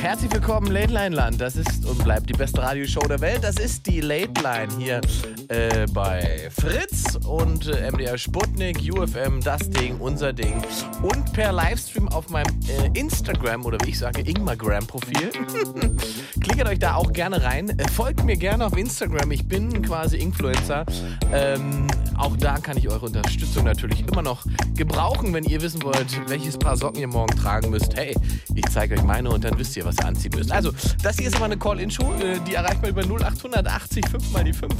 Herzlich willkommen, Late Line Land. Das ist und bleibt die beste Radioshow der Welt. Das ist die Late Line hier äh, bei Fritz und äh, MDR Sputnik, UFM, das Ding, unser Ding. Und per Livestream auf meinem äh, Instagram oder wie ich sage, Ingmagram-Profil. Klickert euch da auch gerne rein. Folgt mir gerne auf Instagram. Ich bin quasi Influencer. Ähm, auch da kann ich eure Unterstützung natürlich immer noch gebrauchen, wenn ihr wissen wollt, welches Paar Socken ihr morgen tragen müsst. Hey, ich zeige euch meine und dann wisst ihr, was ihr anziehen müsst. Also, das hier ist aber eine Call-In-Show. Äh, die erreicht man über 0880 5 mal die 5.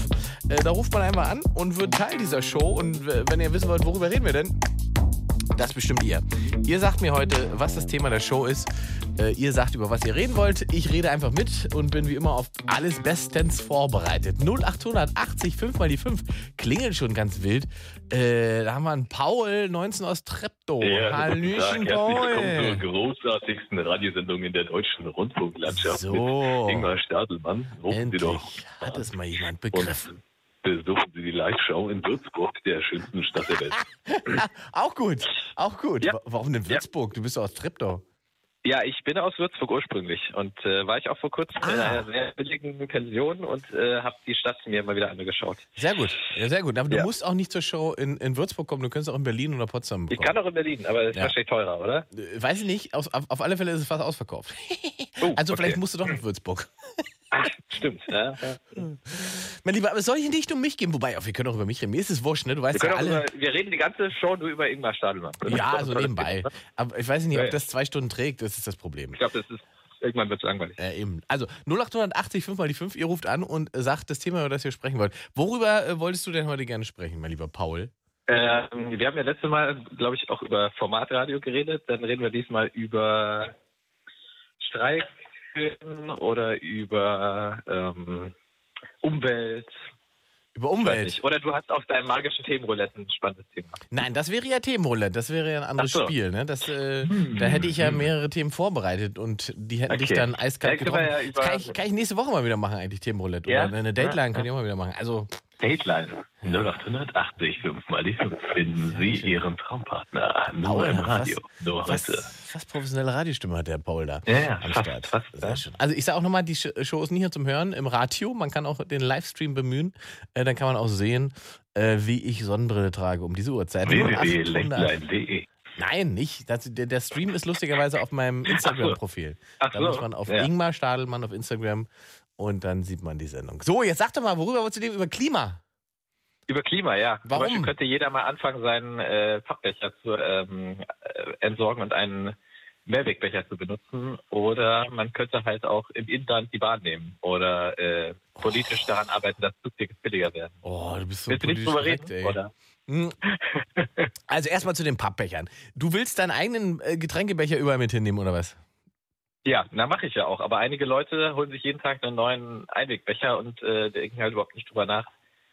Äh, da ruft man einfach an und wird Teil dieser Show. Und äh, wenn ihr wissen wollt, worüber reden wir denn? Das bestimmt ihr. Ihr sagt mir heute, was das Thema der Show ist. Äh, ihr sagt, über was ihr reden wollt. Ich rede einfach mit und bin wie immer auf alles bestens vorbereitet. 0880 5 mal die 5 klingelt schon ganz wild. Äh, da haben wir einen Paul, 19 aus Treptow. Ja, Hallöchen. Herzlich willkommen zur Paul. großartigsten Radiosendung in der deutschen Rundfunklandschaft So. Ingmar Stadelmann. Rufen Sie doch Endlich hat es mal jemand und begriffen. Besuchen Sie die Live-Show in Würzburg, der schönsten Stadt der Welt. Auch gut, auch gut. Ja. Wa- Warum denn Würzburg? Du bist doch aus Treptow. Ja, ich bin aus Würzburg ursprünglich und äh, war ich auch vor kurzem in Ah. einer sehr billigen Pension und äh, habe die Stadt mir mal wieder angeschaut. Sehr gut, ja, sehr gut. Aber du Ja. musst auch nicht zur Show in, in Würzburg kommen, du könntest auch in Berlin oder Potsdam Ich kommen. kann auch in Berlin, aber es ist Ja. wahrscheinlich teurer, oder? Äh, Weiß ich nicht, auf, auf alle Fälle ist es fast ausverkauft. Oh, Also okay. vielleicht musst du doch nach Würzburg. Ach, stimmt. Ja, ja. Mein Lieber, aber es soll hier nicht um mich gehen, wobei, wir können auch über mich reden. Mir ist es wurscht, ne? Du weißt Wir, ja alle. über, wir reden die ganze Show nur über Ingmar Stadelmann. Das Ja, doch also nebenbei. Thema, ne? Aber ich weiß nicht, ob das zwei Stunden trägt, das ist das Problem. Ich glaube, das ist irgendwann wird es langweilig. Äh, eben. Also 0880 5 mal die 5, ihr ruft an und äh, sagt das Thema, über das ihr sprechen wollt. Worüber äh, wolltest du denn heute gerne sprechen, mein lieber Paul? Ähm, wir haben ja letztes Mal, glaube ich, auch über Formatradio geredet. Dann reden wir diesmal über Streiken oder über ähm, Umwelt. Über Umwelt. Oder du hast auf deinem magischen Themenroulette ein spannendes Thema. Nein, das wäre ja Themenroulette, das wäre ja ein anderes so. Spiel. Ne? Das, äh, Da hätte ich ja mehrere Themen vorbereitet und die hätten dich Okay. dann eiskalt getroffen. ja kann, ich, kann ich nächste Woche mal wieder machen, eigentlich Themenroulette. Ja? Oder eine Dateline Ja, könnt ihr auch mal wieder machen. Also, Dateline 0880 5 mal die 5. Finden Sie Ihren Traumpartner. Nur Paul, im Radio. Nur was, heute. fast professionelle Radiostimme hat der Paul da Ja, ja, am fast, Start. fast, Sehr ja. schön. Also ich sage auch nochmal, die Sh- Show ist nie hier zum Hören im Radio. Man kann auch den Livestream bemühen. Äh, dann kann man auch sehen, äh, wie ich Sonnenbrille trage um diese Uhrzeit. 0800. www.lateline.de Nein, nicht. Das, der, der Stream ist lustigerweise auf meinem Instagram-Profil. Ach Da so, muss man auf ja. Ingmar Stadelmann auf Instagram und dann sieht man die Sendung. So, jetzt sag doch mal, worüber wolltest du dem über Klima? Über Klima, ja. Warum? Zum Beispiel könnte jeder mal anfangen, seinen äh, Pappbecher zu ähm, äh, entsorgen und einen Mehrwegbecher zu benutzen. Oder man könnte halt auch im Inland die Bahn nehmen oder äh, politisch daran arbeiten, dass Zugtickets billiger werden. Oh, du bist so Willst du nicht drüber reden? ey. Oder? Hm. Also erstmal zu den Pappbechern. Du willst deinen eigenen äh, Getränkebecher überall mit hinnehmen, oder was? Ja, na mache ich ja auch. Aber einige Leute holen sich jeden Tag einen neuen Einwegbecher und äh, denken halt überhaupt nicht drüber nach,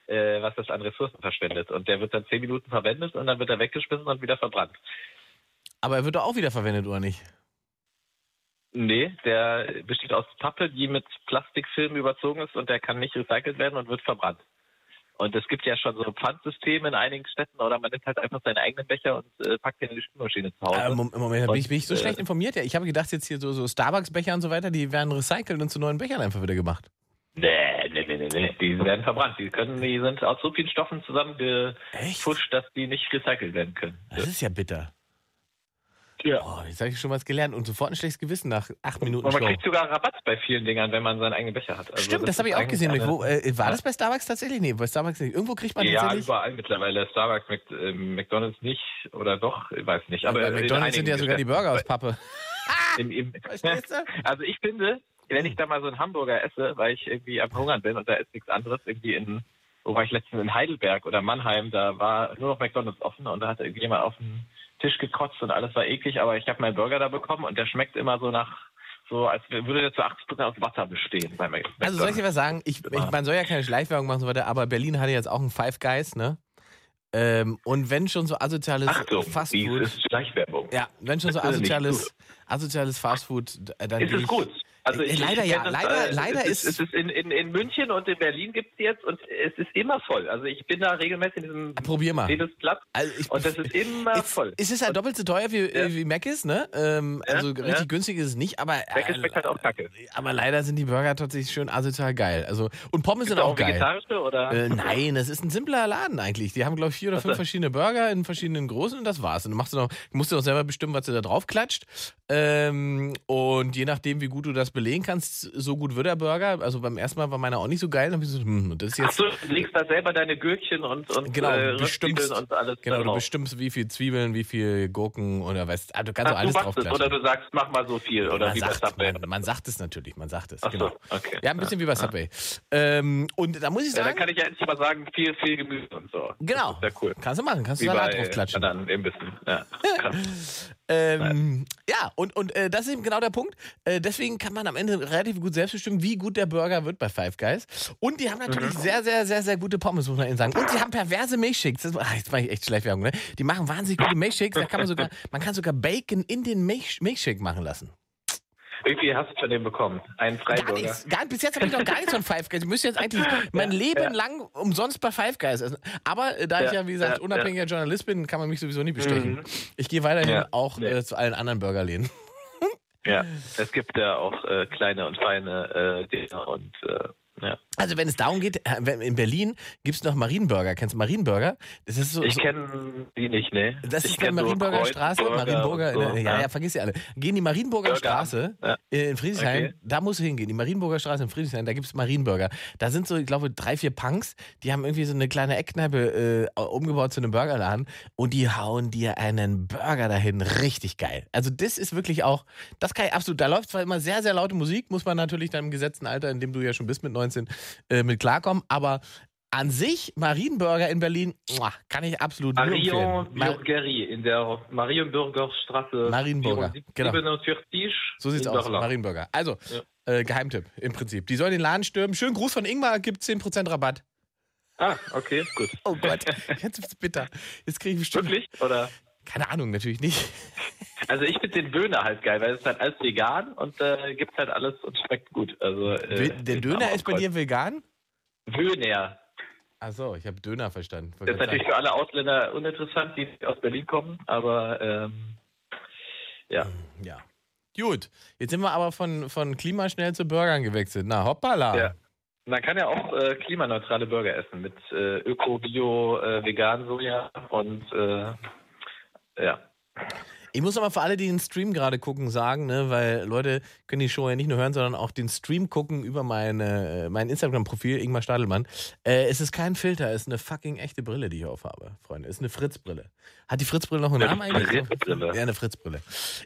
äh, was das an Ressourcen verschwendet. Und der wird dann zehn Minuten verwendet und dann wird er weggeschmissen und wieder verbrannt. Aber er wird doch auch wieder verwendet, oder nicht? Nee, der besteht aus Pappe, die mit Plastikfilm überzogen ist und der kann nicht recycelt werden und wird verbrannt. Und es gibt ja schon so Pfandsysteme in einigen Städten oder man nimmt halt einfach seinen eigenen Becher und äh, packt den in die Spülmaschine zu Hause. Äh, Moment, Moment, bin ich, bin ich so äh, schlecht informiert? Ja, ich habe gedacht, jetzt hier so, so Starbucks-Becher und so weiter, die werden recycelt und zu neuen Bechern einfach wieder gemacht. Nee, nee, nee, nee, nee. Die werden verbrannt. Die können, die sind aus so vielen Stoffen Echt? zusammengepusht, dass die nicht recycelt werden können. Das ist ja bitter. Ja. Oh, jetzt habe ich schon was gelernt und sofort ein schlechtes Gewissen nach acht Minuten Und man Show. kriegt sogar Rabatt bei vielen Dingern, wenn man seinen eigenen Becher hat. Also Stimmt, das, habe ich auch gesehen. Wo, äh, war das bei Starbucks tatsächlich? Nee, bei Starbucks nicht. Irgendwo kriegt man Ja, tatsächlich. überall mittlerweile. Starbucks, Mc, äh, McDonalds nicht oder doch, ich weiß nicht. Aber bei in McDonalds sind ja sogar die. Burger aus Pappe. Verstehst du? Also ich finde, wenn ich da mal so einen Hamburger esse, weil ich irgendwie am Hungern bin und da ist nichts anderes, irgendwie in, wo war ich letztens in Heidelberg oder Mannheim, da war nur noch McDonalds offen und da hatte irgendjemand auf den Tisch gekotzt und alles war eklig, aber ich habe meinen Burger da bekommen und der schmeckt immer so nach, so als würde der zu 80% aus Wasser bestehen. Also soll ich dir was sagen? Ich, ich, man soll ja keine Schleichwerbung machen und so weiter, aber Berlin hatte jetzt auch ein Five Guys, ne? Ähm, und wenn schon so asoziales Achtung, Fastfood. ist Schleichwerbung. Ja, wenn schon so asoziales, asoziales Fastfood, äh, dann Ist es gut? Also Äh, ich, leider ich ja, das, leider- äh, leider es ist- es ist in, in, in München und in Berlin gibt es jetzt und es ist immer voll. Also ich bin da regelmäßig in diesem Probier mal. Platz Also ich- und das ist immer Ist, voll. ist es halt doppelt so teuer wie, äh, wie Mc's, ne? Ähm, Ja, also richtig ja. günstig ist es nicht, aber, Weg äh, schmeckt halt auch kacke. aber leider sind die Burger tatsächlich schön asozial geil. Also, und Pommes sind Ist auch, auch geil. vegetarische oder? Äh, nein, das ist ein simpler Laden eigentlich. Die haben, glaube ich, vier oder fünf so. verschiedene Burger in verschiedenen Großen und das war's. Und dann machst du noch, musst du noch selber bestimmen, was du da drauf klatscht. Ähm, und je nachdem, wie gut du das belegen kannst, so gut wird der Burger. Also beim ersten Mal war meiner auch nicht so geil. Dann ich so, hm, das ist Ach jetzt. so, du legst da selber deine Gürkchen und, und Genau, äh, bestimmst, und alles genau, du bestimmst, wie viel Zwiebeln, wie viel Gurken oder weißt, ah, du kannst Ach, alles du drauf es, oder du sagst, mach mal so viel oder man wie bei sagt, Subway. man, man sagt es natürlich, man sagt es. Ach so, genau. okay. Ja, ein bisschen wie bei Subway. Ähm, und da muss ich Ja, dann sagen, kann ich ja endlich mal sagen, viel, viel Gemüse und so. genau, ja cool. kannst du machen, kannst du Salat bei drauf klatschen. anderen Imbissen. Ja. Ähm, ja, und, und äh, das ist eben genau der Punkt. Äh, deswegen kann man am Ende relativ gut selbst bestimmen, wie gut der Burger wird bei Five Guys. Und die haben natürlich Mhm. sehr, sehr, sehr, sehr gute Pommes, muss man ihnen sagen. Und sie haben perverse Milchshakes. Das, ach, jetzt mache ich echt Schleichwerbung, ne? Die machen wahnsinnig gute Milchshakes. Da kann man sogar, man kann sogar Bacon in den Milch, Milchshake machen lassen. Wie viel hast du von dem bekommen? Einen Gar Freiburger? nichts. Gar, bis jetzt habe ich noch gar nichts von Five Guys. Ich müsste jetzt eigentlich mein Leben ja. lang umsonst bei Five Guys essen. Aber äh, da ich Ja, ja, wie gesagt, ja, unabhängiger Journalist bin, kann man mich sowieso nicht bestechen. Ich gehe weiterhin Ja, auch äh, zu allen anderen Burgerläden. Ja, es gibt ja auch äh, kleine und feine äh, Dinge und äh, ja. Also wenn es darum geht, äh, in Berlin gibt es noch Marienburger. Kennst du Marienburger? Das ist so, Ich kenne die nicht, ne? das ich ist nur Marienburger Straße, Marienburger, so, äh, ja, ja, vergiss sie alle. Geh in die Marienburger Burger. Straße Ja. äh, in Friedrichshain, Okay. da musst du hingehen. Die Marienburger Straße in Friedrichshain, da gibt es Marienburger. Da sind so, ich glaube, drei, vier Punks, die haben irgendwie so eine kleine Eckkneipe äh, umgebaut zu einem Burgerladen und die hauen dir einen Burger dahin. Richtig geil. Also das ist wirklich auch, das kann ich absolut, da läuft zwar immer sehr, sehr laute Musik, muss man natürlich dann im gesetzten Alter, in dem du ja schon bist mit 19, äh, mit klarkommen, aber an sich, Marienburger in Berlin, kann ich absolut nur Marion Bürgerie in der Marienburger Straße Marienburger, 74, genau. 47 So sieht's aus, Berlin. Marienburger. Also, Ja. äh, Geheimtipp im Prinzip. Die sollen den Laden stürmen. Schönen Gruß von Ingmar, gibt 10% Rabatt. Ah, okay, gut. Oh Gott, jetzt wird's bitter. Jetzt kriege ich bestimmt. Wirklich? Oder? Keine Ahnung, natürlich nicht. Also ich finde den Döner halt geil, weil es ist halt alles vegan und äh, gibt halt alles und schmeckt gut. Also äh, Der Döner ist bei dir vegan? Döner. Achso, ich habe Döner verstanden. Das ist natürlich für alle Ausländer uninteressant, die aus Berlin kommen, aber ähm, ja. Ja. Gut, jetzt sind wir aber von, von Klima schnell zu Burgern gewechselt. Na, hoppala. Ja. Man kann ja auch äh, klimaneutrale Burger essen mit äh, Öko, Bio, äh, Vegan, Soja und äh, ja. Ich muss aber für alle, die den Stream gerade gucken, sagen, ne, weil Leute können die Show ja nicht nur hören, sondern auch den Stream gucken über meine, äh, mein Instagram-Profil, Ingmar Stadelmann. Äh, es ist kein Filter, es ist eine fucking echte Brille, die ich aufhabe, Freunde. Es ist eine Fritz-Brille. Hat die Fritz-Brille noch einen Eine Namen eigentlich? Fritz-Brille? Ja, eine Fritz-Brille.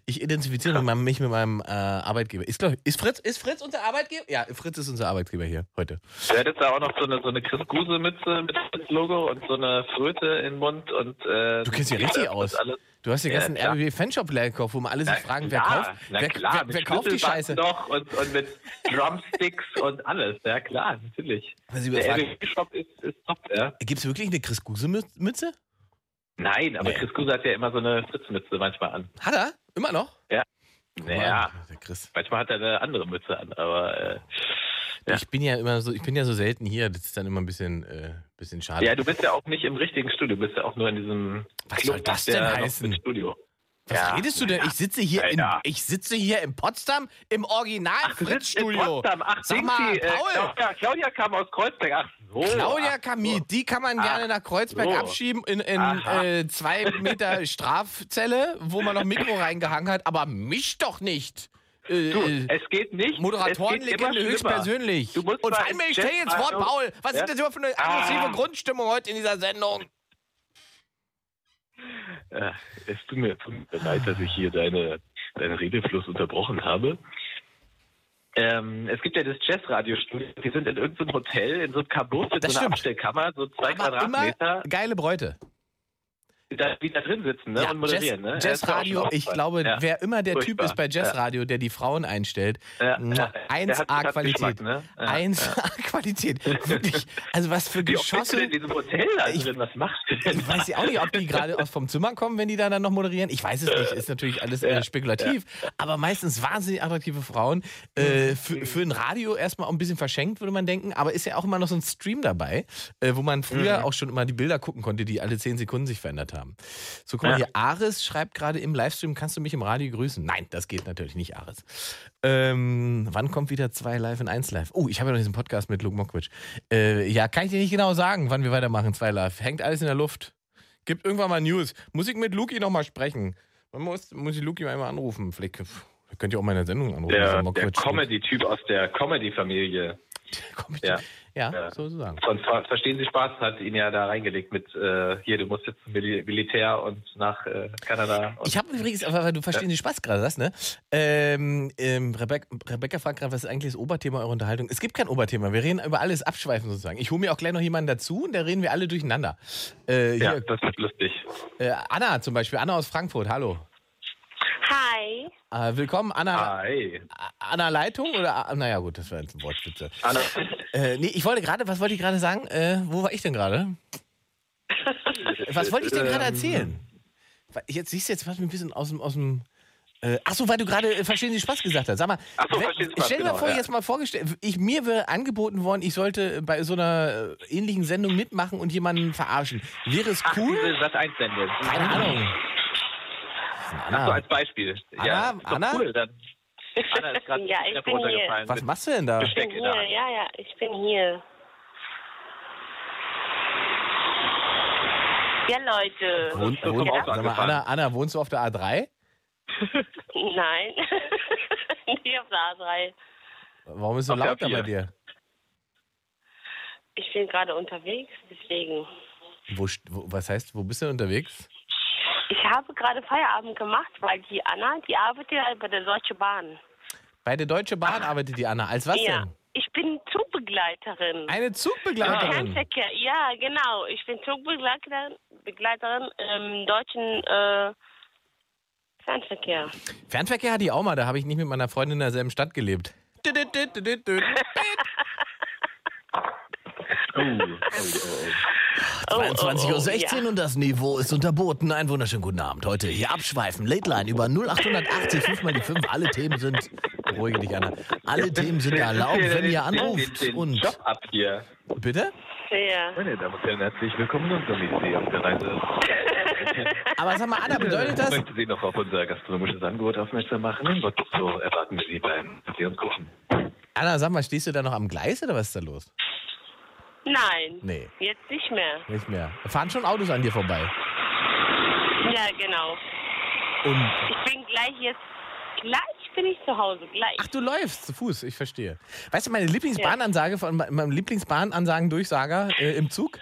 Ich identifiziere mich- mich mit meinem äh, Arbeitgeber. Ist, glaub, ist, Fritz, ist Fritz unser Arbeitgeber? Ja, Fritz ist unser Arbeitgeber hier heute. Du hättest da auch noch so eine, so eine Chris Guse-Mütze mit dem Logo und so eine Fröte im Mund und äh, Du kennst ja richtig aus. Alles. Du hast den Ja, ganzen klar. RBB-Fanshop leer gekauft, wo man alle sich fragen, wer kauft, na wer, klar, wer, wer kauft die Scheiße? Doch und, und mit Drumsticks und alles. Ja klar, natürlich. Ich Der RBB-Shop ist, ist top, ja. Gibt es wirklich eine Chris Guse-Mütze? Nein, aber Nee. Chris Guse hat ja immer so eine Fritzmütze manchmal an. Hat er? Immer noch? Naja, Der Chris. manchmal hat er eine andere Mütze an, aber äh, Ja. Ich bin ja immer so, ich bin ja so selten hier, das ist dann immer ein bisschen, äh, bisschen schade. ja, du bist ja auch nicht im richtigen Studio, du bist ja auch nur in diesem Was soll das denn heißen? Studio. Was Ja. redest du denn? Ich sitze hier in, Ja. ich sitze hier in Potsdam im Original Fritz-Studio. Ach, Sag mal, äh, Paul. Claudia, Claudia kam aus Kreuzberg. Ach so. Claudia ach Kamit, die kann man Ach, gerne nach Kreuzberg so. abschieben in, in äh, zwei Meter Strafzelle, wo man noch Mikro reingehangen hat, aber mich doch nicht. Äh, Du, äh, es geht nicht. immer Moderatorenlegende höchstpersönlich. Du musst Und fall mir ins stell ins Wort, Paul. Was Ja? ist das immer für eine aggressive Ah. Grundstimmung heute in dieser Sendung? Äh, es tut mir, tut mir leid, dass ich hier deine, deinen Redefluss unterbrochen habe. Ähm, es gibt ja das Jazzradiostudio. Die sind in irgendeinem Hotel, in so einem Kabuff, in Das so einer stimmt. Abstellkammer, so zwei Aber immer Quadratmeter. geile Bräute. Da wieder drin sitzen ne? Ja, und moderieren. Jazz, ne? Jazzradio, ich glaube, Ja. wer immer der Typ Furchtbar. ist bei Jazzradio, der die Frauen einstellt, Ja, mua, ja. Der hat- 1A hat Qualität. Ne? Ja, 1A Qualität. Wirklich. Also was für Wie Geschosse. denn in diesem Hotel da Ich- drin? Was machst du denn? Ich weiß ja auch nicht, ob die gerade aus vom Zimmer kommen, wenn die da dann noch moderieren. Ich weiß es nicht. Ist natürlich alles äh, spekulativ. Aber meistens wahnsinnig attraktive Frauen. Äh, für, für ein Radio erstmal auch ein bisschen verschenkt, würde man denken. Aber ist ja auch immer noch so ein Stream dabei, äh, wo man früher auch schon immer die Bilder gucken konnte, die alle 10 Sekunden sich verändert haben. So, guck mal Ja. hier. Aris schreibt gerade im Livestream, kannst du mich im Radio grüßen? Nein, das geht natürlich nicht, Aris. Ähm, wann kommt wieder zwei Live in eins Live? Oh, ich habe ja noch diesen Podcast mit Luke Mokwitsch. Äh, ja, kann ich dir nicht genau sagen, wann wir weitermachen, zwei Live. Hängt alles in der Luft. Gibt irgendwann mal News. Muss ich mit Luki nochmal sprechen? Man muss, muss ich Luki mal einmal anrufen. Vielleicht könnt ihr auch meine Sendung anrufen. Der, der. Comedy-Typ aus der Comedy-Familie. Comedy. Ja. Ja, Ja. sozusagen. Von Ver- Verstehen Sie Spaß hat ihn ja da reingelegt mit, äh, hier, du musst jetzt zum Mil Militär und nach äh, Kanada. Und Ich habe übrigens, aber weil du verstehst den Spaß gerade das, ne? Ähm, ähm, Rebecca, Rebecca fragt gerade, was ist eigentlich das Oberthema eurer Unterhaltung? Es gibt kein Oberthema. Wir reden über alles abschweifen sozusagen. Ich hole mir auch gleich noch jemanden dazu und da reden wir alle durcheinander. Äh, ja, hier, das wird lustig. äh, Anna zum Beispiel, Anna aus Frankfurt, hallo. Hi. Äh, willkommen, Anna. Hi. Anna Leitung oder? Naja, gut, das war jetzt ein Wortspitze. Anna, Äh, nee, ich wollte gerade, was wollte ich gerade sagen? Äh, wo war ich denn gerade? Was wollte ich denn gerade erzählen? Weil Jetzt siehst du jetzt was mir ein bisschen aus dem, aus dem äh, ach so, weil du gerade äh, verstehen Sie Spaß gesagt hast. Sag mal, Ach so, wenn- Spaß, stell dir mal genau, vor, ja. jetzt mal vorgestellt, ich, mir wäre angeboten worden, ich sollte bei so einer äh, ähnlichen Sendung mitmachen und jemanden verarschen. Wäre es ach, cool? diese Sat 1 Sendung. Keine Ahnung. Ach so, Anna, als Beispiel. Anna, ja, ist Anna? Cool, dann. Anna ist gerade Ja, ich bin hier. runtergefallen. was mit machst du denn da? Ich bin hier, ja, ja, ich bin hier. Ja, Leute. Wohn, wohn, auch sag mal. Anna, Anna, wohnst du auf der A3? Nein. Nicht auf der A3. Warum ist so Auf laut da bei A4. dir? Ich bin gerade unterwegs, deswegen. Wo, wo, was heißt, wo bist du unterwegs? Ich habe gerade Feierabend gemacht, weil die Anna, die arbeitet ja bei der Deutschen Bahn. Bei der Deutsche Bahn arbeitet die Anna. Als was ja. denn? Ich bin Zugbegleiterin. Eine Im Zugbegleiterin. Fernverkehr, ja, genau. Ich bin Zugbegleiterin Begleiterin im deutschen äh, Fernverkehr. Fernverkehr hatte ich auch mal, da habe ich nicht mit meiner Freundin in derselben Stadt gelebt. Oh, oh, oh, Oh, 22.16 ja. Uhr und das Niveau ist unterboten. Einen wunderschönen guten Abend. Heute hier abschweifen. Late Line über 0880, 5 mal die 5. Alle Themen sind, beruhige dich, Anna. Alle Themen sind erlaubt, wenn ihr anruft. Den, den Und, Stopp ab hier. bitte? Ja. Meine Damen und Herren, herzlich willkommen in unserem IC auf der Reise. Aber sag mal, Anna, bedeutet Ich das, möchte Sie noch auf unser gastronomisches Angebot aufmerksam machen. Und so erwarten wir Sie beim Museumskuchen. Anna, sag mal, stehst du da noch am Gleis oder was ist da los? Nein, Nee, jetzt nicht mehr. nicht mehr. Fahren schon Autos an dir vorbei. Ja, genau. Und, Ich bin gleich jetzt, gleich bin ich zu Hause, gleich. ach, du läufst zu Fuß, ich verstehe. Weißt du, meine Lieblingsbahnansage von me- meinem Lieblingsbahnansagen-Durchsager äh, im Zug?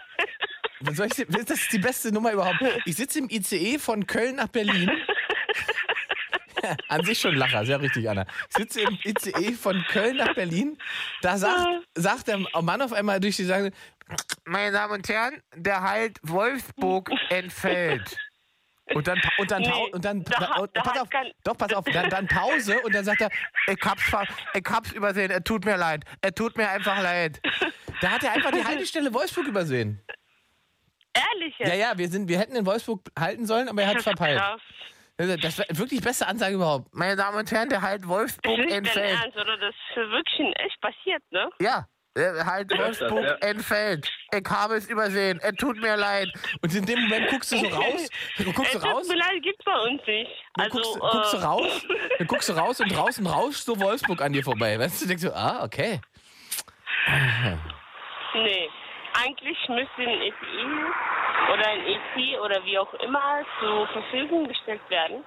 Soll ich, dir- das ist die beste Nummer überhaupt. Ich sitze im ICE von Köln nach Berlin. An sich schon Lacher, sehr richtig, Anna. Ich sitze im ICE von Köln nach Berlin. Da sagt, sagt der Mann auf einmal durch die Sagen, meine Damen und Herren, der Halt Wolfsburg entfällt. Und dann, und dann, Nee, und dann, da und, da pass auf, doch, pass auf, dann, dann Pause und dann sagt er, ich hab's, ich hab's übersehen, er tut mir leid, er tut mir einfach leid. Da hat er einfach die Haltestelle Wolfsburg übersehen. Ehrlich jetzt? Ja, ja, wir, sind, wir hätten in Wolfsburg halten sollen, aber er hat es Das ist verpeilt. krass. Das war wirklich die beste Ansage überhaupt. Meine Damen und Herren, der Halt Wolfsburg Ist nicht dein entfällt. Ernst, oder? Das ist wirklich in echt passiert, ne? Ja, der Halt Wolfsburg ja. entfällt. Ich habe es übersehen. Er tut mir leid. Und in dem Moment guckst du so raus. Guckst du raus. Tut mir leid, gibt's bei uns nicht. Dann Also, guckst, guckst du äh, raus, dann guckst du raus und draußen rauscht so Wolfsburg an dir vorbei. Weißt du, denkst du, ah, okay. Nee. Eigentlich müsste ein ECI oder ein EC oder wie auch immer zur Verfügung gestellt werden.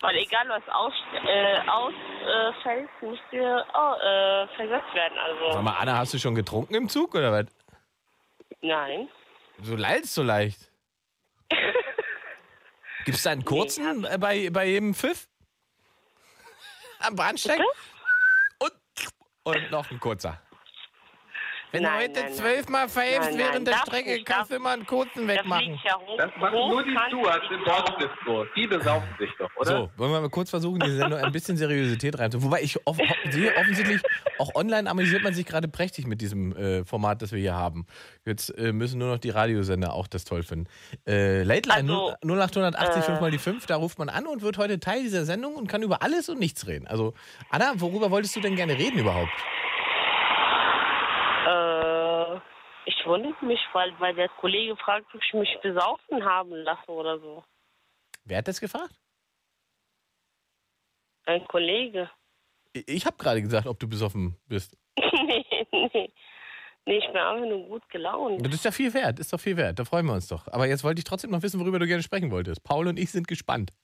Weil egal was aus, äh, ausfällt, müsste oh, äh, versetzt werden. Sag Also, mal, Anna, hast du schon getrunken im Zug oder was? nein. So leidst so leicht. Gibt's da einen kurzen äh, bei, bei jedem Pfiff? Am Bahnsteig? Und, und noch ein kurzer. Wenn Nein, du heute nein, zwölfmal pfeifst während der Strecke, nicht, kannst du immer einen kurzen wegmachen. fliegt ja hoch. Das machen nur die Stewards im. Bordbistro. Die besaufen sich doch, oder? So, wollen wir mal kurz versuchen, diese Sendung ein bisschen Seriosität reinzubringen. Wobei ich off sehe, offensichtlich, auch online amüsiert man sich gerade prächtig mit diesem äh, Format, das wir hier haben. Jetzt äh, müssen nur noch die Radiosender auch das toll finden. Äh, Late Line Also, 0880 äh, 5 mal die 5, da ruft man an und wird heute Teil dieser Sendung und kann über alles und nichts reden. Also, Anna, worüber wolltest du denn gerne reden überhaupt? Äh, ich wundere mich, weil, weil der Kollege fragt, ob ich mich besaufen haben lasse oder so. Wer hat das gefragt? Ein Kollege. Ich, ich habe gerade gesagt, ob du besoffen bist. nee, nee. Nee, ich bin einfach nur gut gelaunt. Das ist ja viel wert, ist doch viel wert. Da freuen wir uns doch. Aber jetzt wollte ich trotzdem noch wissen, worüber du gerne sprechen wolltest. Paul und ich sind gespannt.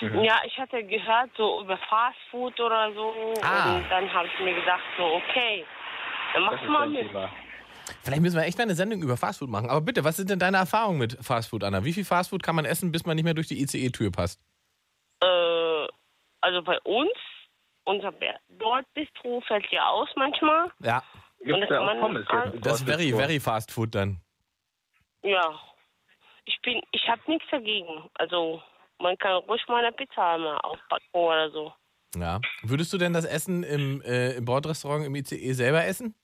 Ja, ich hatte gehört, so über Fast Food oder so. Ah. Und dann habe ich mir gedacht, so, okay, dann Das mach ist mal mit. Thema. Vielleicht müssen wir echt mal eine Sendung über Fastfood machen. Aber bitte, was sind denn deine Erfahrungen mit Fastfood, Anna? Wie viel Fastfood kann man essen, bis man nicht mehr durch die ICE-Tür passt? Äh, also bei uns, unser Bordbistro fällt ja aus manchmal. Ja. Gibt das ja kann man- Pommes im Das ist very, very Fast Food dann. Ja. Ich bin, ich habe nichts dagegen. Also man kann ruhig mal eine Pizza mal aufpacken oder so. Ja. Würdest du denn das Essen im, äh, im Bordrestaurant im ICE selber essen?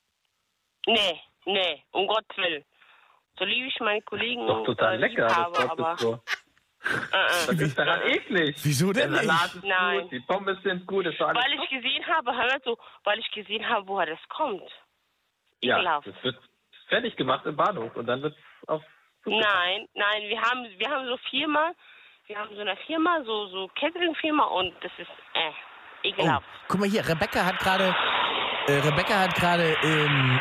Nee, nee, um Gottes Willen. So liebe ich meine Kollegen Doch total äh, lecker, lieb das habe, aber Bordbistro. äh, äh. Das ist daran eklig. Wieso Der denn nicht? Salat ist Nein. gut, die Pommes sind gut, ist doch alles Weil ich gesehen habe, hör mal so, weil ich gesehen habe, woher das kommt. Ja, Ekelhaft. das wird fertig gemacht im Bahnhof und dann wird es auf. Nein, nein, wir haben, wir haben so Firma, wir haben so eine Firma, so, so Catering-Firma und das ist, äh, Oh, ekelhaft. guck mal hier, Rebecca hat gerade, äh, Rebecca hat gerade im,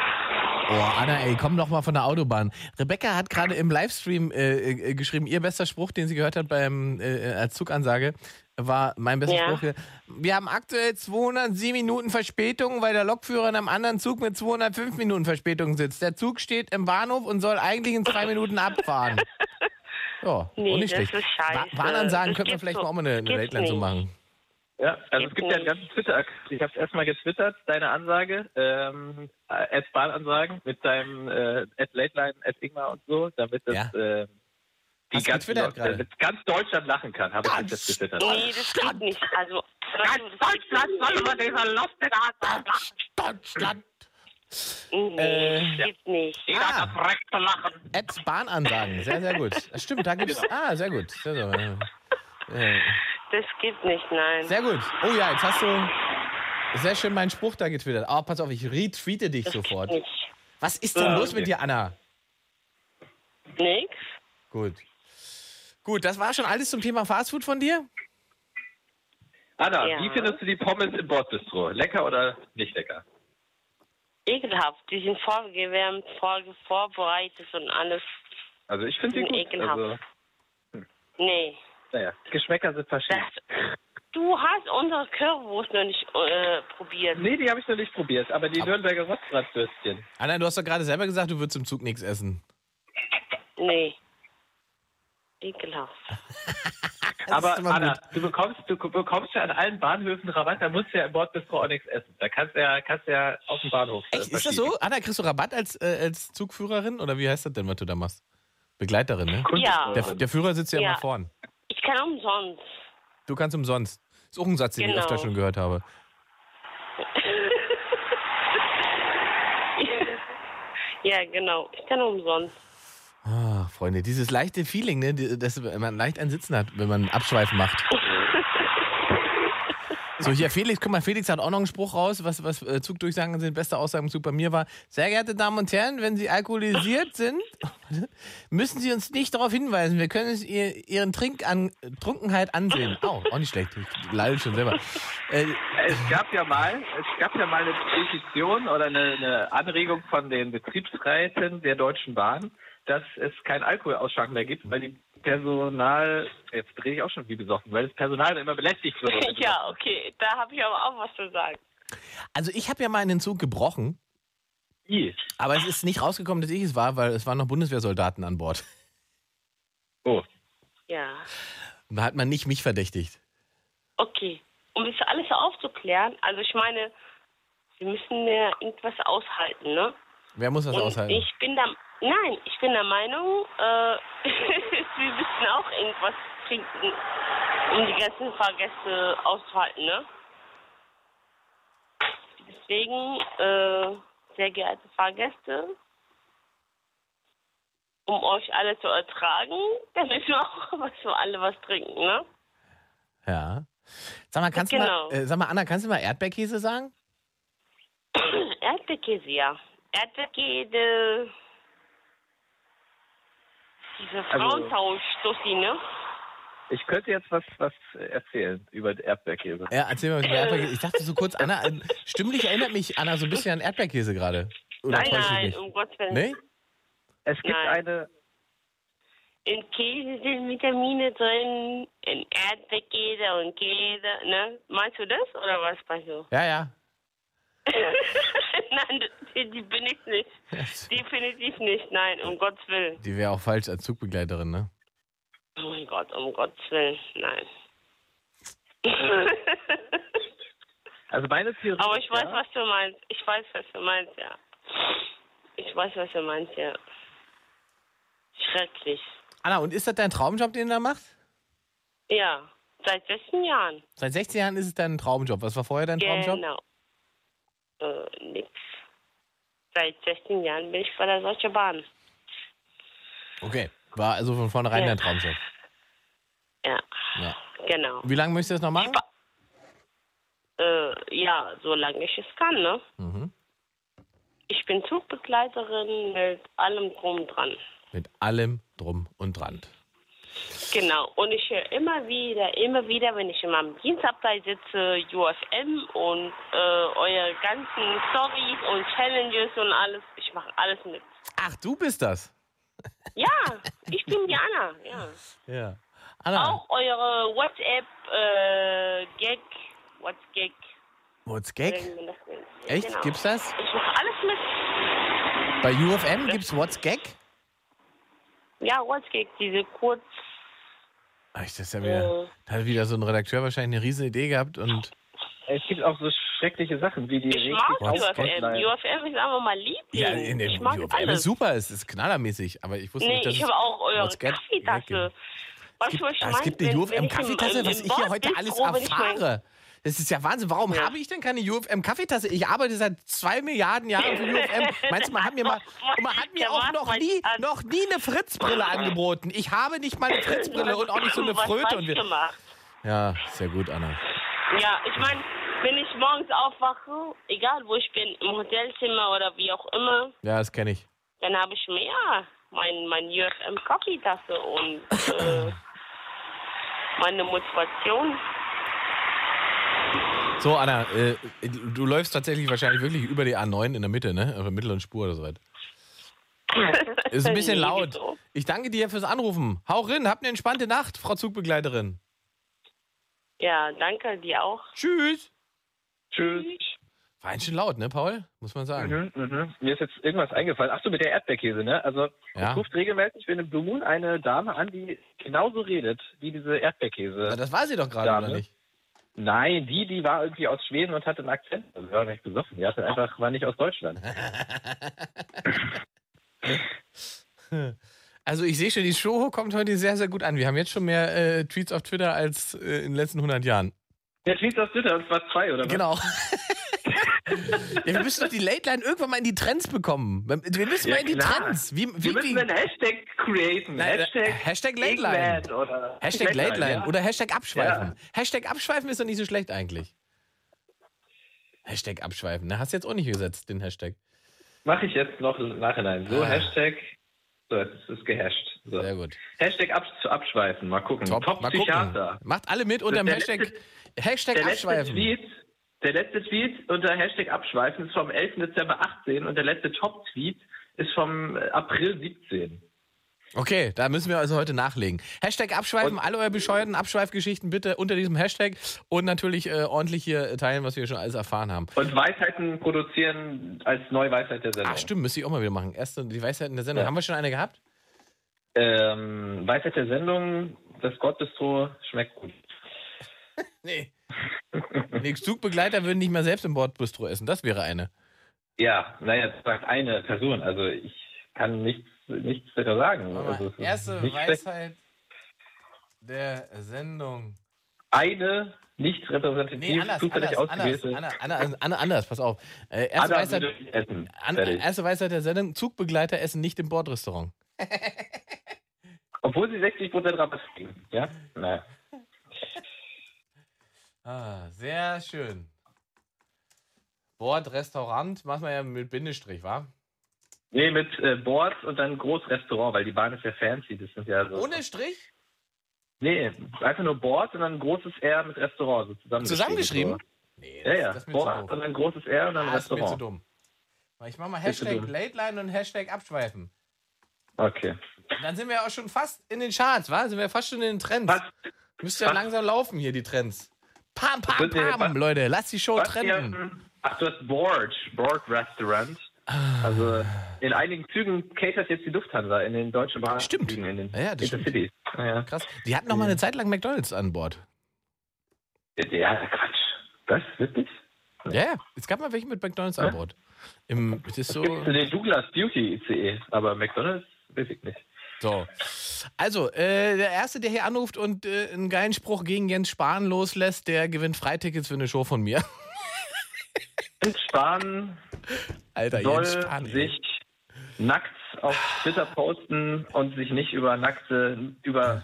oh Anna, ey, komm doch mal von der Autobahn. Rebecca hat gerade im Livestream äh, äh, geschrieben, ihr bester Spruch, den sie gehört hat beim äh, als Zugansage, war mein bester Ja. Spruch. Hier. Wir haben aktuell 207 Minuten Verspätung, weil der Lokführer in einem anderen Zug mit 205 Minuten Verspätung sitzt. Der Zug steht im Bahnhof und soll eigentlich in zwei Minuten abfahren. Ja, Nee, nicht das schlecht. ist scheiße. Wa- Warnansagen könnten wir vielleicht so- mal auch mal eine, eine gibt's Late Line so machen. Ja, also es gibt ja einen ganzen Twitter-Account. Ich habe es erstmal getwittert, deine Ansage, ähm, äh, Bahnansagen mit deinem äh, at Lateline, at Ingmar und so, damit das Ja. äh, die damit ganz Deutschland lachen kann, habe ich das getwittert. Nee, das geht nicht. Also, ganz Deutschland soll über dieser Deutschland. Nee, Äh, das geht nicht. Ah. Direkt zu lachen. Bahnansagen, sehr, sehr gut. Das stimmt, da gibt es. Ah, sehr gut. Sehr, sehr, äh, Das geht nicht, nein. sehr gut. Oh ja, jetzt hast du sehr schön meinen Spruch da getwittert. Oh, pass auf, ich retweete dich das sofort. Geht nicht. Was ist denn Ja, los okay. mit dir, Anna? Nix? Gut. Gut, das war schon alles zum Thema Fastfood von dir? Anna, Ja. wie findest du die Pommes im Bordbistro? Lecker oder nicht lecker? Ekelhaft. Die sind vorgewärmt, vor, vorbereitet und alles. Also ich finde die gut. ekelhaft. Also, Nee. Naja, Geschmäcker sind verschieden. Das, du hast unsere Currywurst noch nicht äh, probiert. Nee, die habe ich noch nicht probiert, aber die Aber- Nürnberger Rostbratwürstchen. Anna, du hast doch gerade selber gesagt, du würdest im Zug nichts essen. Nee. Ekelhaft. Aber Anna, gut. du bekommst, du bekommst ja an allen Bahnhöfen Rabatt, da musst du ja im Bordbistro auch nichts essen. Da kannst du ja, kannst du ja auf dem Bahnhof. äh, Echt, ist das so? Anna, kriegst du Rabatt als, äh, als Zugführerin? Oder wie heißt das denn, was du da machst? Begleiterin, ne? Ja. Der, der Führer sitzt ja, Ja. immer vorn. Ich kann umsonst. Du kannst umsonst. Ist auch ein Satz, den ich Genau. öfter schon gehört habe. Ja, genau. Ich kann umsonst. Ah, Freunde, dieses leichte Feeling, ne, die- das man leicht ein Sitzen hat, wenn man Abschweifen macht. So, hier Felix, guck mal, Felix hat auch noch einen Spruch raus, was, was äh, Zugdurchsagen sind. Beste Aussage im Zug bei mir war, sehr geehrte Damen und Herren, wenn Sie alkoholisiert sind, müssen Sie uns nicht darauf hinweisen. Wir können es ihr, Ihren Trink an, Trunkenheit ansehen. Oh, auch nicht schlecht. Ich leide schon selber. Äh, Es gab ja mal, es gab ja mal eine Petition oder eine, eine Anregung von den Betriebsräten der Deutschen Bahn, dass es kein Alkoholausschank mehr gibt, weil die Personal, jetzt drehe ich auch schon wie besoffen, weil das Personal dann immer belästigt wird. ja, okay. Da habe ich aber auch was zu sagen. also ich habe ja mal in den Zug gebrochen, I. aber es ist nicht rausgekommen, dass ich es war, weil es waren noch Bundeswehrsoldaten an Bord. Oh. Ja. Da hat man nicht mich verdächtigt. Okay. Um das alles aufzuklären, also ich meine, sie müssen mir irgendwas aushalten, ne? Wer muss das Und aushalten? ich bin der, nein, ich bin der Meinung, äh, wir müssen auch irgendwas trinken, um die ganzen Fahrgäste auszuhalten, ne? Deswegen, äh, sehr geehrte Fahrgäste, um euch alle zu ertragen, dann müssen wir auch was für alle was trinken, ne? Ja. Sag mal, kannst Genau. du mal, äh, sag mal, Anna, kannst du mal Erdbeerkäse sagen? Erdbeerkäse, ja. Erdbeerkäse, diese Also- Frauentausch-Stossi, ne? Ich könnte jetzt was, was erzählen über Erdbeerkäse. Ja, erzähl mal was über Erdbeerkäse. Ich dachte so kurz, Anna, stimmlich erinnert mich Anna so ein bisschen an Erdbeerkäse gerade. Oder Nein, nein, um Gottes Willen. Nee? Es gibt Nein. eine, In Käse sind Vitamine drin, in Erdbeerkäse und Käse, ne? Meinst du das oder was meinst du? Ja, ja. nein, die, die bin ich nicht. Definitiv nicht, nein, um Gottes Willen. Die wäre auch falsch als Zugbegleiterin, ne? Oh mein Gott, um Gottes Willen, nein. also meine Theorie. Aber ich weiß, ja, was du meinst. Ich weiß, was du meinst, ja. Ich weiß, was du meinst, ja. Schrecklich. Anna, und ist das dein Traumjob, den du da machst? Ja, seit 16 Jahren. Seit 16 Jahren ist es dein Traumjob. Was war vorher dein Traumjob? Genau. Äh, nix. Seit 16 Jahren bin ich bei der Deutschen Bahn. Okay. War also von vornherein Ja. dein Traumjob. Ja, Ja. genau. Wie lange möchtest du das noch machen? Äh, ja, solange ich es kann, ne? Mhm. Ich bin Zugbegleiterin mit allem drum dran. Mit allem drum und dran. Genau. Und ich höre immer wieder, immer wieder, wenn ich in meinem Dienstabteil sitze, UFM und äh, eure ganzen Stories und Challenges und alles. Ich mache alles mit. Ach, du bist das? Ja, ich bin Jana, ja. Ja. Anna, Auch eure WhatsApp, äh, Gag, What's Gag. what's Gag? Echt? Genau. Gibt's das? Ich mache alles mit. Bei UFM gibt's What's Gag? Ja, What's Gag, diese kurz. Ach, das ist ja wieder, Äh. da hat wieder so ein Redakteur wahrscheinlich eine riesen Idee gehabt und es gibt auch so schreckliche Sachen wie die Ich mag UFM. UFM ist einfach mal lieb. ja, in der ich mag UFM ist alles. super, es ist knallermäßig, aber ich wusste Nee, nicht, dass ich es habe auch eure Kaffeetasse. Gag Weißt gibt, was ich Ah, es meine? gibt eine Wenn- wenn UFM ich im- Kaffeetasse, im- was ich hier heute alles mein- erfahre. Das ist ja Wahnsinn. Warum Ja. habe ich denn keine UFM Kaffeetasse? Ich arbeite seit zwei Milliarden Jahren für UFM. Meinst du, man hat mir mal, man hat mir Ja, auch noch nie, noch nie eine Fritzbrille angeboten. Ich habe nicht mal eine Fritzbrille und auch nicht so eine Fröte. Und wir, ja, sehr gut, Anna. Ja, ich meine, wenn ich morgens aufwache, egal wo ich bin, im Hotelzimmer oder wie auch immer, Ja, das kenne ich. dann habe ich mehr mein, mein UFM Kaffeetasse und äh, meine Motivation. So, Anna, äh, du läufst tatsächlich wahrscheinlich wirklich über die A9 in der Mitte, ne? Auf der mittleren Spur oder so weit. Ist ein bisschen laut. Ich danke dir fürs Anrufen. Hau rein, habt eine entspannte Nacht, Frau Zugbegleiterin. Ja, danke dir auch. Tschüss. Tschüss. War ein schön laut, ne, Paul? Muss man sagen. Mhm, mhm. Mir ist jetzt irgendwas eingefallen. Ach so, mit der Erdbeerkäse, ne? Also, Ja. es ruft regelmäßig für eine Blue Moon eine Dame an, die genauso redet wie diese Erdbeerkäse. Na, das war sie doch gerade, oder nicht? Nein, die, die war irgendwie aus Schweden und hatte einen Akzent. Also, war nicht besoffen. Die hatte einfach, war nicht aus Deutschland. Also ich sehe schon, die Show kommt heute sehr, sehr gut an. Wir haben jetzt schon mehr äh, Tweets auf Twitter als äh, in den letzten 100 Jahren. Der Tweet aus Twitter, das war zwei, oder was? Genau. ja, wir müssen doch die Late Line irgendwann mal in die Trends bekommen. Wir müssen Ja, mal in die klar. Trends. Wie, wie, Wir müssen wie, einen Hashtag createn. Nein, Hashtag, Hashtag Late Line. Oder Hashtag Late Line ja. oder Hashtag Abschweifen. Hashtag Abschweifen ist doch nicht so schlecht eigentlich. Hashtag Abschweifen. Ne? Hast du jetzt auch nicht gesetzt, den Hashtag. Mache ich jetzt noch im Nachhinein. So, Ah. Hashtag. So, jetzt ist es gehasht. So. Sehr gut. Hashtag ab, zu abschweifen. Mal gucken. Top, Top, mal gucken. Psychiater. Macht alle mit unter dem Hashtag, letzte- Hashtag Der letzte, Abschweifen. Tweet, der letzte Tweet unter Hashtag abschweifen ist vom 11. Dezember 18 und der letzte Top-Tweet ist vom äh, April 17. Okay, da müssen wir also heute nachlegen. Hashtag Abschweifen, alle eure bescheuerten Abschweifgeschichten bitte unter diesem Hashtag und natürlich äh, ordentlich hier teilen, was wir schon alles erfahren haben. Und Weisheiten produzieren als Neuweisheit der Sendung. Ach stimmt, müsste ich auch mal wieder machen. Erste, die Weisheit in der Sendung. Ja. Haben wir schon eine gehabt? Ähm, Weisheit der Sendung, das Gottbistro schmeckt gut. Nee. Nee, Zugbegleiter würden nicht mehr selbst im Bordbistro essen. Das wäre eine. Ja, naja, das sagt eine Person. Also ich kann nichts, nichts weiter sagen. Also, Erste. Weisheit der Sendung. Eine nicht repräsentativ Nee, anders, zufällig anders, anders, ausgewählte. anders, anders, anders, anders, pass auf. Äh, erste, Anna Weisheit, essen. an, erste Weisheit der Sendung, Zugbegleiter essen nicht im Bordrestaurant. Obwohl sie 60% Rabatt kriegen. Ja? Naja. Ah, sehr schön. Bordrestaurant, machen wir ja mit Bindestrich, wa? Nee, mit äh, Boards und dann Großrestaurant, weil die Bahn ist ja fancy. Das sind ja so. Ohne Strich? Nee, einfach nur Boards und dann ein großes R mit Restaurant. So zusammengeschrieben. Zusammengeschrieben? Nee, So. Ja, ja. das ist mir zu Boards doof. und dann ein großes R und dann Ah, ist mir zu Restaurant. dumm. Ich mach mal zu Hashtag dumm. Late Line und Hashtag Abschweifen. Okay. Dann sind wir auch schon fast in den Charts, wa? Sind wir fast schon in den Trends. Was? Müsste ja langsam laufen hier, die Trends. Pam, pam, pam, Leute. Lass die Show trennen. ihr- Ach, du hast Board. Board Restaurant. Ah. Also in einigen Zügen catert jetzt die Lufthansa in den deutschen Bahnen. Stimmt. In den Ja, ja, das stimmt. Intercities. Ja, ja. Krass. Die hatten noch mal eine Zeit lang McDonalds an Bord. ja, Quatsch. Was? Wirklich? Ja, ja. Es gab mal welche mit McDonalds an Bord. Im, es ist so. Gibt es den Douglas Beauty ICE, aber McDonalds weiß ich nicht. So. Also, äh, der Erste, der hier anruft und äh, einen geilen Spruch gegen Jens Spahn loslässt, der gewinnt Freitickets für eine Show von mir. Jens Spahn Alter, soll Jens Spahn. sich nackt auf Twitter posten und sich nicht über nackte, über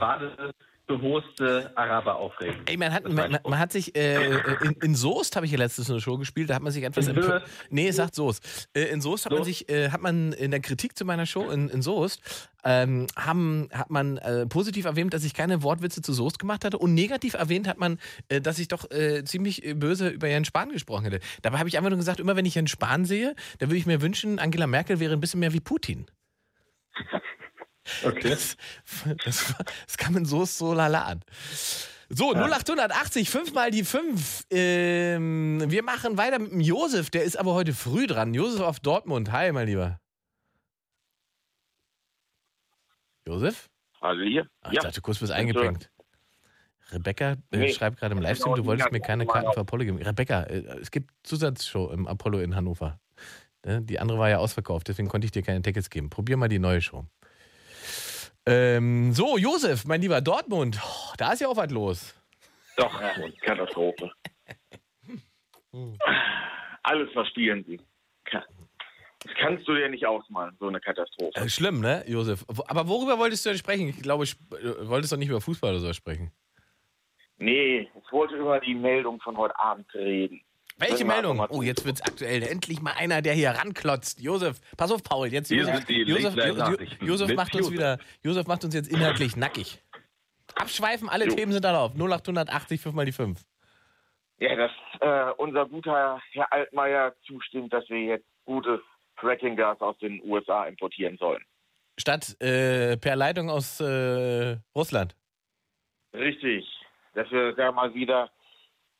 badebehoste Araber aufregen. Ey, man hat, man, man hat sich, äh, in, in Soest habe ich ja letztens eine Show gespielt, da hat man sich etwas... In Soest? Nee, es sagt Soest. Äh, in Soest hat man Soest? sich, äh, hat man in der Kritik zu meiner Show in, in Soest, ähm, haben, hat man äh, positiv erwähnt, dass ich keine Wortwitze zu Soest gemacht hatte und negativ erwähnt hat man, äh, dass ich doch äh, ziemlich äh, böse über Jens Spahn gesprochen hätte. Dabei habe ich einfach nur gesagt, immer wenn ich Jens Spahn sehe, da würde ich mir wünschen, Angela Merkel wäre ein bisschen mehr wie Putin. Okay. Das, das, das kam in Soest so lala an. So, 0880, 5 mal die 5. Ähm, wir machen weiter mit dem Josef, der ist aber heute früh dran. Josef auf Dortmund. Hi, mein Lieber. Josef? Also hier? Ach, Ich dachte, kurz bist eingepenkt. Rebecca äh, Nee. schreibt gerade im Livestream, du wolltest mir keine Karten für Apollo geben. Rebecca, äh, es gibt Zusatzshow im Apollo in Hannover. Ne, Die andere war ja ausverkauft, deswegen konnte ich dir keine Tickets geben. Probier mal die neue Show. Ähm, so, Josef, mein lieber Dortmund, oh, da ist ja auch was los. Doch, Katastrophe. Alles verspielen sie. Das kannst du dir nicht ausmalen, so eine Katastrophe. Äh, schlimm, ne, Josef? Aber worüber wolltest du denn sprechen? Ich glaube, ich äh, wolltest doch nicht über Fußball oder so sprechen. Nee, ich wollte über die Meldung von heute Abend reden. Welche Meldung? Oh, jetzt wird's aktuell. Endlich mal einer, der hier ranklotzt. Josef, pass auf, Paul. Jetzt Hier Josef, die Josef, Josef mit macht uns Josef. wieder. Josef macht uns jetzt inhaltlich nackig. Abschweifen, alle Jo. Themen sind erlaubt. 0880, 5 mal die 5. Ja, dass äh, unser guter Herr Altmaier zustimmt, dass wir jetzt gutes Fracking-Gas aus den USA importieren sollen. Statt äh, per Leitung aus äh, Russland. Richtig, dass wir da mal wieder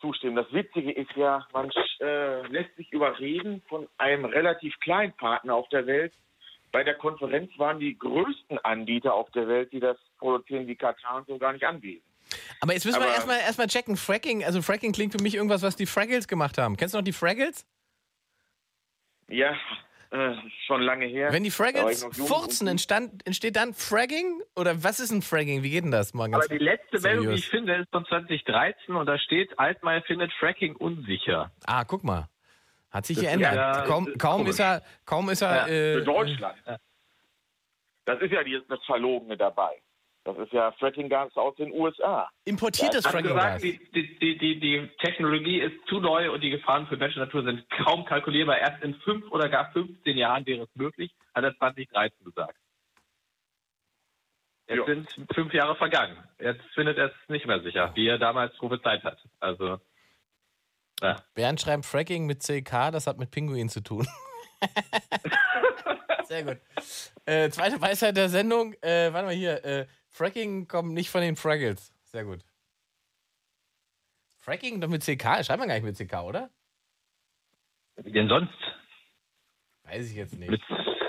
zustimmen. Das Witzige ist ja, man äh, lässt sich überreden von einem relativ kleinen Partner auf der Welt. Bei der Konferenz waren die größten Anbieter auf der Welt, die das produzieren, wie Katar und so gar nicht anwesend. Aber jetzt müssen wir Aber- erstmal erstmal checken. Fracking, also Fracking klingt für mich irgendwas, was die Fraggles gemacht haben. Kennst du noch die Fraggles? Ja, äh, schon lange her. Wenn die Fraggles furzen, entstand, entsteht dann Fragging? Oder was ist ein Fragging? Wie geht denn das? Mal Aber die letzte Meldung, die ich finde, ist von 2013 und da steht, Altmaier findet Fracking unsicher. Ah, guck mal. Hat sich Das- geändert. ja, kaum, ist kaum ist er, kaum ist er. Ja, äh, Für Deutschland. Das ist ja die, das Verlogene dabei. Das ist ja Fracking-Gas aus den USA. Importiertes gesagt, die, die, die, die, die Technologie ist zu neu und die Gefahren für Mensch und Natur sind kaum kalkulierbar. Erst in fünf oder gar 15 Jahren wäre es möglich, hat er 2013 gesagt. Jetzt Jo. sind fünf Jahre vergangen. Jetzt findet er es nicht mehr sicher, wie er damals prophezeit hat. Also, ja. Bernd schreibt Fracking mit CK, das hat mit Pinguin zu tun. Sehr gut. Äh, zweite Weisheit der Sendung. Äh, warte mal hier. Äh, Fracking kommt nicht von den Fraggles. Sehr gut. Fracking doch mit CK? Schreibt man gar nicht mit CK, oder? Wie denn sonst? Weiß ich jetzt nicht. Mit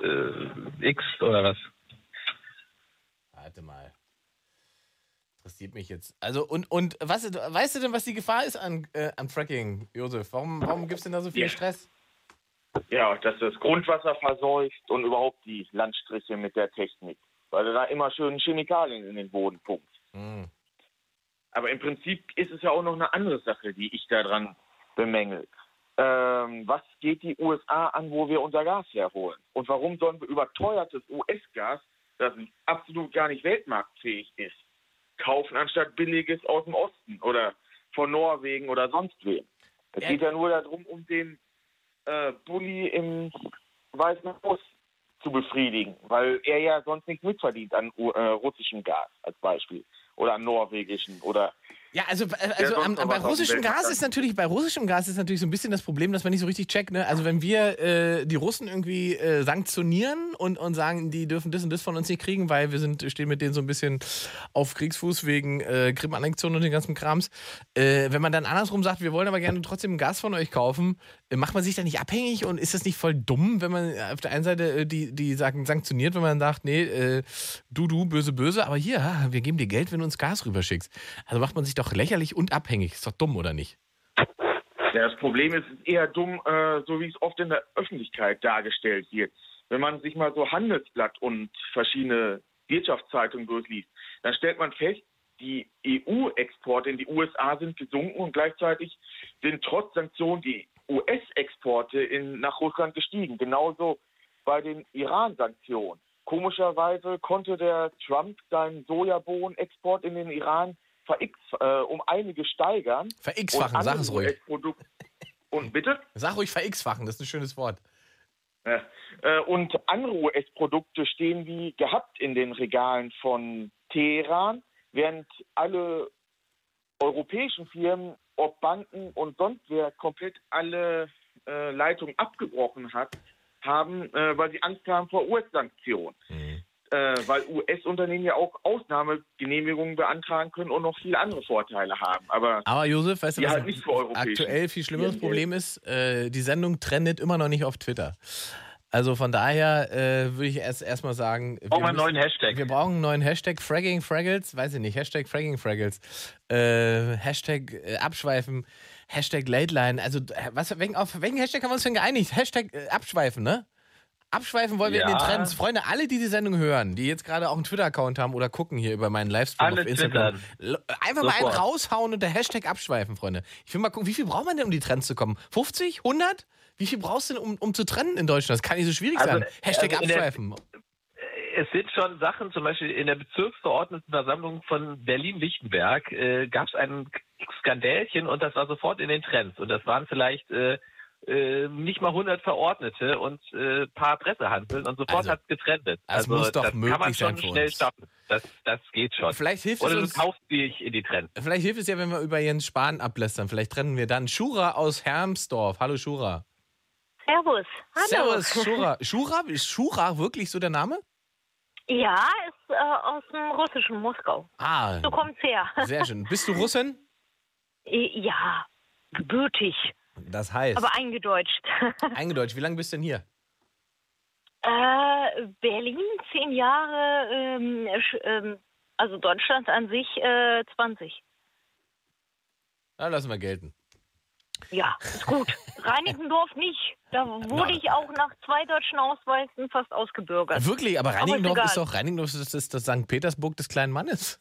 äh, X oder was? Warte mal. Interessiert mich jetzt. Also, und, und was, weißt du denn, was die Gefahr ist an, äh, an Fracking, Josef? Warum, warum gibt es denn da so viel Ja. Stress? Ja, dass das Grundwasser verseucht und überhaupt die Landstriche mit der Technik. Weil du da immer schön Chemikalien in den Boden pumpt. Hm. Aber im Prinzip ist es ja auch noch eine andere Sache, die ich daran bemängel. Ähm, was geht die USA an, wo wir unser Gas herholen? Und warum sollen wir überteuertes US-Gas, das absolut gar nicht weltmarktfähig ist, kaufen, anstatt billiges aus dem Osten oder von Norwegen oder sonst wem? Es Ja. geht ja nur darum, um den äh, Bulli im Weißen Haus zu befriedigen, weil er ja sonst nichts mitverdient an äh, russischem Gas als Beispiel oder an norwegischen oder Ja, also, äh, also am, noch bei russischem Gas ist natürlich, bei russischem Gas ist natürlich so ein bisschen das Problem, dass man nicht so richtig checkt, ne? Also wenn wir äh, die Russen irgendwie äh, sanktionieren und, und sagen, die dürfen das und das von uns nicht kriegen, weil wir sind, stehen mit denen so ein bisschen auf Kriegsfuß wegen äh, Krim-Annexion und den ganzen Krams. Äh, wenn man dann andersrum sagt, wir wollen aber gerne trotzdem Gas von euch kaufen, äh, macht man sich da nicht abhängig und ist das nicht voll dumm, wenn man auf der einen Seite äh, die, die sagen, sanktioniert, wenn man sagt, nee, äh, du, du, böse, böse, aber hier, wir geben dir Geld, wenn du uns Gas rüberschickst. Also macht man sich doch lächerlich und abhängig. Ist doch dumm, oder nicht? Ja, das Problem ist ist eher dumm, äh, so wie es oft in der Öffentlichkeit dargestellt wird. Wenn man sich mal so Handelsblatt und verschiedene Wirtschaftszeitungen durchliest, dann stellt man fest, die EU-Exporte in die USA sind gesunken und gleichzeitig sind trotz Sanktionen die US-Exporte nach Russland gestiegen. Genauso bei den Iran-Sanktionen. Komischerweise konnte der Trump seinen Sojabohnenexport in den Iran verx, äh, um einige steigern. Ver-X-fachen, sag es ruhig. Und bitte? Sag ruhig ver-X-fachen, das ist ein schönes Wort. Ja. Äh, Und andere US-Produkte stehen wie gehabt in den Regalen von Teheran, während alle europäischen Firmen, ob Banken und sonst wer, komplett alle äh, Leitungen abgebrochen hat, haben, äh, weil sie Angst haben vor US-Sanktionen. Äh, weil US-Unternehmen ja auch Ausnahmegenehmigungen beantragen können und noch viele andere Vorteile haben. Aber Aber Josef, weißt du, was halt nicht für aktuell viel schlimmeres Ja, Problem ist? Äh, die Sendung trendet immer noch nicht auf Twitter. Also von daher äh, würde ich erst erstmal sagen, wir, Brauchen einen neuen Hashtag. wir brauchen einen neuen Hashtag Fragging Fraggles, weiß ich nicht, Hashtag Fragging Fraggles, äh, Hashtag äh, Abschweifen, Hashtag Lateline, also äh, was, auf welchen Hashtag haben wir uns denn geeinigt? Hashtag äh, Abschweifen, ne? Abschweifen wollen wir in den Ja. Trends. Freunde, alle, die die Sendung hören, die jetzt gerade auch einen Twitter-Account haben oder gucken hier über meinen Livestream Alle auf Instagram, twittern. einfach mal einen Sofort. raushauen unter Hashtag Abschweifen, Freunde. Ich will mal gucken, wie viel braucht man denn, um die Trends zu kommen? 50? 100? Wie viel brauchst du denn, um, um zu trennen in Deutschland? Das kann nicht so schwierig Also, sein. Hashtag also der- Abschweifen. es sind schon Sachen, zum Beispiel in der Bezirksverordnetenversammlung von Berlin-Lichtenberg äh, gab es ein Skandälchen und das war sofort in den Trends. Und das waren vielleicht äh, äh, nicht mal 100 Verordnete und ein äh, paar Pressehandeln und sofort Also, hat es getrendet. das also muss doch das möglich kann man sein schon für schnell uns. schaffen. Das, das geht schon. Vielleicht hilft Oder es du uns. kaufst dich in die Trends. Vielleicht hilft es ja, wenn wir über Jens Spahn ablästern. Vielleicht trennen wir dann Shura aus Hermsdorf. Hallo Shura. Servus. Hallo. Servus, Shura. Shura? Ist Shura wirklich so der Name? Ja, ist äh, aus dem russischen Moskau. Ah, So kommt's her. sehr schön. Bist du Russin? ja, gebürtig, Das heißt, aber eingedeutscht. eingedeutscht. Wie lange bist du denn hier? äh, Berlin zehn Jahre, ähm, ähm, also Deutschland an sich äh, 20. Na, lassen wir gelten. Ja, ist gut. Reinickendorf nicht. Da wurde ich auch nach zwei deutschen Ausweisen fast ausgebürgert. Wirklich, aber Aber Reinickendorf ist doch Reinickendorf ist das, das St. Petersburg des kleinen Mannes.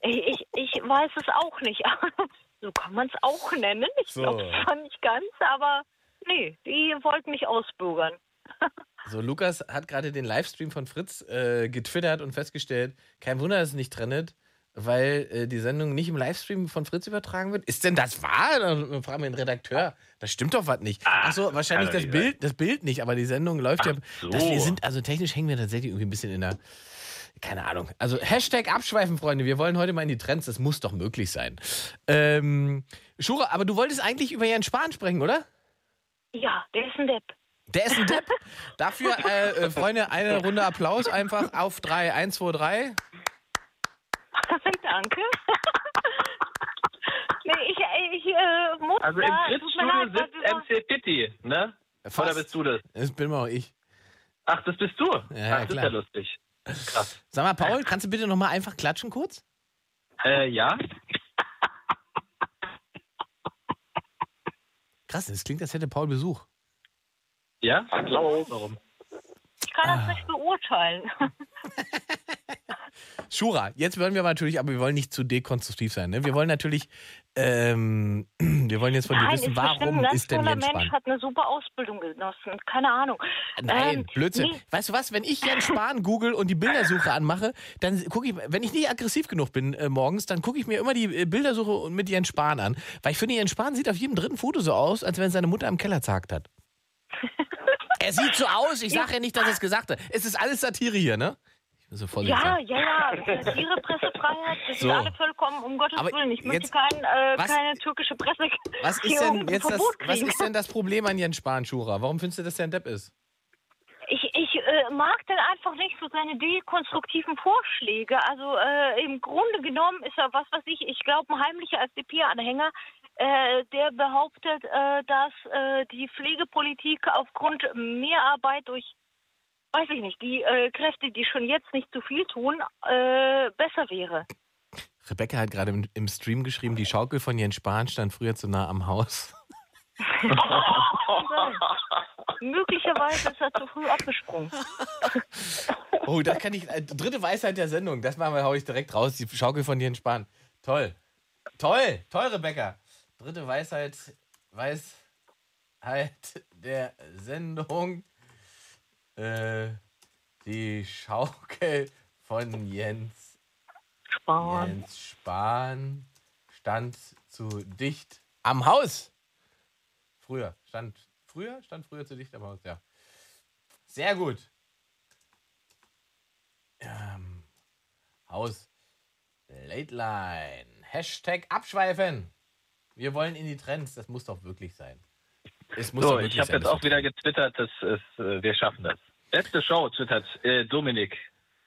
Ich, ich weiß es auch nicht. so kann man es auch nennen. Ich So. glaube es zwar nicht ganz, aber nee, die wollten mich ausbürgern. So, Lukas hat gerade den Livestream von Fritz äh, getwittert und festgestellt, kein Wunder, dass es nicht trennt, weil äh, die Sendung nicht im Livestream von Fritz übertragen wird. Ist denn das wahr? Dann fragen wir den Redakteur. Das stimmt doch was nicht. Ach so, wahrscheinlich das Bild, das Bild nicht, aber die Sendung läuft ja. so. Das, wir sind, also technisch hängen wir tatsächlich irgendwie ein bisschen in der. Keine Ahnung. Also Hashtag abschweifen, Freunde. Wir wollen heute mal in die Trends. Das muss doch möglich sein. Ähm, Shura, aber du wolltest eigentlich über Jens Spahn sprechen, oder? Ja, der ist ein Depp. Der ist ein Depp. Dafür, äh, äh, Freunde, eine Runde Applaus einfach auf drei. Eins, zwei, drei. Danke. nee, ich, ich äh, muss Also im da, leid, sitzt MC Pitti, ne? Oder bist du das? Das bin mal ich. Ach, das bist du? Ja, Ach, das klar. ist ja lustig. Krass. Sag mal, Paul, kannst du bitte nochmal einfach klatschen kurz? Äh, ja. Krass, das klingt, als hätte Paul Besuch. Ja? Hallo. Warum? Ich kann Ah. das nicht beurteilen. Shura, jetzt wollen wir aber natürlich, aber wir wollen nicht zu dekonstruktiv sein. Ne? Wir wollen natürlich, ähm, wir wollen jetzt von dir Nein, wissen, ist bestimmt warum ist denn Jens Mensch, Spahn? hat eine super Ausbildung genossen. Keine Ahnung. Nein, Ähm, Blödsinn. nee. Weißt du was, wenn ich Jens Spahn google und die Bildersuche anmache, dann gucke ich, wenn ich nicht aggressiv genug bin äh, morgens, dann gucke ich mir immer die äh, Bildersuche mit Jens Spahn an. Weil ich finde, Jens Spahn sieht auf jedem dritten Foto so aus, als wenn seine Mutter im Keller zagt hat. er sieht so aus, ich sage ja nicht, dass er es gesagt hat. Es ist alles Satire hier, ne? Ich bin so voll Ja, ja, ja. Satire, Pressefreiheit, das So. alle vollkommen, um Gottes Aber Willen. Ich möchte jetzt- kein, äh, was- keine türkische Presse. Was ist denn jetzt das, was ist denn das Problem an Jens Spahn, Schura? Warum findest du, dass der ein Depp ist? Ich, ich äh, mag denn einfach nicht so seine dekonstruktiven Vorschläge. Also äh, im Grunde genommen ist er, was weiß ich, ich glaube, ein heimlicher FDP-Anhänger, äh, der behauptet, äh, dass äh, die Pflegepolitik aufgrund Mehrarbeit durch, weiß ich nicht, die äh, Kräfte, die schon jetzt nicht zu viel tun, äh, besser wäre. Rebecca hat gerade im, im Stream geschrieben, die Schaukel von Jens Spahn stand früher zu nah am Haus. Möglicherweise ist er zu früh abgesprungen. Oh, das kann ich. Äh, dritte Weisheit der Sendung. Das machen wir, hau ich direkt raus. Die Schaukel von Jens Spahn. Toll. Toll. Toll, Rebecca. Dritte Weisheit. Weisheit der Sendung. Äh, die Schaukel von Jens, Spahn. Jens Spahn stand zu dicht am Haus. Früher. Stand früher? Stand früher zu dicht am Haus, ja. Sehr gut. Ähm, Haus. Late Line. Hashtag abschweifen. Wir wollen in die Trends. Das muss doch wirklich sein. So, ich habe jetzt auch wieder getwittert, dass es, äh, wir schaffen das. Letzte Show twittert äh, Dominik.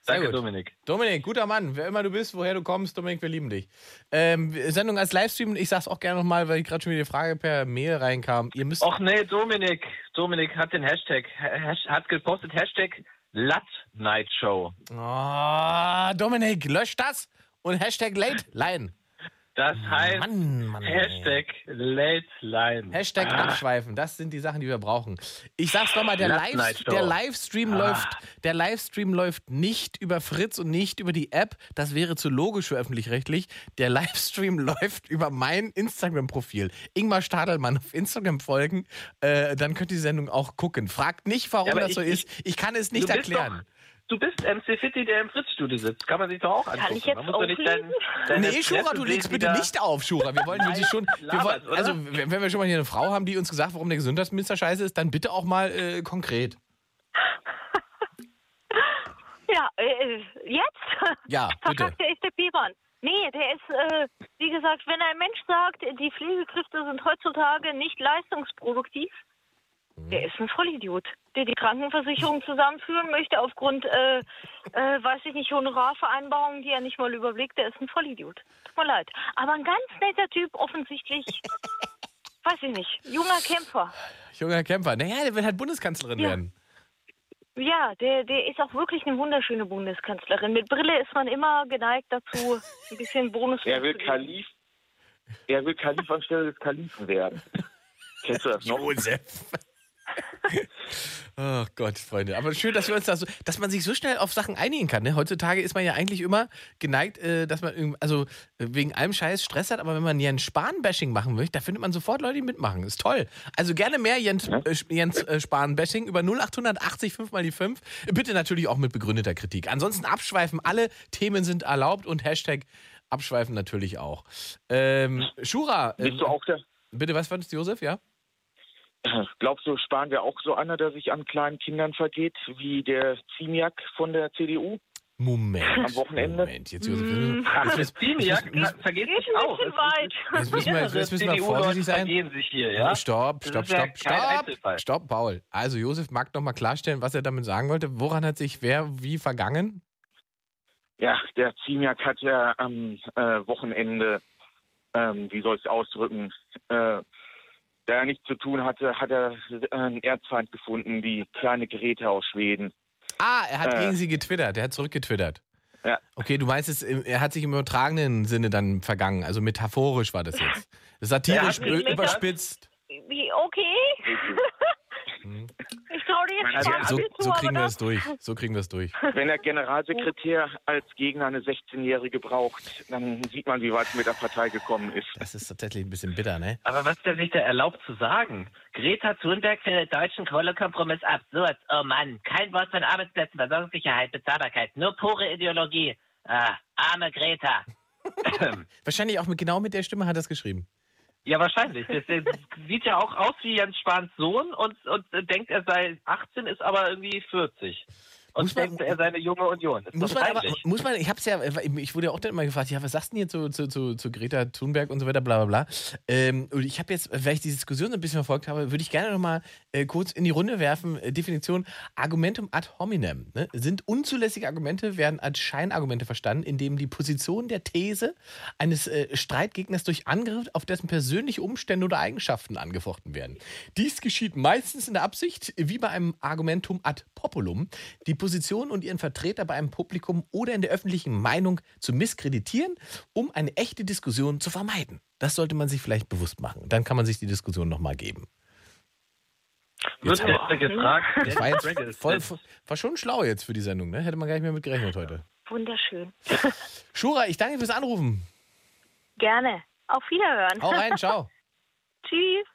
Danke. Dominik. Dominik, guter Mann. Wer immer du bist, woher du kommst, Dominik, wir lieben dich. Ähm, Sendung als Livestream. Ich sag's auch gerne nochmal, weil gerade schon wieder die Frage per Mail reinkam. Ihr müsst. Och nee, Dominik. Dominik hat den Hashtag, Hash, hat gepostet Hashtag Lat Night Show. Oh, Dominik, lösch das und Hashtag Late Line. Das heißt Mann, Mann. Hashtag Late Line. Hashtag Ah. abschweifen, das sind die Sachen, die wir brauchen. Ich sag's nochmal, der, Live, der Livestream Ah. läuft, der Livestream läuft nicht über Fritz und nicht über die App. Das wäre zu logisch für öffentlich-rechtlich. Der Livestream läuft über mein Instagram-Profil. Ingmar Stadelmann auf Instagram folgen, äh, dann könnt ihr die Sendung auch gucken. Fragt nicht, warum Ja, das ich- so ist. Ich kann es nicht erklären. Doch, du bist MC Fitti, der im Fritz-Studio sitzt. Kann man sich doch auch angucken. ich jetzt Man muss doch nicht dein, deine Nee, Presse du legst bitte nicht auf, Shura. Wir wollen wirklich schon. Wir wollen, also, wenn wir schon mal hier eine Frau haben, die uns gesagt, warum der Gesundheitsminister scheiße ist, dann bitte auch mal äh, konkret. Ja, äh, jetzt? Ja, bitte. Verkackte FDP-Bahn. Nee, der ist, äh, wie gesagt, wenn ein Mensch sagt, die Pflegekräfte sind heutzutage nicht leistungsproduktiv. Der ist ein Vollidiot, der die Krankenversicherung zusammenführen möchte aufgrund, äh, äh, weiß ich nicht, Honorarvereinbarungen, die er nicht mal überblickt, der ist ein Vollidiot. Tut mir leid. Aber ein ganz netter Typ, offensichtlich, weiß ich nicht, junger Kämpfer. Junger Kämpfer. Naja, der will halt Bundeskanzlerin Ja. werden. Ja, der, der ist auch wirklich eine wunderschöne Bundeskanzlerin. Mit Brille ist man immer geneigt dazu, ein bisschen Bonus Er will. Kalif, er will Kalif anstelle des Kalifen werden. Kennst du das noch? Josef. Ach Gott, Freunde. Aber schön, dass wir uns da so, dass man sich so schnell auf Sachen einigen kann. Ne? Heutzutage ist man ja eigentlich immer geneigt, äh, dass man also wegen allem Scheiß Stress hat, aber wenn man Jens Spahn-Bashing machen möchte, da findet man sofort Leute, die mitmachen. Ist toll. Also gerne mehr Jens, Ja. äh, Jens äh, Spahn-Bashing über 0880 5 mal die 5. Bitte natürlich auch mit begründeter Kritik. Ansonsten abschweifen, alle Themen sind erlaubt und Hashtag abschweifen natürlich auch. Ähm, Shura, Bist du auch der? bitte, was fandest du, Josef? Ja? Glaubst du, Spahn wäre auch so einer, der sich an kleinen Kindern vergeht, wie der Ziemiak von der CDU? Moment. Am Wochenende? Moment, jetzt Josef. Mm. Ach, Jetzt vergeht Geht sich ein auch. bisschen Es weit. Jetzt müssen wir, jetzt müssen wir vorsichtig sein. sich hier, ja? Stopp, stopp, stopp, stopp. Stopp, Paul. Also Josef mag noch mal klarstellen, was er damit sagen wollte. Woran hat sich wer wie vergangen? Ja, der Ziemiak hat ja am äh, Wochenende, ähm, wie soll ich es ausdrücken, äh, da er nichts zu tun hatte, hat er äh, einen Erzfeind gefunden, die kleine Grete aus Schweden. Ah, er hat Äh. gegen sie getwittert. Er hat zurückgetwittert. Ja. Okay, du meinst, es, er hat sich im übertragenen Sinne dann vergangen. Also metaphorisch war das jetzt. Satirisch Er überspitzt. Wie, okay. Jetzt Also, So, so kriegen wir es durch. So kriegen wir es durch. Wenn der Generalsekretär als Gegner eine 16-Jährige braucht, dann sieht man, wie weit mit der Partei gekommen ist. Das ist tatsächlich ein bisschen bitter, ne? Aber was der sich da erlaubt zu sagen? Greta Thunberg findet deutschen Kohlekompromiss absurd. Oh Mann, kein Wort von Arbeitsplätzen, Versorgungssicherheit, Bezahlbarkeit, nur pure Ideologie. Ah, arme Greta. Wahrscheinlich auch mit, genau mit der Stimme hat er es geschrieben. Ja, wahrscheinlich. Das, das sieht ja auch aus wie Jens Spahns Sohn und, und denkt, er sei 18, ist aber irgendwie 40. Und denkt, er sei eine junge Union. Ist Muss man aber, muss man, ich hab's ja, ich wurde ja auch dann immer gefragt, ja, was sagst du denn hier zu, zu, zu, zu Greta Thunberg und so weiter, bla bla bla. Ähm, und ich habe jetzt, weil ich die Diskussion so ein bisschen verfolgt habe, würde ich gerne nochmal äh, kurz in die Runde werfen. Äh, Definition: Argumentum ad hominem. Ne? Sind unzulässige Argumente, werden als Scheinargumente verstanden, indem die Position der These eines äh, Streitgegners durch Angriff auf dessen persönliche Umstände oder Eigenschaften angefochten werden. Dies geschieht meistens in der Absicht, wie bei einem Argumentum ad populum, die Position und ihren Vertreter bei einem Publikum oder in der öffentlichen Meinung zu misskreditieren, um eine echte Diskussion zu vermeiden. Das sollte man sich vielleicht bewusst machen. Dann kann man sich die Diskussion nochmal geben. Wird Jetzt- jetzt gefragt. Das war jetzt voll, war schon schlau jetzt für die Sendung, ne? Hätte man gar nicht mehr mit gerechnet heute. Wunderschön. Shura, ich danke fürs Anrufen. Gerne. Auf Wiederhören. Hau rein, ciao. Tschüss.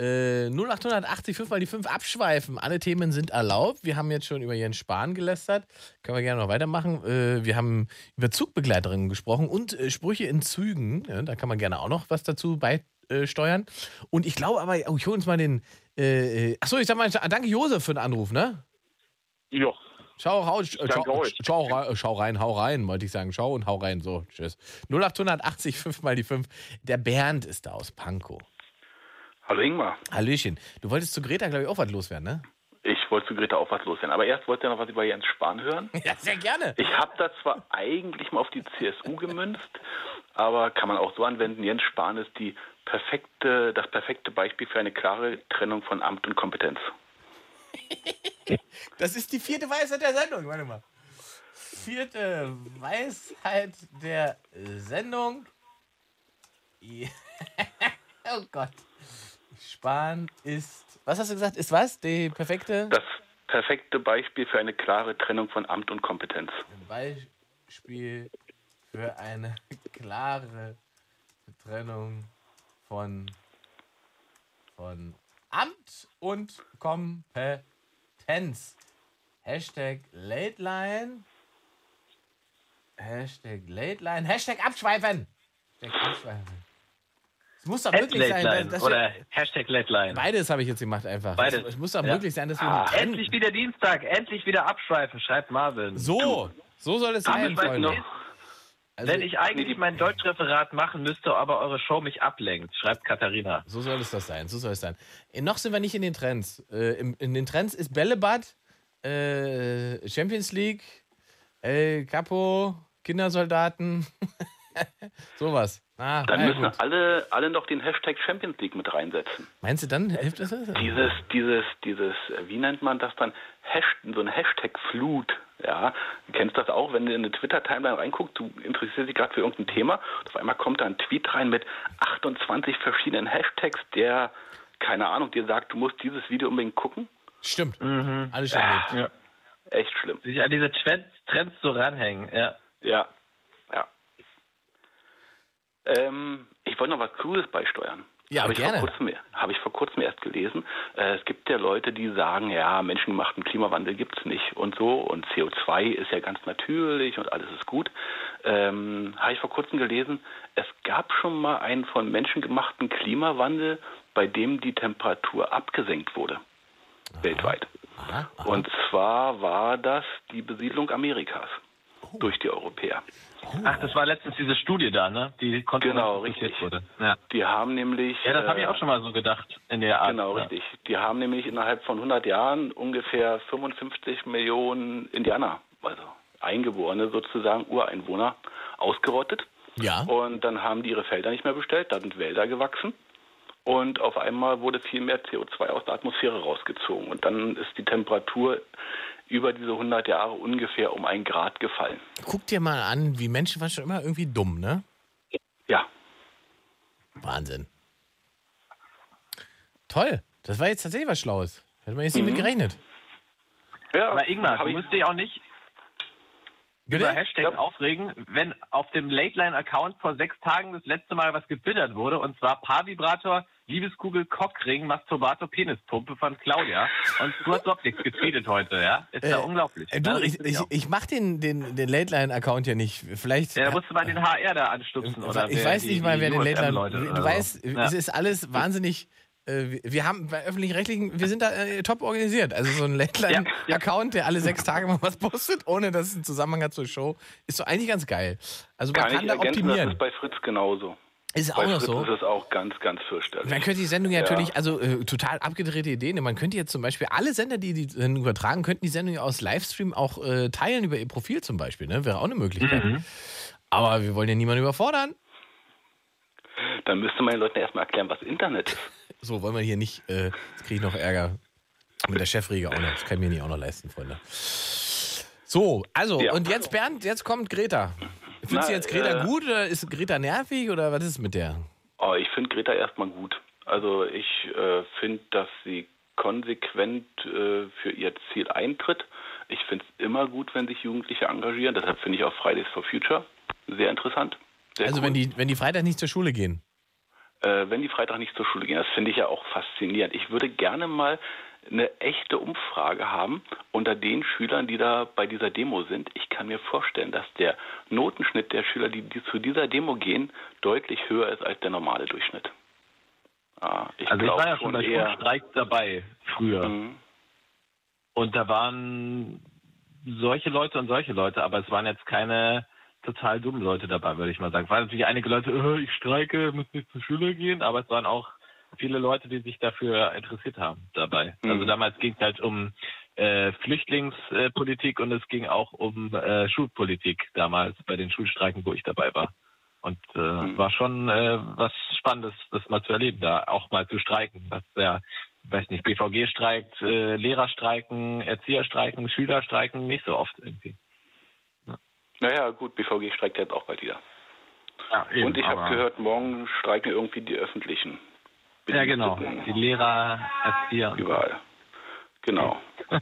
Äh, 0880 5 mal die 5 abschweifen. Alle Themen sind erlaubt. Wir haben jetzt schon über Jens Spahn gelästert. Können wir gerne noch weitermachen. Äh, wir haben über Zugbegleiterinnen gesprochen und äh, Sprüche in Zügen. Ja, da kann man gerne auch noch was dazu beisteuern. Und ich glaube aber, oh, ich hole uns mal den. Äh, achso, ich sag mal, danke Josef für den Anruf, ne? Jo. Schau, hau, schau, schau, rein, schau rein, hau rein, wollte ich sagen. Schau und hau rein. So, tschüss. 0880 5 mal die 5. Der Bernd ist da aus Pankow. Hallo Ingmar. Hallöchen. Du wolltest zu Greta, glaube ich, auch was loswerden, ne? Ich wollte zu Greta auch was loswerden. Aber erst wollte ich noch was über Jens Spahn hören. Ja, sehr gerne. Ich habe da zwar eigentlich mal auf die CSU gemünzt, aber kann man auch so anwenden. Jens Spahn ist die perfekte, das perfekte Beispiel für eine klare Trennung von Amt und Kompetenz. Das ist die vierte Weisheit der Sendung. Warte mal. Vierte Weisheit der Sendung. Oh Gott. Spahn ist. Was hast du gesagt? Ist was? Die perfekte Das perfekte Beispiel für eine klare Trennung von Amt und Kompetenz. Beispiel für eine klare Trennung von, von Amt und Kompetenz. Hashtag Lateline. Hashtag Lateline. Hashtag abschweifen. Hashtag abschweifen. Es muss doch möglich sein, dass oder wir, Hashtag Letline. Beides habe ich jetzt gemacht einfach. Beides. Es, muss doch Ja. möglich sein, dass wir Ah. Endlich wieder Dienstag, endlich wieder abschweifen, schreibt Marvin. So, so soll es sein, Freunde. Also, wenn ich eigentlich mein Deutschreferat machen müsste, aber eure Show mich ablenkt, schreibt Katharina. So soll es das sein, so soll es sein. Äh, noch sind wir nicht in den Trends. Äh, in den Trends ist Bällebad, äh, Champions League, El Capo, Kindersoldaten, sowas. Ah, Dann müssen gut. alle, alle noch den Hashtag Champions League mit reinsetzen. Meinst du dann, hilft das? Dieses, dieses, dieses, äh, wie nennt man das dann? Hasht, so ein Hashtag-Flut. Ja, du kennst das auch, wenn du in eine Twitter-Timeline reinguckst, du interessierst dich gerade für irgendein Thema, und auf einmal kommt da ein Tweet rein mit 28 verschiedenen Hashtags, der, keine Ahnung, dir sagt, du musst dieses Video unbedingt gucken. Stimmt. Alles schon erlebt. Ja. Echt schlimm. Sich an diese Trends, Trends so ranhängen, ja. Ja, ja. Ähm, ich wollte noch was Cooles beisteuern. Ja, Habe ich, gerne. vor kurzem- habe ich vor kurzem erst gelesen. Äh, es gibt ja Leute, die sagen, ja, menschengemachten Klimawandel gibt es nicht und so. Und CO2 ist ja ganz natürlich und alles ist gut. Ähm, habe ich vor kurzem gelesen, es gab schon mal einen von menschengemachten Klimawandel, bei dem die Temperatur abgesenkt wurde. Weltweit. Aha, aha. Und zwar war das die Besiedlung Amerikas Oh. durch die Europäer. Ach, das war letztens diese Studie da, ne? Die Genau, konfisziert richtig. wurde. Ja, Die haben nämlich. ja das habe ich äh, auch schon mal so gedacht in der Art. Genau, ja. richtig. Die haben nämlich innerhalb von 100 Jahren ungefähr 55 Millionen Indianer, also Eingeborene sozusagen, Ureinwohner, ausgerottet. Ja. Und dann haben die ihre Felder nicht mehr bestellt, da sind Wälder gewachsen. Und auf einmal wurde viel mehr CO2 aus der Atmosphäre rausgezogen. Und dann ist die Temperatur über diese 100 Jahre ungefähr um ein Grad gefallen. Guck dir mal an, wie Menschen waren schon immer irgendwie dumm, ne? Ja. Wahnsinn. Toll. Das war jetzt tatsächlich was Schlaues. Hätte man jetzt nicht mit gerechnet. ja Aber Ingmar, du ich- musst dich auch nicht Bitte? über Hashtags aufregen, wenn auf dem Lateline-Account vor sechs Tagen das letzte Mal was gebittert wurde, und zwar Paarvibrator, Liebeskugel, Cockring, Masturbator, Penispumpe von Claudia. Und du hast überhaupt nichts getweetet heute, ja? Ist ja Äh, unglaublich. Äh, du, ich, ich, ich mach den, den, den Late-Line-Account ja nicht. Vielleicht. ja, da musst du mal den HR da anstupsen, oder? ich wer- weiß die- nicht mal, die wer den Late-Line. Du weißt, Ja. es ist alles wahnsinnig. äh, wir- haben bei öffentlich-rechtlichen, wir sind da äh, top organisiert. Also so ein Late-Line-Account, der alle sechs Tage mal was postet, ohne dass es einen Zusammenhang hat zur Show, ist so eigentlich ganz geil. Also man Kann, kann, ich da ergänzen, das optimieren. ist bei Fritz genauso. Ist Bei auch noch Fritz so. ist es auch ganz, ganz fürchterlich. Man könnte die Sendung ja Ja. natürlich, also äh, total abgedrehte Ideen. Man könnte jetzt zum Beispiel alle Sender, die die Sendung übertragen, könnten die Sendung ja aus Livestream auch äh, teilen über ihr Profil zum Beispiel. Ne? Wäre auch eine Möglichkeit. Mhm. Aber wir wollen ja niemanden überfordern. Dann müsste man den Leuten erstmal erklären, was Internet ist. So, wollen wir hier nicht, äh, jetzt kriege ich noch Ärger mit der Chefriege auch noch. Das kann ich mir nicht auch noch leisten, Freunde. So, also, Ja. und jetzt Bernd, jetzt kommt Greta. Findest du jetzt Greta äh, gut oder ist Greta nervig oder was ist mit der? Oh, ich finde Greta erstmal gut. Also ich äh, finde, dass sie konsequent äh, für ihr Ziel eintritt. Ich finde es immer gut, wenn sich Jugendliche engagieren. Deshalb finde ich auch Fridays for Future sehr interessant. Sehr Also, cool. wenn die, wenn die Freitag nicht zur Schule gehen. äh, wenn die Freitag nicht zur Schule gehen. Das finde ich ja auch faszinierend. Ich würde gerne mal eine echte Umfrage haben unter den Schülern, die da bei dieser Demo sind. Ich kann mir vorstellen, dass der Notenschnitt der Schüler, die, die zu dieser Demo gehen, deutlich höher ist als der normale Durchschnitt. Ah, ich Also ich war ja schon bei eher. Schulstreiks dabei, früher. Mhm. Und da waren solche Leute und solche Leute, aber es waren jetzt keine total dummen Leute dabei, würde ich mal sagen. Es waren natürlich einige Leute, äh, ich streike, muss nicht zur Schule gehen, aber es waren auch viele Leute, die sich dafür interessiert haben dabei. Mhm. Also damals ging es halt um äh, Flüchtlingspolitik und es ging auch um äh, Schulpolitik damals bei den Schulstreiken, wo ich dabei war. Und äh, Mhm. war schon äh, was Spannendes, das mal zu erleben, da auch mal zu streiken. Das ja, weiß nicht, BVG streikt, äh, Lehrer streiken, Erzieher streiken, Schüler streiken, nicht so oft irgendwie. Naja, gut, BVG streikt jetzt auch bald wieder. Ja, Und ich habe gehört, morgen streiken irgendwie die Öffentlichen. Ja, genau. Die Lehrer, Erzieher. Überall. Genau.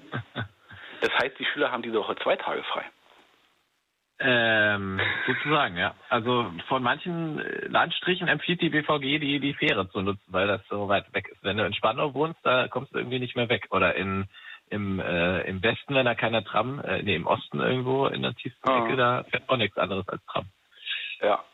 Das heißt, die Schüler haben diese Woche zwei Tage frei. Ähm, sozusagen, ja. Also von manchen Landstrichen empfiehlt die BVG, die, die Fähre zu nutzen, weil das so weit weg ist. Wenn du in Spandau wohnst, da kommst du irgendwie nicht mehr weg. Oder in, im, äh, im Westen, wenn da keiner Tram, äh, nee, im Osten irgendwo in der tiefsten Ah. Ecke, da fährt auch nichts anderes als Tram. Ja.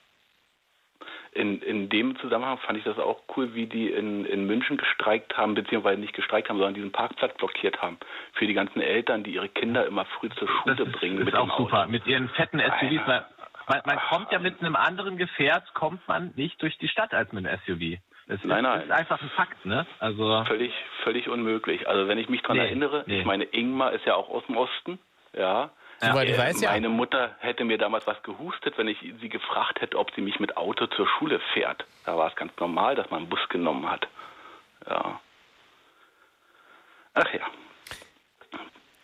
In, in dem Zusammenhang fand ich das auch cool, wie die in, in München gestreikt haben, beziehungsweise nicht gestreikt haben, sondern diesen Parkplatz blockiert haben. Für die ganzen Eltern, die ihre Kinder immer früh zur Das Schule ist, bringen ist mit auch super. Auto. Mit ihren fetten SUVs. Weil, man, man kommt ja mit einem anderen Gefährt, kommt man nicht durch die Stadt als mit einem SUV. Das ist, Nein, nein. ist einfach ein Fakt, ne? Also Völlig, völlig unmöglich. Also wenn ich mich daran Nee, erinnere, nee. ich meine, Ingmar ist ja auch aus dem Osten, ja. Soweit ich Äh, weiß, ja. Meine Mutter hätte mir damals was gehustet, wenn ich sie gefragt hätte, ob sie mich mit Auto zur Schule fährt. Da war es ganz normal, dass man einen Bus genommen hat. Ja. Ach ja.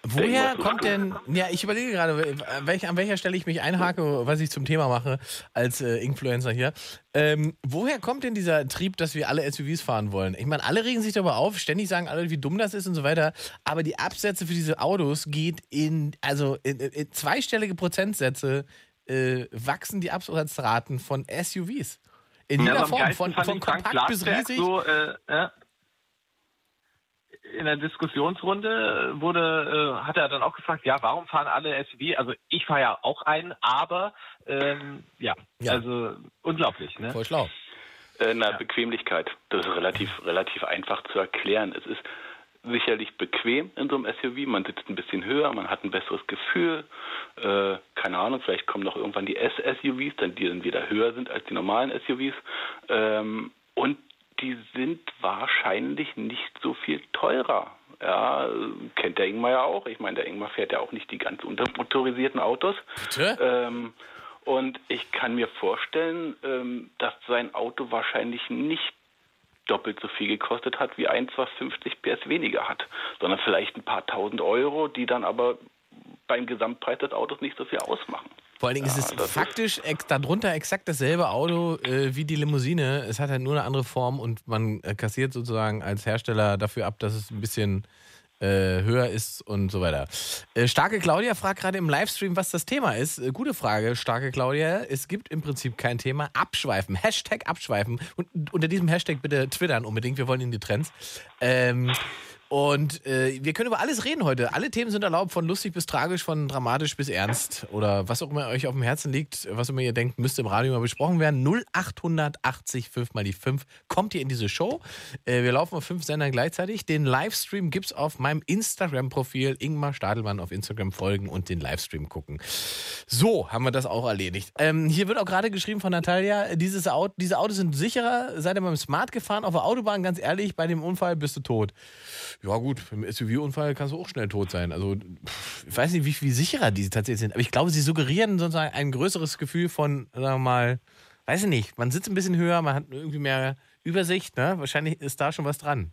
Woher kommt denn, ja, ich überlege gerade, welch, an welcher Stelle ich mich einhake, was ich zum Thema mache als äh, Influencer hier. Ähm, woher kommt denn dieser Trieb, dass wir alle SUVs fahren wollen? Ich meine, alle regen sich darüber auf, ständig sagen alle, wie dumm das ist und so weiter, aber die Absätze für diese Autos geht in, also in, in zweistellige Prozentsätze äh, wachsen die Absatzraten von SUVs. In jeder Ja, Form, von, von kompakt bis riesig. So, äh, ja. In der Diskussionsrunde wurde, äh, hat er dann auch gefragt, ja, warum fahren alle SUV? Also ich fahre ja auch einen, aber ähm, ja, Ja. also unglaublich. Ne? Voll schlau. Äh, na, Bequemlichkeit. Das ist relativ, relativ einfach zu erklären. Es ist sicherlich bequem in so einem SUV. Man sitzt ein bisschen höher, man hat ein besseres Gefühl. Äh, keine Ahnung, vielleicht kommen noch irgendwann die S-SUVs, dann die dann wieder höher sind als die normalen SUVs. Ähm, und die sind wahrscheinlich nicht so viel teurer. Ja, kennt der Ingmar ja auch. Ich meine, der Ingmar fährt ja auch nicht die ganz untermotorisierten Autos. Bitte? Ähm, und ich kann mir vorstellen, ähm, dass sein Auto wahrscheinlich nicht doppelt so viel gekostet hat wie eins, was 50 PS weniger hat, sondern vielleicht ein paar tausend Euro, die dann aber beim Gesamtpreis des Autos nicht so viel ausmachen. Vor allen Dingen Ja, ist es faktisch ex darunter exakt dasselbe Auto äh, wie die Limousine. Es hat halt nur eine andere Form und man äh, kassiert sozusagen als Hersteller dafür ab, dass es ein bisschen äh, höher ist und so weiter. Äh, starke Claudia fragt gerade im Livestream, was das Thema ist. Äh, gute Frage, starke Claudia. Es gibt im Prinzip kein Thema. Abschweifen. Hashtag abschweifen. Und unter diesem Hashtag bitte twittern unbedingt. Wir wollen in die Trends. Ähm, und äh, wir können über alles reden heute. Alle Themen sind erlaubt, von lustig bis tragisch, von dramatisch bis ernst oder was auch immer euch auf dem Herzen liegt, was immer ihr denkt, müsste im Radio mal besprochen werden. 0880 5 mal die 5 kommt ihr in diese Show. Äh, wir laufen auf fünf Sendern gleichzeitig. Den Livestream gibt's auf meinem Instagram-Profil Ingmar Stadelmann auf Instagram folgen und den Livestream gucken. So, haben wir das auch erledigt. Ähm, hier wird auch gerade geschrieben von Natalia, dieses Auto, diese Autos sind sicherer. Seid ihr beim Smart gefahren auf der Autobahn? Ganz ehrlich, bei dem Unfall bist du tot. Ja gut, beim SUV-Unfall kannst du auch schnell tot sein. Also ich weiß nicht, wie viel sicherer die tatsächlich sind. Aber ich glaube, sie suggerieren sozusagen ein größeres Gefühl von, sagen wir mal, weiß ich nicht, man sitzt ein bisschen höher, man hat irgendwie mehr Übersicht. Ne? Wahrscheinlich ist da schon was dran.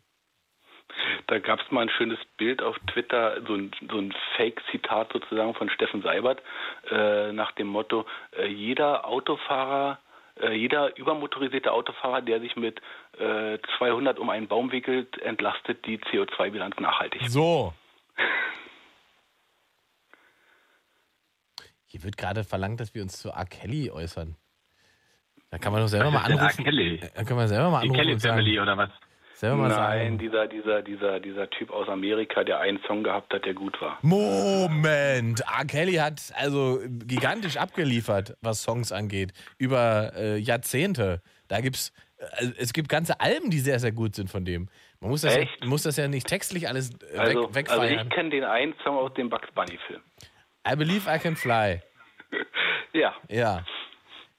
Da gab es mal ein schönes Bild auf Twitter, so ein, so ein Fake-Zitat sozusagen von Steffen Seibert, äh, nach dem Motto, äh, jeder Autofahrer, jeder übermotorisierte Autofahrer, der sich mit äh, 200 um einen Baum wickelt, entlastet die CO2-Bilanz nachhaltig. So. Hier wird gerade verlangt, dass wir uns zu R. Kelly äußern. Da kann man doch selber mal anrufen. Kelly? Da kann man selber mal Die anrufen Kelly und sagen, Family oder was? Nein, sagen. dieser, dieser, dieser, dieser Typ aus Amerika, der einen Song gehabt hat, der gut war. Moment, R. Kelly hat also gigantisch abgeliefert, was Songs angeht, über äh, Jahrzehnte. Da gibt's äh, es gibt ganze Alben, die sehr sehr gut sind von dem. Man muss das, ja, muss das ja nicht textlich alles äh, Also, weg, also wegfeiern. ich kenne den einen Song aus dem Bugs Bunny Film. I believe I can fly. Ja, Ja.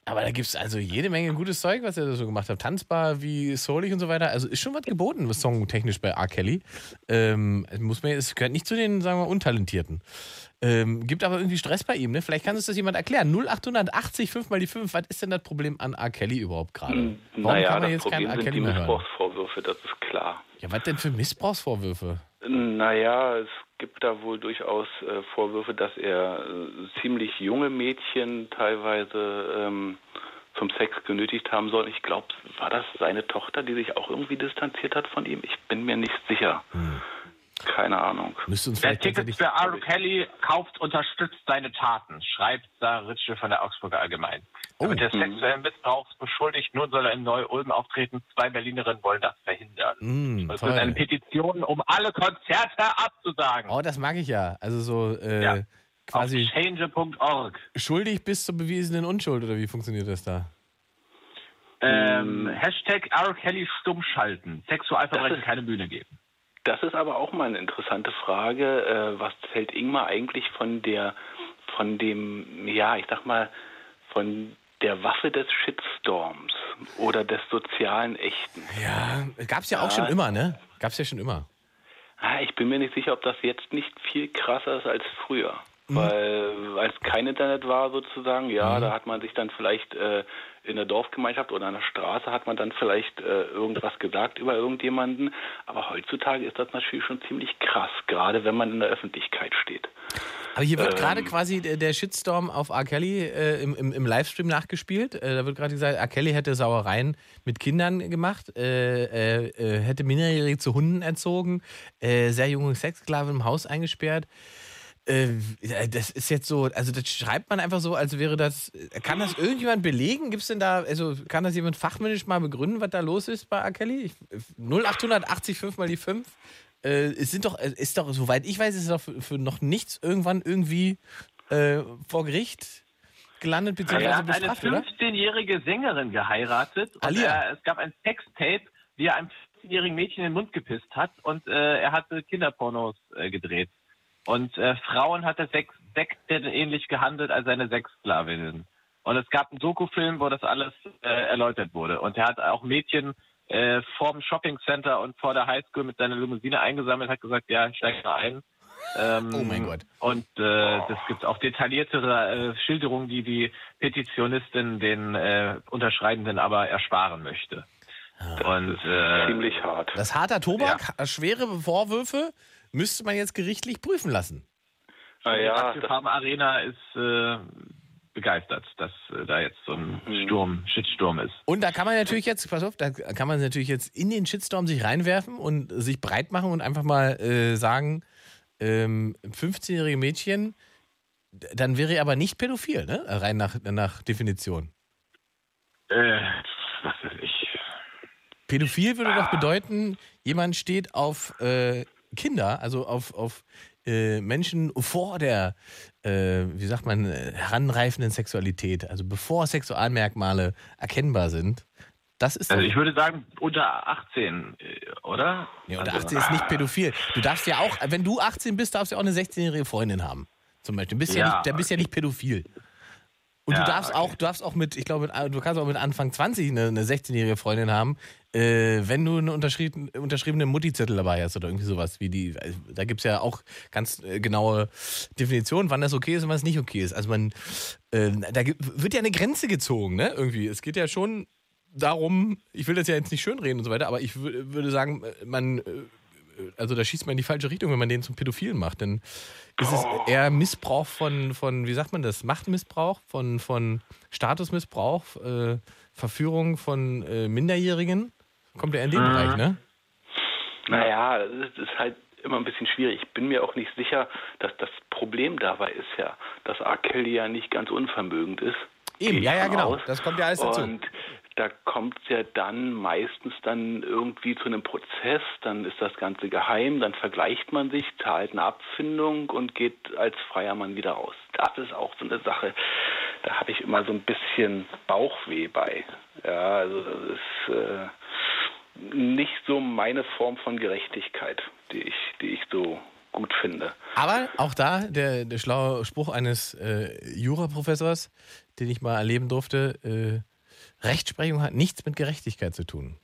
Aber da gibt es also jede Menge gutes Zeug, was er da so gemacht hat. Tanzbar wie soulig und so weiter. Also ist schon was geboten, was songtechnisch bei R. Kelly. Ähm, es muss man, es gehört nicht zu den, sagen wir, Untalentierten. Ähm, gibt aber irgendwie Stress bei ihm, ne? Vielleicht kann uns das jemand erklären. 0880 5 mal die 5. Was ist denn das Problem an R. Kelly überhaupt gerade? Warum naja, kann man jetzt keinen R. Kelly mehr hören? Missbrauchsvorwürfe, das ist. Ja, was denn für Missbrauchsvorwürfe? Naja, es gibt da wohl durchaus äh, Vorwürfe, dass er äh, ziemlich junge Mädchen teilweise ähm, zum Sex genötigt haben soll. Ich glaube, war das seine Tochter, die sich auch irgendwie distanziert hat von ihm? Ich bin mir nicht sicher. Keine Ahnung. Wer Tickets für R. Kelly kauft, unterstützt seine Taten, schreibt Sarah Ritschel von der Augsburger Allgemein. Oh. Er wird des Mhm. sexuellen Missbrauchs beschuldigt. Nun soll er in Neu-Ulm auftreten. Zwei Berlinerinnen wollen das verhindern. Mm, Es wird eine. Petition, um alle Konzerte abzusagen. Oh, das mag ich ja. Also so äh, Ja. quasi Auf change.org. schuldig bis zur bewiesenen Unschuld oder wie funktioniert das da? Ähm, Hashtag R. Kelly stumm schalten. Sexualverbrechen keine Bühne geben. Das ist aber auch mal eine interessante Frage. Äh, was hält Ingmar eigentlich von der, von dem, ja, ich sag mal, von der Waffe des Shitstorms oder des sozialen Echten? Ja, gab's ja auch Ja. schon immer, ne? Gab's ja schon immer. Ah, Ich bin mir nicht sicher, ob das jetzt nicht viel krasser ist als früher. Mhm. Weil als kein Internet war sozusagen, ja, da hat man sich dann vielleicht äh, in der Dorfgemeinschaft oder an der Straße hat man dann vielleicht äh, irgendwas gesagt über irgendjemanden. Aber heutzutage ist das natürlich schon ziemlich krass, gerade wenn man in der Öffentlichkeit steht. Aber hier wird Ähm. gerade quasi der, Shitstorm auf R. Kelly äh, im, im, im Livestream nachgespielt. Äh, da wird gerade gesagt, R. Kelly hätte Sauereien mit Kindern gemacht, äh, äh, hätte Minderjährige zu Hunden erzogen, sehr junge Sexsklaven im Haus eingesperrt. Äh, das ist jetzt so, also das schreibt man einfach so, als wäre das. Kann das irgendjemand belegen? Gibt es denn da, also kann das jemand fachmännisch mal begründen, was da los ist bei? Ich, 0880 5 mal die 5. Äh, es sind doch, ist doch, soweit ich weiß, ist doch für, für noch nichts irgendwann irgendwie äh, vor Gericht gelandet Er bzw. hat eine bestraft, oder? 15-jährige Sängerin geheiratet und Alia. er, es gab ein Sextape, wie er einem 15-jährigen Mädchen in den Mund gepisst hat und äh, er hatte Kinderpornos äh, gedreht. Und äh, Frauen hat er Sex, ähnlich gehandelt als seine Sexsklavinnen. Und es gab einen Doku-Film, wo das alles äh, erläutert wurde. Und er hat auch Mädchen äh, vor dem Shoppingcenter und vor der Highschool mit seiner Limousine eingesammelt, hat gesagt, ja, steig mal ein. Ähm, Oh mein Gott. Und äh, das gibt auch detailliertere äh, Schilderungen, die die Petitionistin den äh, Unterschreibenden aber ersparen möchte. Und äh, Ziemlich hart. Das ist harter Tobak, schwere Vorwürfe müsste man jetzt gerichtlich prüfen lassen. Ah, die ja, Farben Arena ist äh, begeistert, dass äh, da jetzt so ein Sturm, Shitsturm ist. Und da kann man natürlich jetzt, pass auf, da kann man natürlich jetzt in den Shitstorm sich reinwerfen und sich breit machen und einfach mal äh, sagen, ähm, 15-jährige Mädchen, dann wäre er aber nicht pädophil, ne? Rein nach, nach Definition. Äh, was weiß ich. Pädophil würde doch bedeuten, jemand steht auf äh, Kinder, also auf, auf äh, Menschen vor der, äh, wie sagt man, heranreifenden Sexualität, also bevor Sexualmerkmale erkennbar sind. Das ist Also ich würde sagen unter 18, äh, oder? Nee, unter Also, 18 ist nicht pädophil. Du darfst ja auch, wenn du 18 bist, darfst du ja auch eine 16-jährige Freundin haben. Zum Beispiel. Du bist ja, Ja, nicht, der bist ja nicht pädophil. Und Ja, du darfst okay. auch, du darfst auch mit, ich glaube, du kannst auch mit Anfang 20 eine, eine 16-jährige Freundin haben, äh, wenn du eine unterschrieben, unterschriebene Mutti-Zettel dabei hast oder irgendwie sowas wie die. Da gibt es ja auch ganz äh, genaue Definitionen, wann das okay ist und wann es nicht okay ist. Also man, äh, da gibt, wird ja eine Grenze gezogen, ne? Irgendwie. Es geht ja schon darum, ich will das ja jetzt nicht schönreden und so weiter, aber ich wür- würde sagen, man, äh, also da schießt man in die falsche Richtung, wenn man den zum Pädophilen macht. Dann ist es eher Missbrauch von, von, wie sagt man das, Machtmissbrauch, von, von Statusmissbrauch, äh, Verführung von äh, Minderjährigen. Kommt ja in den Bereich, ne? naja, das ist, halt immer ein bisschen schwierig. Ich bin mir auch nicht sicher, dass das Problem dabei ist ja, dass R. Kelly ja nicht ganz unvermögend ist. Eben, ja, ja, genau. aus. Das kommt ja alles dazu. Und da kommt es ja dann meistens dann irgendwie zu einem Prozess, dann ist das Ganze geheim, dann vergleicht man sich, zahlt eine Abfindung und geht als freier Mann wieder raus. Das ist auch so eine Sache, da habe ich immer so ein bisschen Bauchweh bei. Ja, also das ist äh, nicht so meine Form von Gerechtigkeit, die ich, die ich so gut finde. Aber auch da der, der schlaue Spruch eines äh, Juraprofessors, den ich mal erleben durfte, äh, Rechtsprechung hat nichts mit Gerechtigkeit zu tun.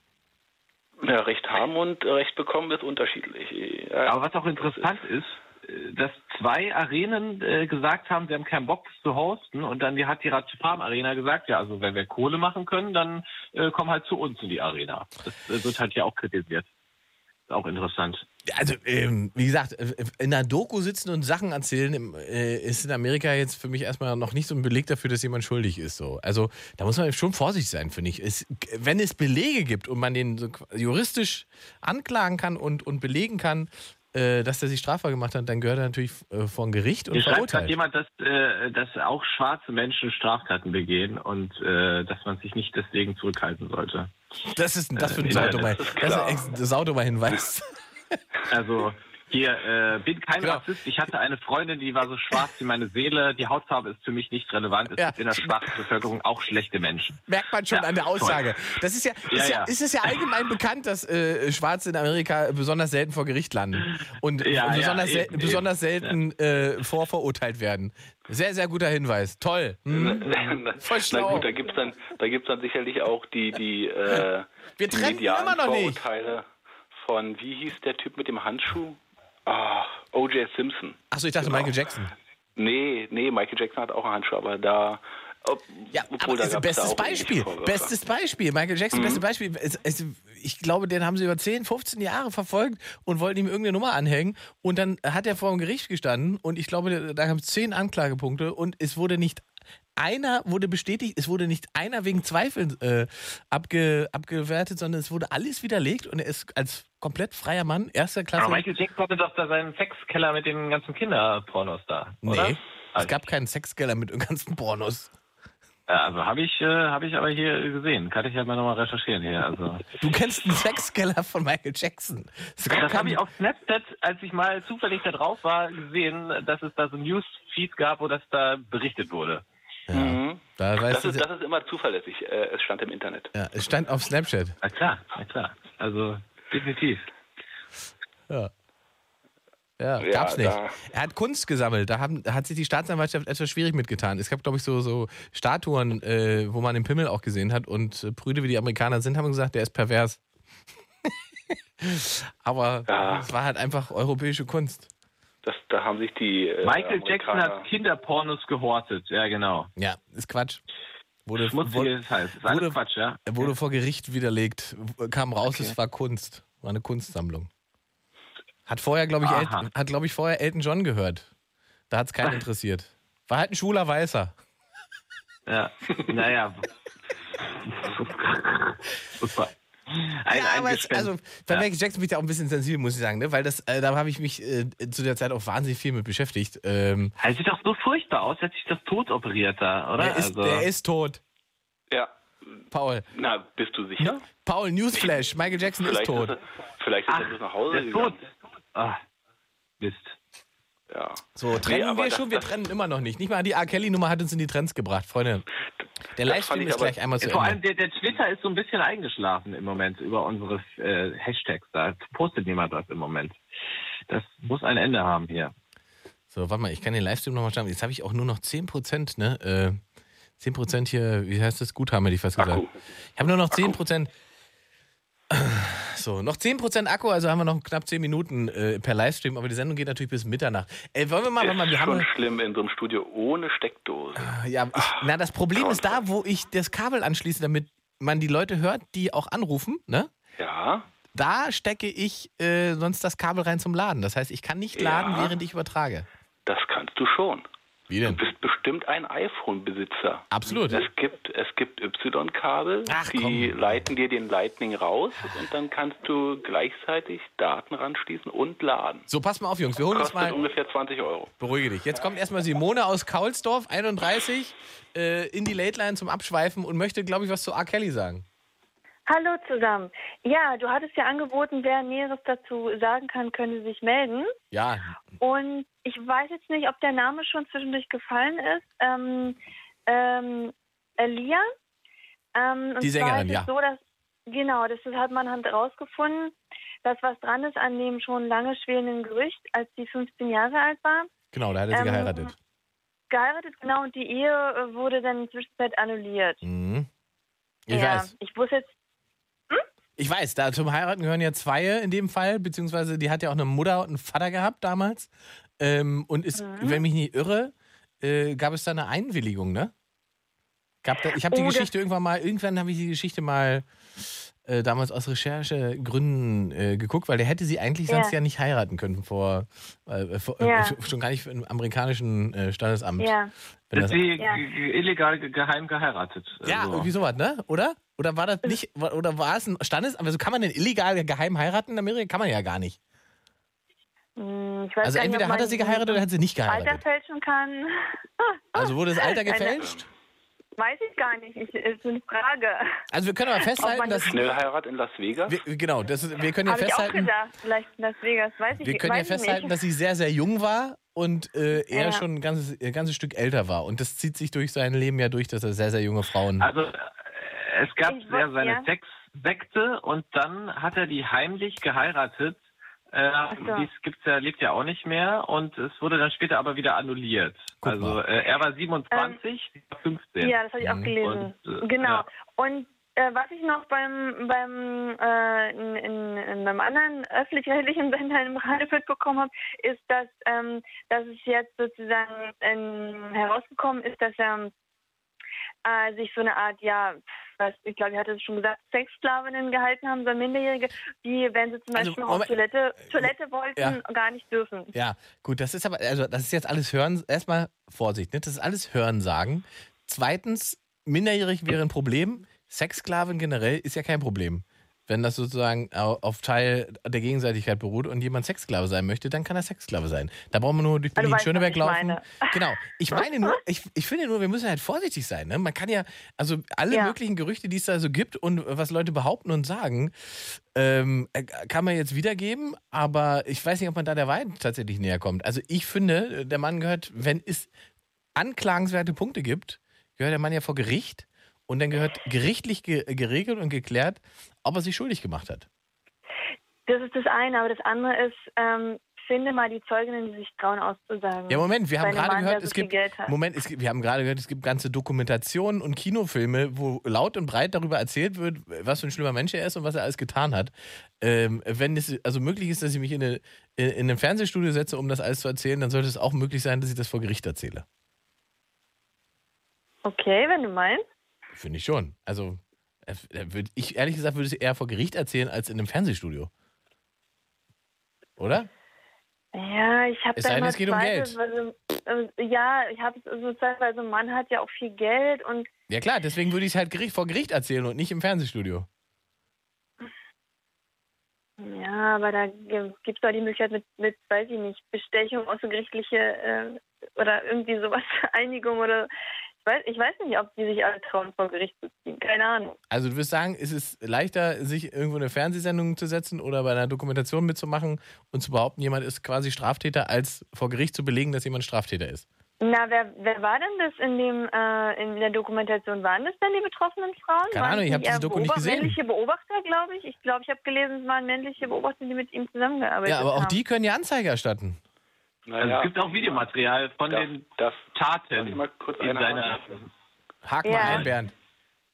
Ja, Recht haben und Recht bekommen ist unterschiedlich. Ja, Aber was auch interessant ist, äh, dass zwei Arenen äh, gesagt haben, sie haben keinen Bock das zu hosten und dann die hat die Farm Arena gesagt, ja, also wenn wir Kohle machen können, dann äh, komm halt zu uns in die Arena. Das äh, wird halt hier auch kritisiert. Ist auch interessant. Also, ähm, wie gesagt, äh, in einer Doku sitzen und Sachen erzählen, äh, ist in Amerika jetzt für mich erstmal noch nicht so ein Beleg dafür, dass jemand schuldig ist. So. Also, da muss man schon vorsichtig sein, finde ich. Es, wenn es Belege gibt und man den so juristisch anklagen kann und, und belegen kann, äh, dass er sich strafbar gemacht hat, dann gehört er natürlich äh, vor ein Gericht und Hier verurteilt. gerade jemand, dass, äh, dass auch schwarze Menschen Straftaten begehen und dass man sich nicht deswegen zurückhalten sollte. Das ist das für ein Äh, Saudomai. das Also hier, äh, bin kein Genau. Rassist. Ich hatte eine Freundin, die war so schwarz wie meine Seele. Die Hautfarbe ist für mich nicht relevant. Es Ja. gibt in der schwarzen Bevölkerung auch schlechte Menschen. Merkt man schon Ja, an der toll. Aussage. Das ist ja, Ja, ist ja, ja. ist es ja allgemein bekannt, dass äh, Schwarze in Amerika besonders selten vor Gericht landen und besonders, selten, eben. besonders selten äh, vorverurteilt werden. Sehr, sehr guter Hinweis. Toll. Hm? Voll Na schlau. gut, da gibt's dann, da gibt's dann sicherlich auch die, die, äh, Wir trennen medialen immer noch nicht. Vorurteile von, wie hieß der Typ mit dem Handschuh? Ah, O.J. Simpson. Achso, ich dachte Genau. Michael Jackson. Nee, nee, Michael Jackson hat auch einen Handschuh, aber da, ob, Ja, obwohl aber da bestes Beispiel. Bestes Beispiel. Michael Jackson, bestes Beispiel. Es, es, ich glaube, den haben sie über 10, 15 Jahre verfolgt und wollten ihm irgendeine Nummer anhängen. Und dann hat er vor dem Gericht gestanden und ich glaube, da gab es 10 Anklagepunkte und es wurde nicht einer wurde bestätigt, es wurde nicht einer wegen Zweifeln äh, abge, abgewertet, sondern es wurde alles widerlegt und er ist als komplett freier Mann, erster Klasse. Aber Michael Jackson hatte doch da seinen Sexkeller mit den ganzen Kinderpornos da, oder? nee, es gab keinen Sexkeller mit den ganzen Pornos. Ja, also habe ich, äh, habe ich aber hier gesehen. Kann ich halt mal nochmal recherchieren hier. Also Du kennst einen Sexkeller von Michael Jackson. Gab das habe ich auf Snapchat, als ich mal zufällig da drauf war, gesehen, dass es da so ein Newsfeed gab, wo das da berichtet wurde. Mhm. Da weißt Das ist, das ist immer zuverlässig. Äh, es stand im Internet. ja, es stand auf Snapchat. Na klar, na klar. Also definitiv. Ja. Ja, Ja, gab's nicht. Er hat Kunst gesammelt. Da, haben, da hat sich die Staatsanwaltschaft etwas schwierig mitgetan. Es gab, glaube ich, so, so Statuen, äh, wo man den Pimmel auch gesehen hat. Und äh, Brüde, wie die Amerikaner sind, haben gesagt, der ist pervers. Aber Ja. es war halt einfach europäische Kunst. Das, da haben sich die. Äh, Michael Jackson Amerikaner- hat Kinderpornos gehortet. Ja, genau. Ja, ist Quatsch. Wurde, Schmutziges heißt. Wurde, Quatsch, ja? Er wurde vor Gericht widerlegt, kam raus, Okay. es war Kunst, war eine Kunstsammlung. Hat vorher, glaube ich, El hat, glaube ich, vorher Elton John gehört. Da hat es keinen interessiert. War halt ein schwuler Weißer. Ja, naja. Super. Ein, ja, ein aber es, Gespenst. also bei Ja. Michael Jackson bin ich da auch ein bisschen sensibel, muss ich sagen, ne? weil das, äh, da habe ich mich äh, zu der Zeit auch wahnsinnig viel mit beschäftigt. Ähm, Er sieht doch so furchtbar aus, als sich das tot operiert da, oder? der, ist, also, der ist tot, Ja. Paul. Na, bist du sicher? Paul, Newsflash, Michael Jackson ist Vielleicht tot. Ist er, vielleicht ist Ach, er bis nach Hause der ist gegangen. tot. Ah, Mist. Ja. So, trennen aber wir das- schon, wir das- trennen immer noch nicht. Nicht mal die R. Kelly-Nummer hat uns in die Trends gebracht, Freunde. Der Livestream ist gleich einmal zu Vor allem der, der Twitter ist so ein bisschen eingeschlafen im Moment über unsere äh, Hashtags. Da postet niemand was im Moment. Das muss ein Ende haben hier. So, warte mal, ich kann den Livestream nochmal starten. Jetzt habe ich auch nur noch 10%, ne? Äh, 10% hier, wie heißt das? Guthaben, hätte ich fast gesagt. Akku. Ich habe nur noch 10%. So, noch 10% Akku, also haben wir noch knapp 10 Minuten äh, per Livestream, aber die Sendung geht natürlich bis Mitternacht. Ey, wollen wir mal, mal, wir ist haben. schon schlimm in so einem Studio ohne Steckdose. Ja, ich, na, das Problem ist da, wo ich das Kabel anschließe, damit man die Leute hört, die auch anrufen, ne? Ja. Da stecke ich äh, sonst das Kabel rein zum Laden. Das heißt, ich kann nicht laden, Ja. während ich übertrage. Das kannst du schon. Wie Du denn? bist bestimmt ein iPhone-Besitzer. Absolut. Es gibt, es gibt Y-Kabel, die komm. leiten dir den Lightning raus und dann kannst du gleichzeitig Daten ranschließen und laden. So, pass mal auf, Jungs. Wir holen uns Kostet mal. ungefähr 20 Euro. Beruhige dich. Jetzt kommt erstmal Simone aus Kaulsdorf, 31, äh, in die Late Line zum Abschweifen und möchte, glaube ich, was zu R. Kelly sagen. Hallo zusammen. Ja, du hattest ja angeboten, wer Näheres dazu sagen kann, könnte sich melden. Ja, Und ich weiß jetzt nicht, ob der Name schon zwischendurch gefallen ist. Ähm, ähm, Elia. Ähm, und Die Sängerin, ja. so, dass, genau, das ist, hat man hat rausgefunden, dass was dran ist an dem schon lange schwelenden Gerücht, als sie 15 Jahre alt war. genau, da hat er sie Ähm, geheiratet. Geheiratet, genau, und die Ehe äh, wurde dann in der Zwischenzeit annulliert. Mhm. Ich ja, weiß. Ich wusste jetzt, Ich weiß, da zum Heiraten gehören ja zwei in dem Fall, beziehungsweise die hat ja auch eine Mutter und einen Vater gehabt damals. Ähm, und ist, Mhm. wenn mich nicht irre, äh, gab es da eine Einwilligung, ne? Gab da, ich habe die Oh, Geschichte irgendwann mal, irgendwann habe ich die Geschichte mal äh, damals aus Recherchegründen äh, geguckt, weil der hätte sie eigentlich sonst Ja. ja nicht heiraten können vor, äh, vor Ja. äh, schon gar nicht für ein amerikanischen äh, Standesamt. ja. Wenn Ist das, sie Ja. illegal ge- geheim geheiratet? ja, Also, irgendwie sowas, ne? Oder? Oder war das nicht, oder war es ein Standesamt? Also kann man denn illegal geheim heiraten in Amerika? Kann man ja gar nicht. Hm, Ich weiß Also gar nicht, entweder ob hat er sie geheiratet oder hat sie nicht Alter geheiratet. fälschen kann. Also wurde das Alter Eine- gefälscht? Weiß ich gar nicht. Ich, ist eine Frage. Also wir können aber festhalten, dass das- Schnellheirat in Las Vegas? wir, genau, das ist, wir können ja Habe ich auch festhalten, gedacht. Vielleicht in Las Vegas. Weiß ich, wir können ja festhalten, nicht. dass sie sehr sehr jung war und äh, er Ja. schon ein ganzes, ein ganzes Stück älter war und das zieht sich durch sein Leben ja durch, dass er sehr sehr junge Frauen. Also es gab Ich ja seine ja. Sexsekte und dann hat er die heimlich geheiratet. Äh, so. Dies gibt's ja, lebt ja auch nicht mehr und es wurde dann später aber wieder annulliert. Guck also äh, er war 27, sie war 15. Ja, das habe ich auch Mhm. gelesen. Und, äh, genau. ja. Und äh, was ich noch beim beim äh, in, in, in beim anderen öffentlich-rechtlichen Sender im Radio mitbekommen habe, ist, dass ähm, dass es jetzt sozusagen ähm, herausgekommen ist, dass er äh, sich so eine Art, ja, was, ich glaube, ich hatte es schon gesagt, Sexsklavinnen gehalten haben, so Minderjährige, die, wenn sie zum Also, Beispiel noch auf. Toilette, Toilette wollten, Ja. gar nicht dürfen. Ja, gut, das ist aber, also das ist jetzt alles Hören, erstmal Vorsicht, ne? das ist alles Hörensagen. Zweitens, minderjährig wäre ein Problem, Sexsklaven generell ist ja kein Problem. Wenn das sozusagen au- auf Teil der Gegenseitigkeit beruht und jemand Sexsklave sein möchte, dann kann er Sexsklave sein. Da brauchen wir nur durch Also, Berlin-Schöneberg was ich laufen. meine. Genau. Ich meine nur, ich, ich finde nur, wir müssen halt vorsichtig sein. Ne? Man kann ja, also alle Ja. möglichen Gerüchte, die es da so gibt und was Leute behaupten und sagen, ähm, äh, kann man jetzt wiedergeben, aber ich weiß nicht, ob man da der Wahrheit tatsächlich näher kommt. Also ich finde, der Mann gehört, wenn es anklagenswerte Punkte gibt, gehört der Mann ja vor Gericht und dann gehört gerichtlich ge geregelt und geklärt, ob er sich schuldig gemacht hat. Das ist das eine, aber das andere ist, ähm, finde mal die Zeuginnen, die sich trauen auszusagen. Ja, Moment, wir haben gerade Mann, gehört, es so gibt. Moment, es gibt, wir haben gerade gehört, es gibt ganze Dokumentationen und Kinofilme, wo laut und breit darüber erzählt wird, was für ein schlimmer Mensch er ist und was er alles getan hat. Ähm, wenn es also möglich ist, dass ich mich in, eine, in, in ein Fernsehstudio setze, um das alles zu erzählen, dann sollte es auch möglich sein, dass ich das vor Gericht erzähle. Okay, wenn du meinst. Finde ich schon. Also, äh, äh, würd ich ehrlich gesagt würde es eher vor Gericht erzählen als in einem Fernsehstudio. Oder? Ja, ich habe Es da immer es geht um Zweifel, weil so, äh, ja, ich habe so Zeit, weil so ein Mann hat ja auch viel Geld und Ja klar, deswegen würde ich es halt Gericht, vor Gericht erzählen und nicht im Fernsehstudio. ja, aber da gibt es doch die Möglichkeit mit, mit, weiß ich nicht, Bestechung, außergerichtliche äh, oder irgendwie sowas, Einigung oder ich weiß, ich weiß nicht, ob die sich alle trauen, vor Gericht zu ziehen. Keine Ahnung. Also du würdest sagen, ist es leichter, sich irgendwo eine Fernsehsendung zu setzen oder bei einer Dokumentation mitzumachen und zu behaupten, jemand ist quasi Straftäter, als vor Gericht zu belegen, dass jemand Straftäter ist? Na, wer, wer war denn das in dem äh, in der Dokumentation? Waren das denn die betroffenen Frauen? Keine Ahnung, ich das hab diese Doku nicht gesehen. Männliche Beobachter, glaube ich. Ich glaube, ich habe gelesen, es waren männliche Beobachter, die mit ihm zusammengearbeitet Ja, aber auch haben. die können ja Anzeige erstatten. Also es gibt auch Videomaterial von den Taten in seiner. Haken Ja. mal ein, Bernd.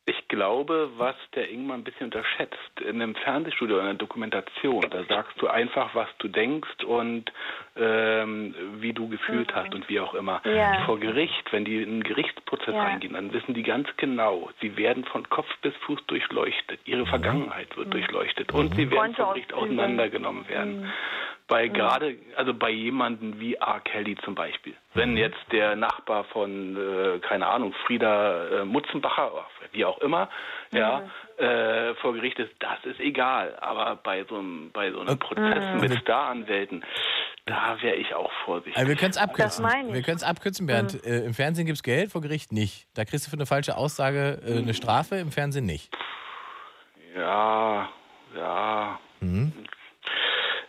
Ich glaube, was der Ingmar ein bisschen unterschätzt, in einem Fernsehstudio, in einer Dokumentation, da sagst du einfach, was du denkst und ähm, wie du gefühlt hast und wie auch immer. Ja. Vor Gericht, wenn die in einen Gerichtsprozess Ja. reingehen, dann wissen die ganz genau, sie werden von Kopf bis Fuß durchleuchtet, ihre Vergangenheit wird durchleuchtet und sie werden vom Gericht auseinandergenommen werden. Bei gerade, also bei jemanden wie R. Kelly zum Beispiel. Wenn jetzt der Nachbar von, äh, keine Ahnung, Frieda äh, Mutzenbacher, oder wie auch immer, ja, äh, vor Gericht ist, das ist egal. Aber bei so einem, bei so einem Prozess Mhm. mit Staranwälten, da wäre ich auch vorsichtig. Also wir können es abkürzen. Wir können es abkürzen, Bernd. Äh, Im Fernsehen gibt es Geld, vor Gericht nicht. Da kriegst du für eine falsche Aussage äh, eine Strafe, im Fernsehen nicht. Ja, ja. Mhm.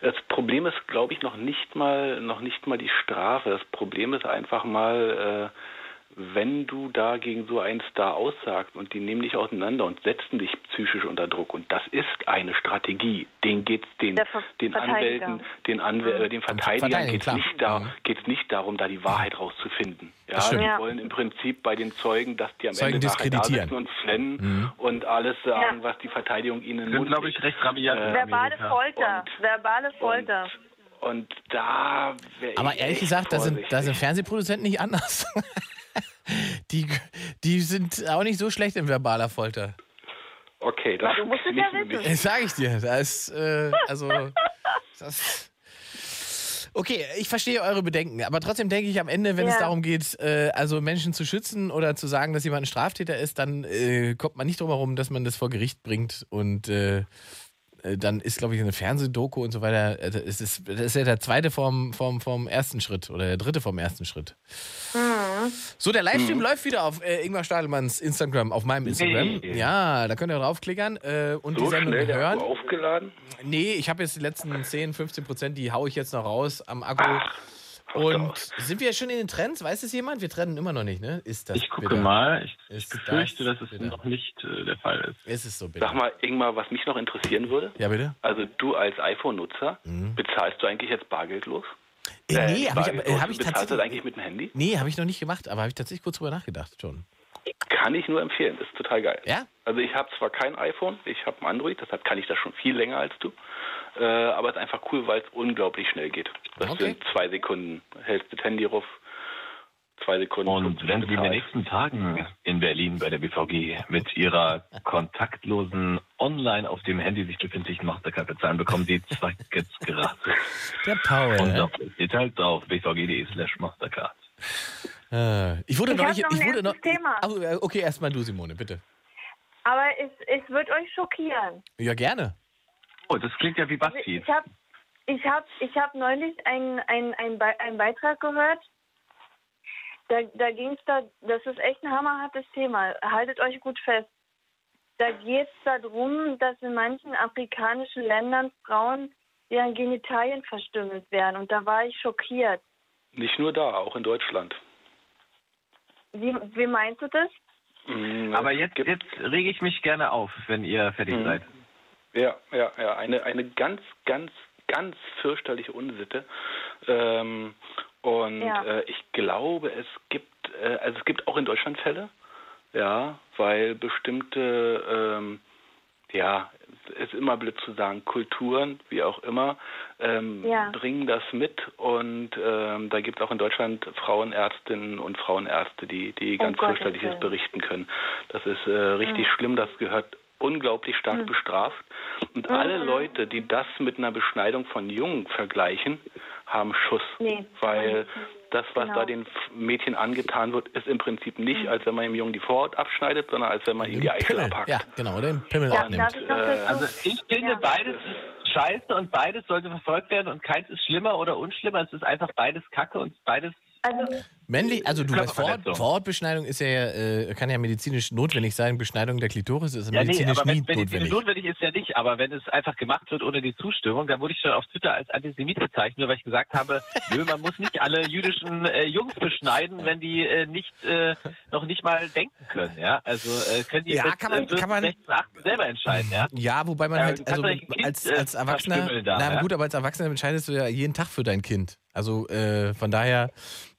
Das Problem ist, glaube ich, noch nicht mal noch nicht mal die Strafe. Das Problem ist einfach mal, äh, wenn du da gegen so einen Star aussagst und die nehmen dich auseinander und setzen dich psychisch unter Druck. Und das ist eine Strategie. Den geht's den, den. Anwälten, den, Anwäl äh, den Verteidigern geht's klar. nicht, da, geht's nicht darum, da die Wahrheit rauszufinden. Ja, die. Ja. wollen im Prinzip bei den Zeugen, dass die am Zeugen Ende nachher da diskreditieren. sitzen und flennen Mhm. und alles sagen, was die Verteidigung ihnen Sind, glaube ich, recht rabiat. in Verbale. Folter. Verbale Folter. Und da wäre Aber ehrlich gesagt, da sind, da sind Fernsehproduzenten nicht anders. die, die sind auch nicht so schlecht in verbaler Folter. Okay, das du musst es ja wissen. Das sage ich dir. Da ist, äh, also, das. Okay, ich verstehe eure Bedenken, aber trotzdem denke ich am Ende, wenn es Ja. darum geht, äh, also Menschen zu schützen oder zu sagen, dass jemand ein Straftäter ist, dann äh, kommt man nicht drum herum, dass man das vor Gericht bringt und äh, dann ist, glaube ich, eine Fernsehdoku und so weiter. äh, Das ist, das ist ja der zweite vom, vom, vom ersten Schritt oder der dritte vom ersten Schritt. Mhm. So, der Livestream läuft wieder auf äh, Ingmar Stadelmanns Instagram, auf meinem Instagram. Nee. Ja, da könnt ihr draufklickern äh, und So die Sendung schnell hören. Akku aufgeladen? Nee, ich habe jetzt die letzten 10, 15 Prozent, die haue ich jetzt noch raus am Akku. Und sind wir schon in den Trends? Weiß es jemand? Wir trennen immer noch nicht, ne? Ist das Ich gucke bitter? mal. Ich Ist befürchte, das dass es bitter? noch nicht äh, der Fall ist. Ist es so bitter? Sag mal, Ingmar, was mich noch interessieren würde. Ja, bitte? Also du als iPhone-Nutzer, Mhm. bezahlst du eigentlich jetzt bargeldlos? Äh, nee, habe ich, äh, hab ich du bezahlst tatsächlich. das eigentlich mit dem Handy? Nee, habe ich noch nicht gemacht, aber habe ich tatsächlich kurz drüber nachgedacht schon. Kann ich nur empfehlen, ist total geil. Ja? Also ich habe zwar kein iPhone, ich habe ein Android, deshalb kann ich das schon viel länger als du. Äh, aber es ist einfach cool, weil es unglaublich schnell geht. Das Okay. sind zwei Sekunden. Hältst das Handy ruf, zwei Sekunden. Und wenn Sie in den nächsten Tagen in Berlin bei der BVG mit Ihrer kontaktlosen, online auf dem Handy sich befindlichen Mastercard bezahlen, bekommen Sie zwei Tickets gratis. Der Paul. Und Details auf bvg.de slash Mastercard. Äh, ich wurde Ich noch nicht. noch ich ein wurde noch. Thema. Äh, okay, erstmal du, Simone, bitte. Aber es, es wird euch schockieren. Ja, gerne. Oh, das klingt ja wie Basti. Ich habe ich hab, ich hab neulich einen ein, ein Beitrag gehört. Da, da ging es da, das ist echt ein hammerhartes Thema. Haltet euch gut fest. Da geht es darum, dass in manchen afrikanischen Ländern Frauen deren Genitalien verstümmelt werden. Und da war ich schockiert. Nicht nur da, auch in Deutschland. Wie, wie meinst du das? Mhm, Aber jetzt, jetzt rege ich mich gerne auf, wenn ihr fertig Mhm. seid. Ja, ja, ja. Eine, eine ganz, ganz, ganz fürchterliche Unsitte. Ähm, und Ja. äh, ich glaube, es gibt, äh, also es gibt auch in Deutschland Fälle, ja, weil bestimmte, ähm, ja, ist immer blöd zu sagen, Kulturen, wie auch immer, ähm, Ja. bringen das mit und ähm, da gibt es auch in Deutschland Frauenärztinnen und Frauenärzte, die, die ganz Gottes fürchterliches berichten können. Das ist äh, richtig schlimm, das gehört unglaublich stark Hm. bestraft. Und alle Leute, die das mit einer Beschneidung von Jungen vergleichen, haben Schuss. Nee. Weil das, was Genau. da den Mädchen angetan wird, ist im Prinzip nicht, als wenn man dem Jungen die Vorhaut abschneidet, sondern als wenn man ihm die Eichel abhackt. Ja, genau, den Pimmel Ja, abnimmt. ich dazu? Also ich finde, beides ist scheiße und beides sollte verfolgt werden und keins ist schlimmer oder unschlimmer. Es ist einfach beides Kacke und beides Also, Männlich, also du weißt, Vorort. Vorortbeschneidung ist ja, äh, kann ja medizinisch notwendig sein. Beschneidung der Klitoris ist Ja, nee, medizinisch aber wenn nie medizinisch notwendig. notwendig ist, ja nicht. Aber wenn es einfach gemacht wird ohne die Zustimmung, dann wurde ich schon auf Twitter als Antisemit bezeichnet, nur weil ich gesagt habe, nö, man muss nicht alle jüdischen äh, Jungs beschneiden, wenn die äh, nicht äh, noch nicht mal denken können. Ja, also äh, können die Ja, mit kann man- äh, 14, kann man- 16, 18 selber entscheiden. Ja. Ja, wobei man Ja, halt, also als, äh, als Erwachsener, da, na ja? gut, aber als Erwachsener entscheidest du ja jeden Tag für dein Kind. Also äh, von daher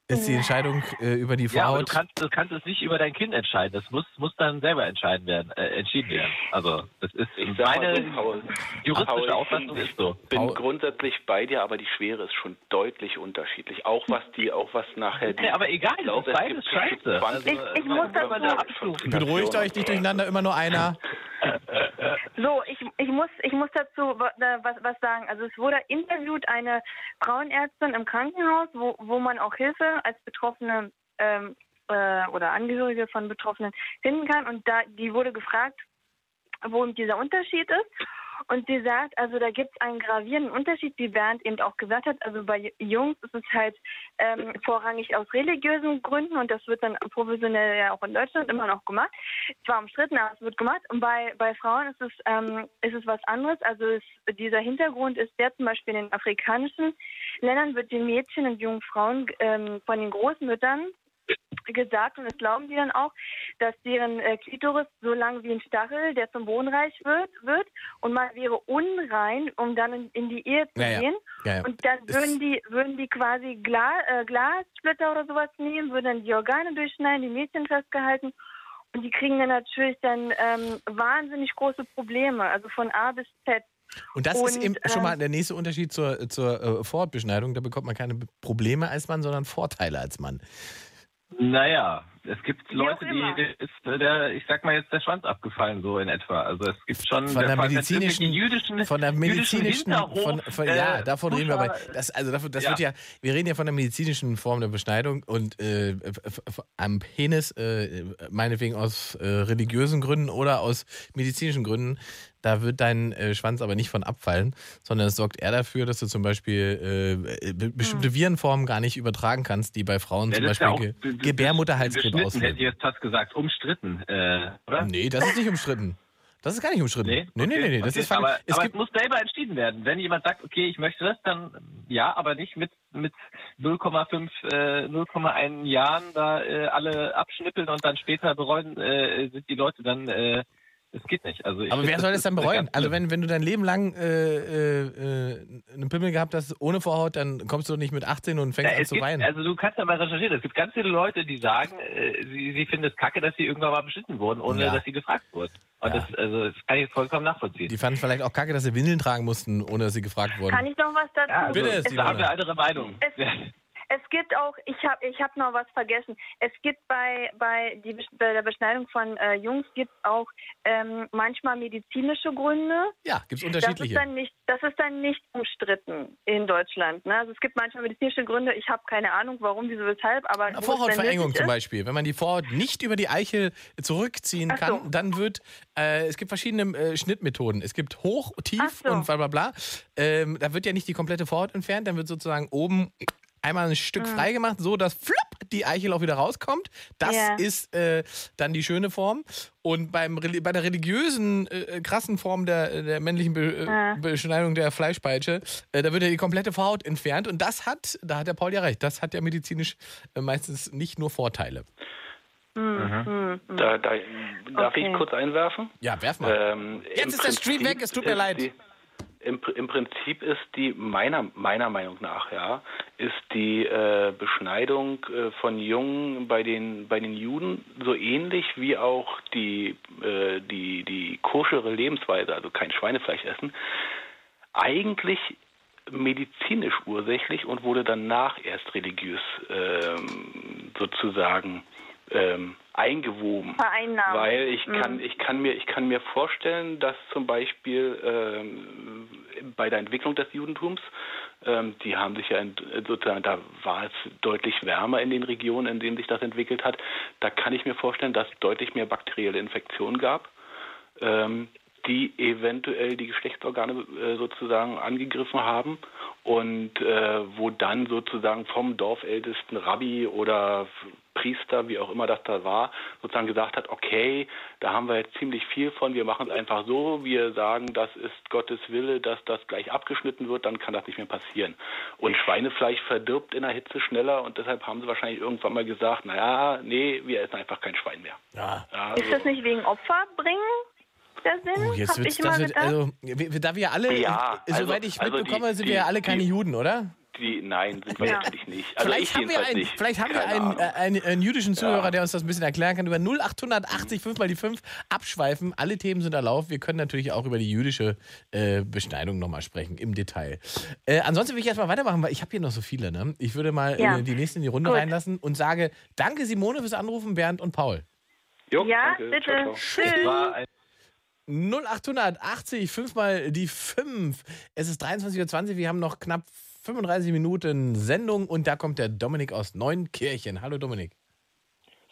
ist die Entscheidung äh, über die Ja, aber du kannst, du kannst es nicht über dein Kind entscheiden. Das muss, muss dann selber entscheiden werden, äh, entschieden werden. Also das ist Ich mal meine so, Paul, juristische Paul, Auffassung ich ist so. bin Paul- grundsätzlich bei dir, aber die Schwere ist schon deutlich unterschiedlich. Auch was die, auch was nachher die. Nee, aber egal, ich ist es beides scheiße. 20, Ich- ich muss dazu- Beruhigt euch nicht durcheinander, immer nur einer. So, ich, ich, muss, ich muss dazu wa- da was, was sagen. Also es wurde interviewt eine Frauenärztin im Krankenhaus, wo, wo man auch Hilfe als Betroffene ähm, äh, oder Angehörige von Betroffenen finden kann. Und da die wurde gefragt, wo dieser Unterschied ist. Und sie sagt, also da gibt es einen gravierenden Unterschied, wie Bernd eben auch gesagt hat. Also bei Jungs ist es halt ähm, vorrangig aus religiösen Gründen und das wird dann professionell ja auch in Deutschland immer noch gemacht. Zwar umstritten, aber es wird gemacht. Und bei, bei Frauen ist es, ähm, ist es was anderes. Also es, dieser Hintergrund ist der zum Beispiel in den afrikanischen Ländern wird den Mädchen und jungen Frauen ähm, von den Großmüttern gesagt und das glauben die dann auch, dass deren äh, Klitoris so lang wie ein Stachel, der zum Boden reich wird, wird und man wäre unrein, um dann in, in die Ehe zu Ja, gehen. Ja, ja. Und dann würden die, würden die quasi Gla äh, Glassplitter oder sowas nehmen, würden dann die Organe durchschneiden, die Mädchen festgehalten und die kriegen dann natürlich dann ähm, wahnsinnig große Probleme, also von A bis Z. Und das ist Und, eben schon ähm, mal der nächste Unterschied zur, zur äh, Vorortbeschneidung. Da bekommt man keine Probleme als Mann, sondern Vorteile als Mann. Naja, es gibt Wie Leute, die ist äh, der, ich sag mal jetzt der Schwanz abgefallen, so in etwa. Also es gibt schon Von der allem medizinischen, jüdischen, von der medizinischen, von, von, äh, ja, davon reden wir aber. Das, also davon, das Ja. wird ja, wir reden ja von der medizinischen Form der Beschneidung und äh, am Penis, äh, meinetwegen aus äh, religiösen Gründen oder aus medizinischen Gründen, da wird dein äh, Schwanz aber nicht von abfallen, sondern es sorgt eher dafür, dass du zum Beispiel äh, be- bestimmte Virenformen gar nicht übertragen kannst, die bei Frauen Ja, zum ja Beispiel auch Ge Gebärmutterhalskrebs auslösen. Hätte ich jetzt fast gesagt, umstritten, äh, oder? Nee, das ist nicht umstritten. Das ist gar nicht umstritten. Nee, nee, nee, okay, nee, das okay. ist aber, es aber es muss selber entschieden werden. Wenn jemand sagt, okay, ich möchte das, dann ja, aber nicht mit mit 0,5, äh, 0,1 Jahren da äh, alle abschnippeln und dann später bereuen, äh, sind die Leute dann, äh, es geht nicht. Also ich Aber wer soll das dann bereuen? Also wenn, wenn du dein Leben lang äh, äh, äh, einen Pimmel gehabt hast ohne Vorhaut, dann kommst du nicht mit 18 und fängst Ja, an es zu gibt, weinen. also du kannst ja mal recherchieren. Es gibt ganz viele Leute, die sagen, äh, sie, sie finden es kacke, dass sie irgendwann mal beschnitten wurden, ohne Ja. dass sie gefragt wurden. Und Ja. das, also, das kann ich vollkommen nachvollziehen. Die fanden vielleicht auch kacke, dass sie Windeln tragen mussten, ohne dass sie gefragt wurden. Kann ich noch was dazu? Ja, also, Bitte, es, da haben wir andere Meinungen. Es- es gibt auch, ich habe ich hab noch was vergessen. Es gibt bei, bei, die, bei der Beschneidung von äh, Jungs gibt auch ähm, manchmal medizinische Gründe. Ja, gibt es Das ist, unterschiedliche. dann nicht, das ist dann nicht umstritten in Deutschland. Ne? Also es gibt manchmal medizinische Gründe. Ich habe keine Ahnung, warum, wieso, weshalb. Aber dann Vorhautverengung zum Beispiel. Wenn man die Vorhaut nicht über die Eichel zurückziehen so. kann, dann wird, äh, es gibt verschiedene äh, Schnittmethoden. Es gibt hoch, tief so. und bla bla bla. Ähm, da wird ja nicht die komplette Vorhaut entfernt, dann wird sozusagen oben einmal ein Stück Mhm. freigemacht, so dass flupp, die Eichel auch wieder rauskommt. Das Ja. ist äh, dann die schöne Form. Und beim, bei der religiösen, äh, krassen Form der, der männlichen Be äh, Ja. Beschneidung der Fleischpeitsche, äh, da wird ja die komplette Vorhaut entfernt. Und das hat, da hat der Paul ja recht, das hat ja medizinisch äh, meistens nicht nur Vorteile. Hm, hm. Da, da, darf Okay. ich kurz einwerfen? Ja, werf mal. Ähm, Jetzt ist der Stream Prinzip weg, es tut mir leid. Die, im, Im Prinzip ist die meiner meiner Meinung nach ja ist die äh, Beschneidung äh, von Jungen bei den bei den Juden so ähnlich wie auch die äh, die die koschere Lebensweise also kein Schweinefleisch essen eigentlich medizinisch ursächlich und wurde danach erst religiös ähm, sozusagen ähm, eingewoben. Vereinnahmt. Weil ich Mhm. kann, ich kann mir, ich kann mir vorstellen, dass zum Beispiel ähm, bei der Entwicklung des Judentums, ähm, die haben sich ja ent- sozusagen, da war es deutlich wärmer in den Regionen, in denen sich das entwickelt hat. Da kann ich mir vorstellen, dass es deutlich mehr bakterielle Infektionen gab. Ähm, die eventuell die Geschlechtsorgane äh, sozusagen angegriffen haben und äh, wo dann sozusagen vom Dorfältesten Rabbi oder Priester, wie auch immer das da war, sozusagen gesagt hat, okay, da haben wir jetzt ziemlich viel von, wir machen es einfach so, wir sagen, das ist Gottes Wille, dass das gleich abgeschnitten wird, dann kann das nicht mehr passieren. Und Schweinefleisch verdirbt in der Hitze schneller und deshalb haben sie wahrscheinlich irgendwann mal gesagt, naja, nee, wir essen einfach kein Schwein mehr. Ja. Ja, Ist das nicht wegen Opfer bringen Sinn? Oh, jetzt wird's, ich das wird, also, da wir alle, Ja, äh, soweit also- ich also mitbekomme, die- sind wir ja alle keine die- Juden, oder? Die, nein, sind wir Ja. natürlich nicht. Also vielleicht ich haben wir einen, nicht. vielleicht haben wir einen, äh, einen, einen jüdischen Zuhörer, Ja. der uns das ein bisschen erklären kann. Über 0880, 5 mal die 5, abschweifen. Alle Themen sind erlaubt. Wir können natürlich auch über die jüdische äh, Beschneidung nochmal sprechen, im Detail. Äh, ansonsten will ich erstmal weitermachen, weil ich habe hier noch so viele. Ne? Ich würde mal Ja. äh, die nächsten in die Runde Gut. reinlassen und sage, danke Simone fürs Anrufen, Bernd und Paul. Jo, ja, danke. bitte. Ciao, ciao. Tschüss. War ein 0880, 5 mal die 5. Es ist 23.20 Uhr, wir haben noch knapp 35 Minuten Sendung und da kommt der Dominik aus Neunkirchen. Hallo Dominik.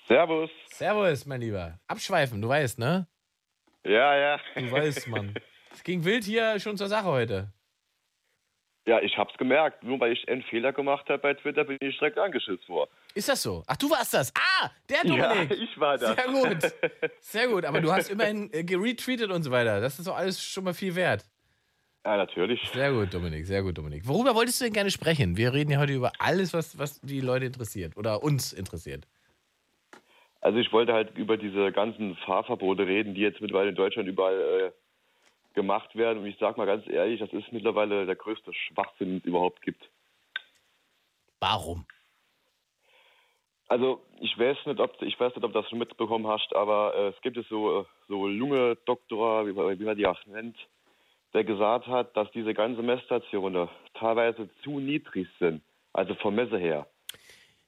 Servus. Servus, mein Lieber. Abschweifen, du weißt, ne? Ja, ja. Du weißt, Mann. Es ging wild hier schon zur Sache heute. Ja, ich hab's gemerkt. Nur weil ich einen Fehler gemacht habe bei Twitter, bin ich direkt angeschützt worden. Ist das so? Ach, du warst das. Ah, der Dominik. Ja, ich war das. Sehr gut. Sehr gut. Aber du hast immerhin äh, geretweetet und so weiter. Das ist doch alles schon mal viel wert. Ja, natürlich. Sehr gut, Dominik. Sehr gut, Dominik. Worüber wolltest du denn gerne sprechen? Wir reden ja heute über alles, was, was die Leute interessiert oder uns interessiert. Also ich wollte halt über diese ganzen Fahrverbote reden, die jetzt mittlerweile in Deutschland überall äh, gemacht werden. Und ich sag mal ganz ehrlich, das ist mittlerweile der größte Schwachsinn, den es überhaupt gibt. Warum? Also ich weiß nicht, ob ich weiß nicht, ob das schon mitbekommen hast, aber äh, es gibt es so äh, so junge Doktorer, wie, man- wie man die auch nennt, der gesagt hat, dass diese ganzen Messstationen teilweise zu niedrig sind, also vom Messe her.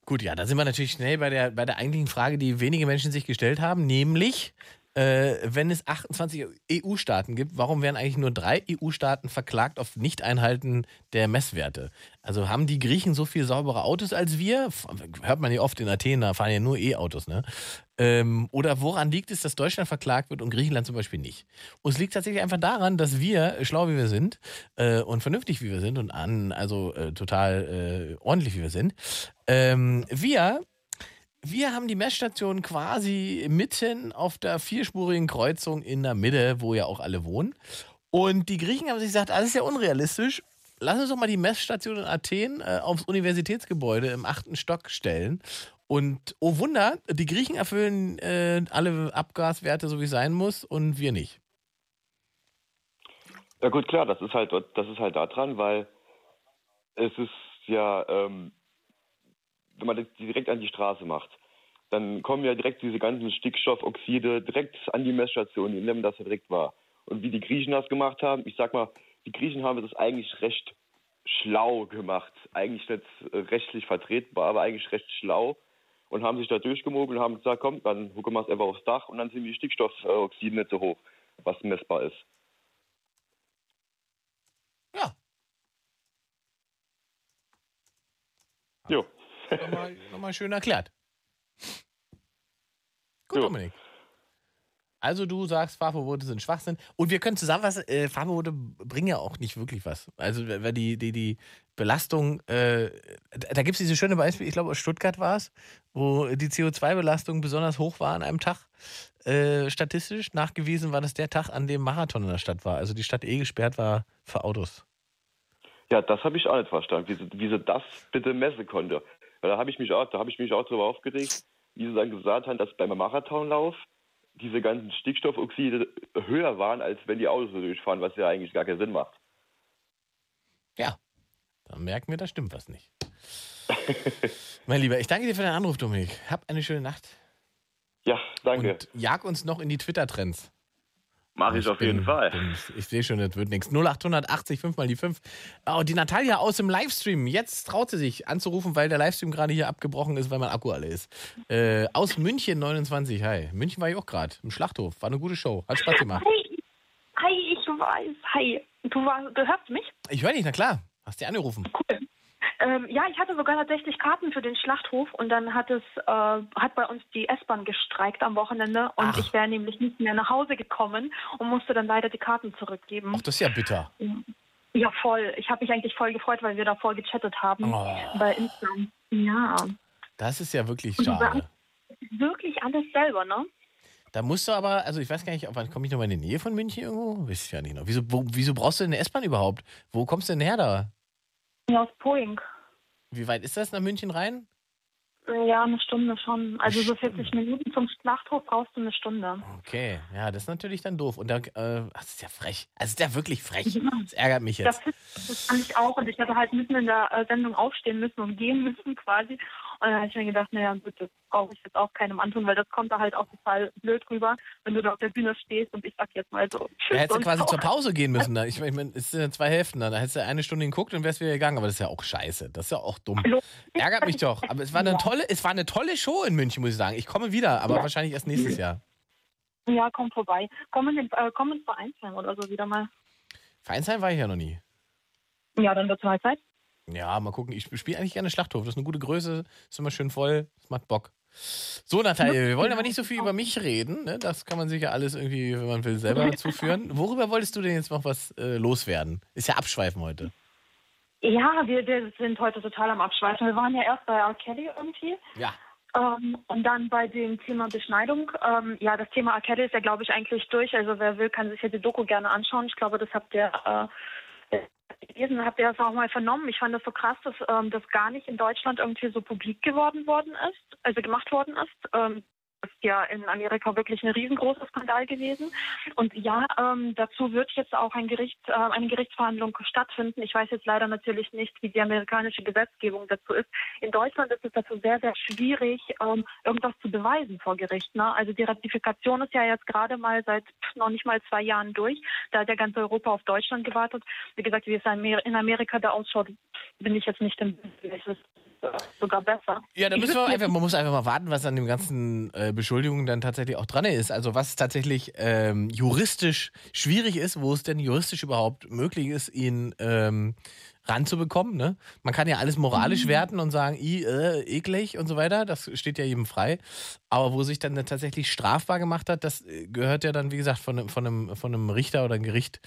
Gut, ja, da sind wir natürlich schnell bei der, bei der eigentlichen Frage, die wenige Menschen sich gestellt haben, nämlich, äh, wenn es 28 EU-Staaten gibt, warum werden eigentlich nur drei EU-Staaten verklagt auf Nicht-Einhalten der Messwerte? Also haben die Griechen so viel saubere Autos als wir? Hört man ja oft in Athen, da fahren ja nur E-Autos, ne? Ähm, oder woran liegt es, dass Deutschland verklagt wird und Griechenland zum Beispiel nicht? Und es liegt tatsächlich einfach daran, dass wir, schlau wie wir sind äh, und vernünftig wie wir sind und an, also äh, total äh, ordentlich wie wir sind, ähm, wir wir haben die Messstation quasi mitten auf der vierspurigen Kreuzung in der Mitte, wo ja auch alle wohnen. Und die Griechen haben sich gesagt, alles ist ja unrealistisch. Lass uns doch mal die Messstation in Athen äh, aufs Universitätsgebäude im achten Stock stellen. Und oh Wunder, die Griechen erfüllen äh, alle Abgaswerte, so wie es sein muss, und wir nicht. Ja gut, klar, das ist halt das ist halt daran, weil es ist ja, ähm, wenn man das direkt an die Straße macht, dann kommen ja direkt diese ganzen Stickstoffoxide direkt an die Messstation, die nehmen das ja direkt wahr. Und wie die Griechen das gemacht haben, ich sag mal, die Griechen haben das eigentlich recht schlau gemacht. Eigentlich nicht äh, rechtlich vertretbar, aber eigentlich recht schlau. Und haben sich da durchgemogelt und haben gesagt, komm, dann hucken wir es einfach aufs Dach und dann sind die Stickstoffoxide nicht so hoch, was messbar ist. Ja. Jo. Nochmal, nochmal schön erklärt. Gut, Jo. Dominik. Also du sagst, Fahrverbote sind Schwachsinn. Und wir können zusammenfassen, äh, Fahrverbote bringen ja auch nicht wirklich was. Also weil die, die, die Belastung, äh, da da gibt es diese schöne Beispiel, ich glaube aus Stuttgart war es, wo die CO2-Belastung besonders hoch war an einem Tag. Äh, statistisch nachgewiesen war das der Tag, an dem Marathon in der Stadt war. Also die Stadt eh gesperrt war für Autos. Ja, das habe ich auch nicht verstanden, wie sie, wie sie das bitte messen konnte. Weil da habe ich mich auch, da habe ich mich auch darüber aufgeregt, wie sie dann gesagt haben, dass beim Marathonlauf diese ganzen Stickstoffoxide höher waren, als wenn die Autos so durchfahren, was ja eigentlich gar keinen Sinn macht. Ja, dann merken wir, da stimmt was nicht. mein Lieber, ich danke dir für deinen Anruf, Dominik. Hab eine schöne Nacht. Ja, danke. Und jag uns noch in die Twitter-Trends. Mach ich auf jeden bin, Fall. Bin, ich sehe schon, das wird nichts. 0880 5 mal die 5. Oh, die Natalia aus dem Livestream. Jetzt traut sie sich anzurufen, weil der Livestream gerade hier abgebrochen ist, weil mein Akku alle ist. Äh, aus München 29. Hi. München war ich auch gerade. Im Schlachthof. War eine gute Show. Hat Spaß gemacht. Hi, hi, ich weiß. Hi. Du, war, du hörst mich? Ich höre dich, na klar. Hast dir angerufen. Cool. Ähm, ja, ich hatte sogar tatsächlich Karten für den Schlachthof und dann hat es äh, hat bei uns die S-Bahn gestreikt am Wochenende und Ach. ich wäre nämlich nicht mehr nach Hause gekommen und musste dann leider die Karten zurückgeben. Ach, das ist ja bitter. Ja, voll. Ich habe mich eigentlich voll gefreut, weil wir da voll gechattet haben Oh. bei Instagram. Ja. Das ist ja wirklich schade. wirklich alles selber, ne? Da musst du aber, also ich weiß gar nicht, wann komme ich noch mal in die Nähe von München irgendwo? Weiß ich ja nicht noch. Wieso, wo, wieso brauchst du denn eine S-Bahn überhaupt? Wo kommst du denn her da? Ja, aus Poing. Wie weit ist das nach München rein? Ja, eine Stunde schon. Also so 40 Minuten zum Schlachthof brauchst du eine Stunde. Okay, ja, das ist natürlich dann doof. Und da, äh, ach, das ist ja frech. Also ist ja wirklich frech. Das ärgert mich jetzt. Das, das fand ich auch. Und ich hätte halt mitten in der äh, Sendung aufstehen müssen und gehen müssen quasi. Und dann habe ich mir gedacht, naja, gut, das brauche ich jetzt auch keinem antun, weil das kommt da halt auch total blöd rüber, wenn du da auf der Bühne stehst und ich sag jetzt mal so. Da hättest du quasi ciao. zur Pause gehen müssen. Da. Ich meine, es sind ja zwei Hälften. Da Da hättest du eine Stunde geguckt und wärst wieder gegangen. Aber das ist ja auch scheiße. Das ist ja auch dumm. Ärgert mich doch. Aber es war eine tolle, es war eine tolle Show in München, muss ich sagen. Ich komme wieder, aber Ja. wahrscheinlich erst nächstes Jahr. Ja, komm vorbei. Komm, in den, äh, komm ins Vereinsheim oder so wieder mal. Vereinsheim war ich ja noch nie. Ja, dann wird es mal Zeit. Ja, mal gucken. Ich spiele eigentlich gerne Schlachthof. Das ist eine gute Größe, ist immer schön voll. Das macht Bock. So, Natalia, wir wollen aber nicht so viel über mich reden. Ne? Das kann man sich ja alles irgendwie, wenn man will, selber zuführen. Worüber wolltest du denn jetzt noch was äh, loswerden? Ist ja Abschweifen heute. Ja, wir, wir sind heute total am Abschweifen. Wir waren ja erst bei R. Kelly irgendwie. Ja. Ähm, und dann bei dem Thema Beschneidung. Ähm, ja, das Thema R. Kelly ist ja, glaube ich, eigentlich durch. Also wer will, kann sich ja die Doku gerne anschauen. Ich glaube, das habt ihr äh, gelesen, habt ihr das auch mal vernommen. Ich fand das so krass, dass ähm, das gar nicht in Deutschland irgendwie so publik geworden worden ist, also gemacht worden ist. Ähm, ist ja in Amerika wirklich ein riesengroßer Skandal gewesen. Und ja, ähm, dazu wird jetzt auch ein Gericht, äh, eine Gerichtsverhandlung stattfinden. Ich weiß jetzt leider natürlich nicht, wie die amerikanische Gesetzgebung dazu ist. In Deutschland ist es dazu sehr, sehr schwierig, ähm, irgendwas zu beweisen vor Gericht. Ne? Also die Ratifikation ist ja jetzt gerade mal seit noch nicht mal zwei Jahren durch. Da hat ja ganz Europa auf Deutschland gewartet. Wie gesagt, wie es in Amerika da ausschaut, bin ich jetzt nicht im Bild. Äh, sogar besser. Ja, da müssen wir einfach, man muss einfach mal warten, was an dem ganzen äh, Beschuldigungen dann tatsächlich auch dran ist. Also was tatsächlich ähm, juristisch schwierig ist, wo es denn juristisch überhaupt möglich ist, ihn ähm, ranzubekommen. Ne? Man kann ja alles moralisch Mhm. werten und sagen, i, äh, eklig und so weiter. Das steht ja jedem frei. Aber wo sich dann tatsächlich strafbar gemacht hat, das äh, gehört ja dann, wie gesagt, von, einem- von, einem, von einem Richter oder einem Gericht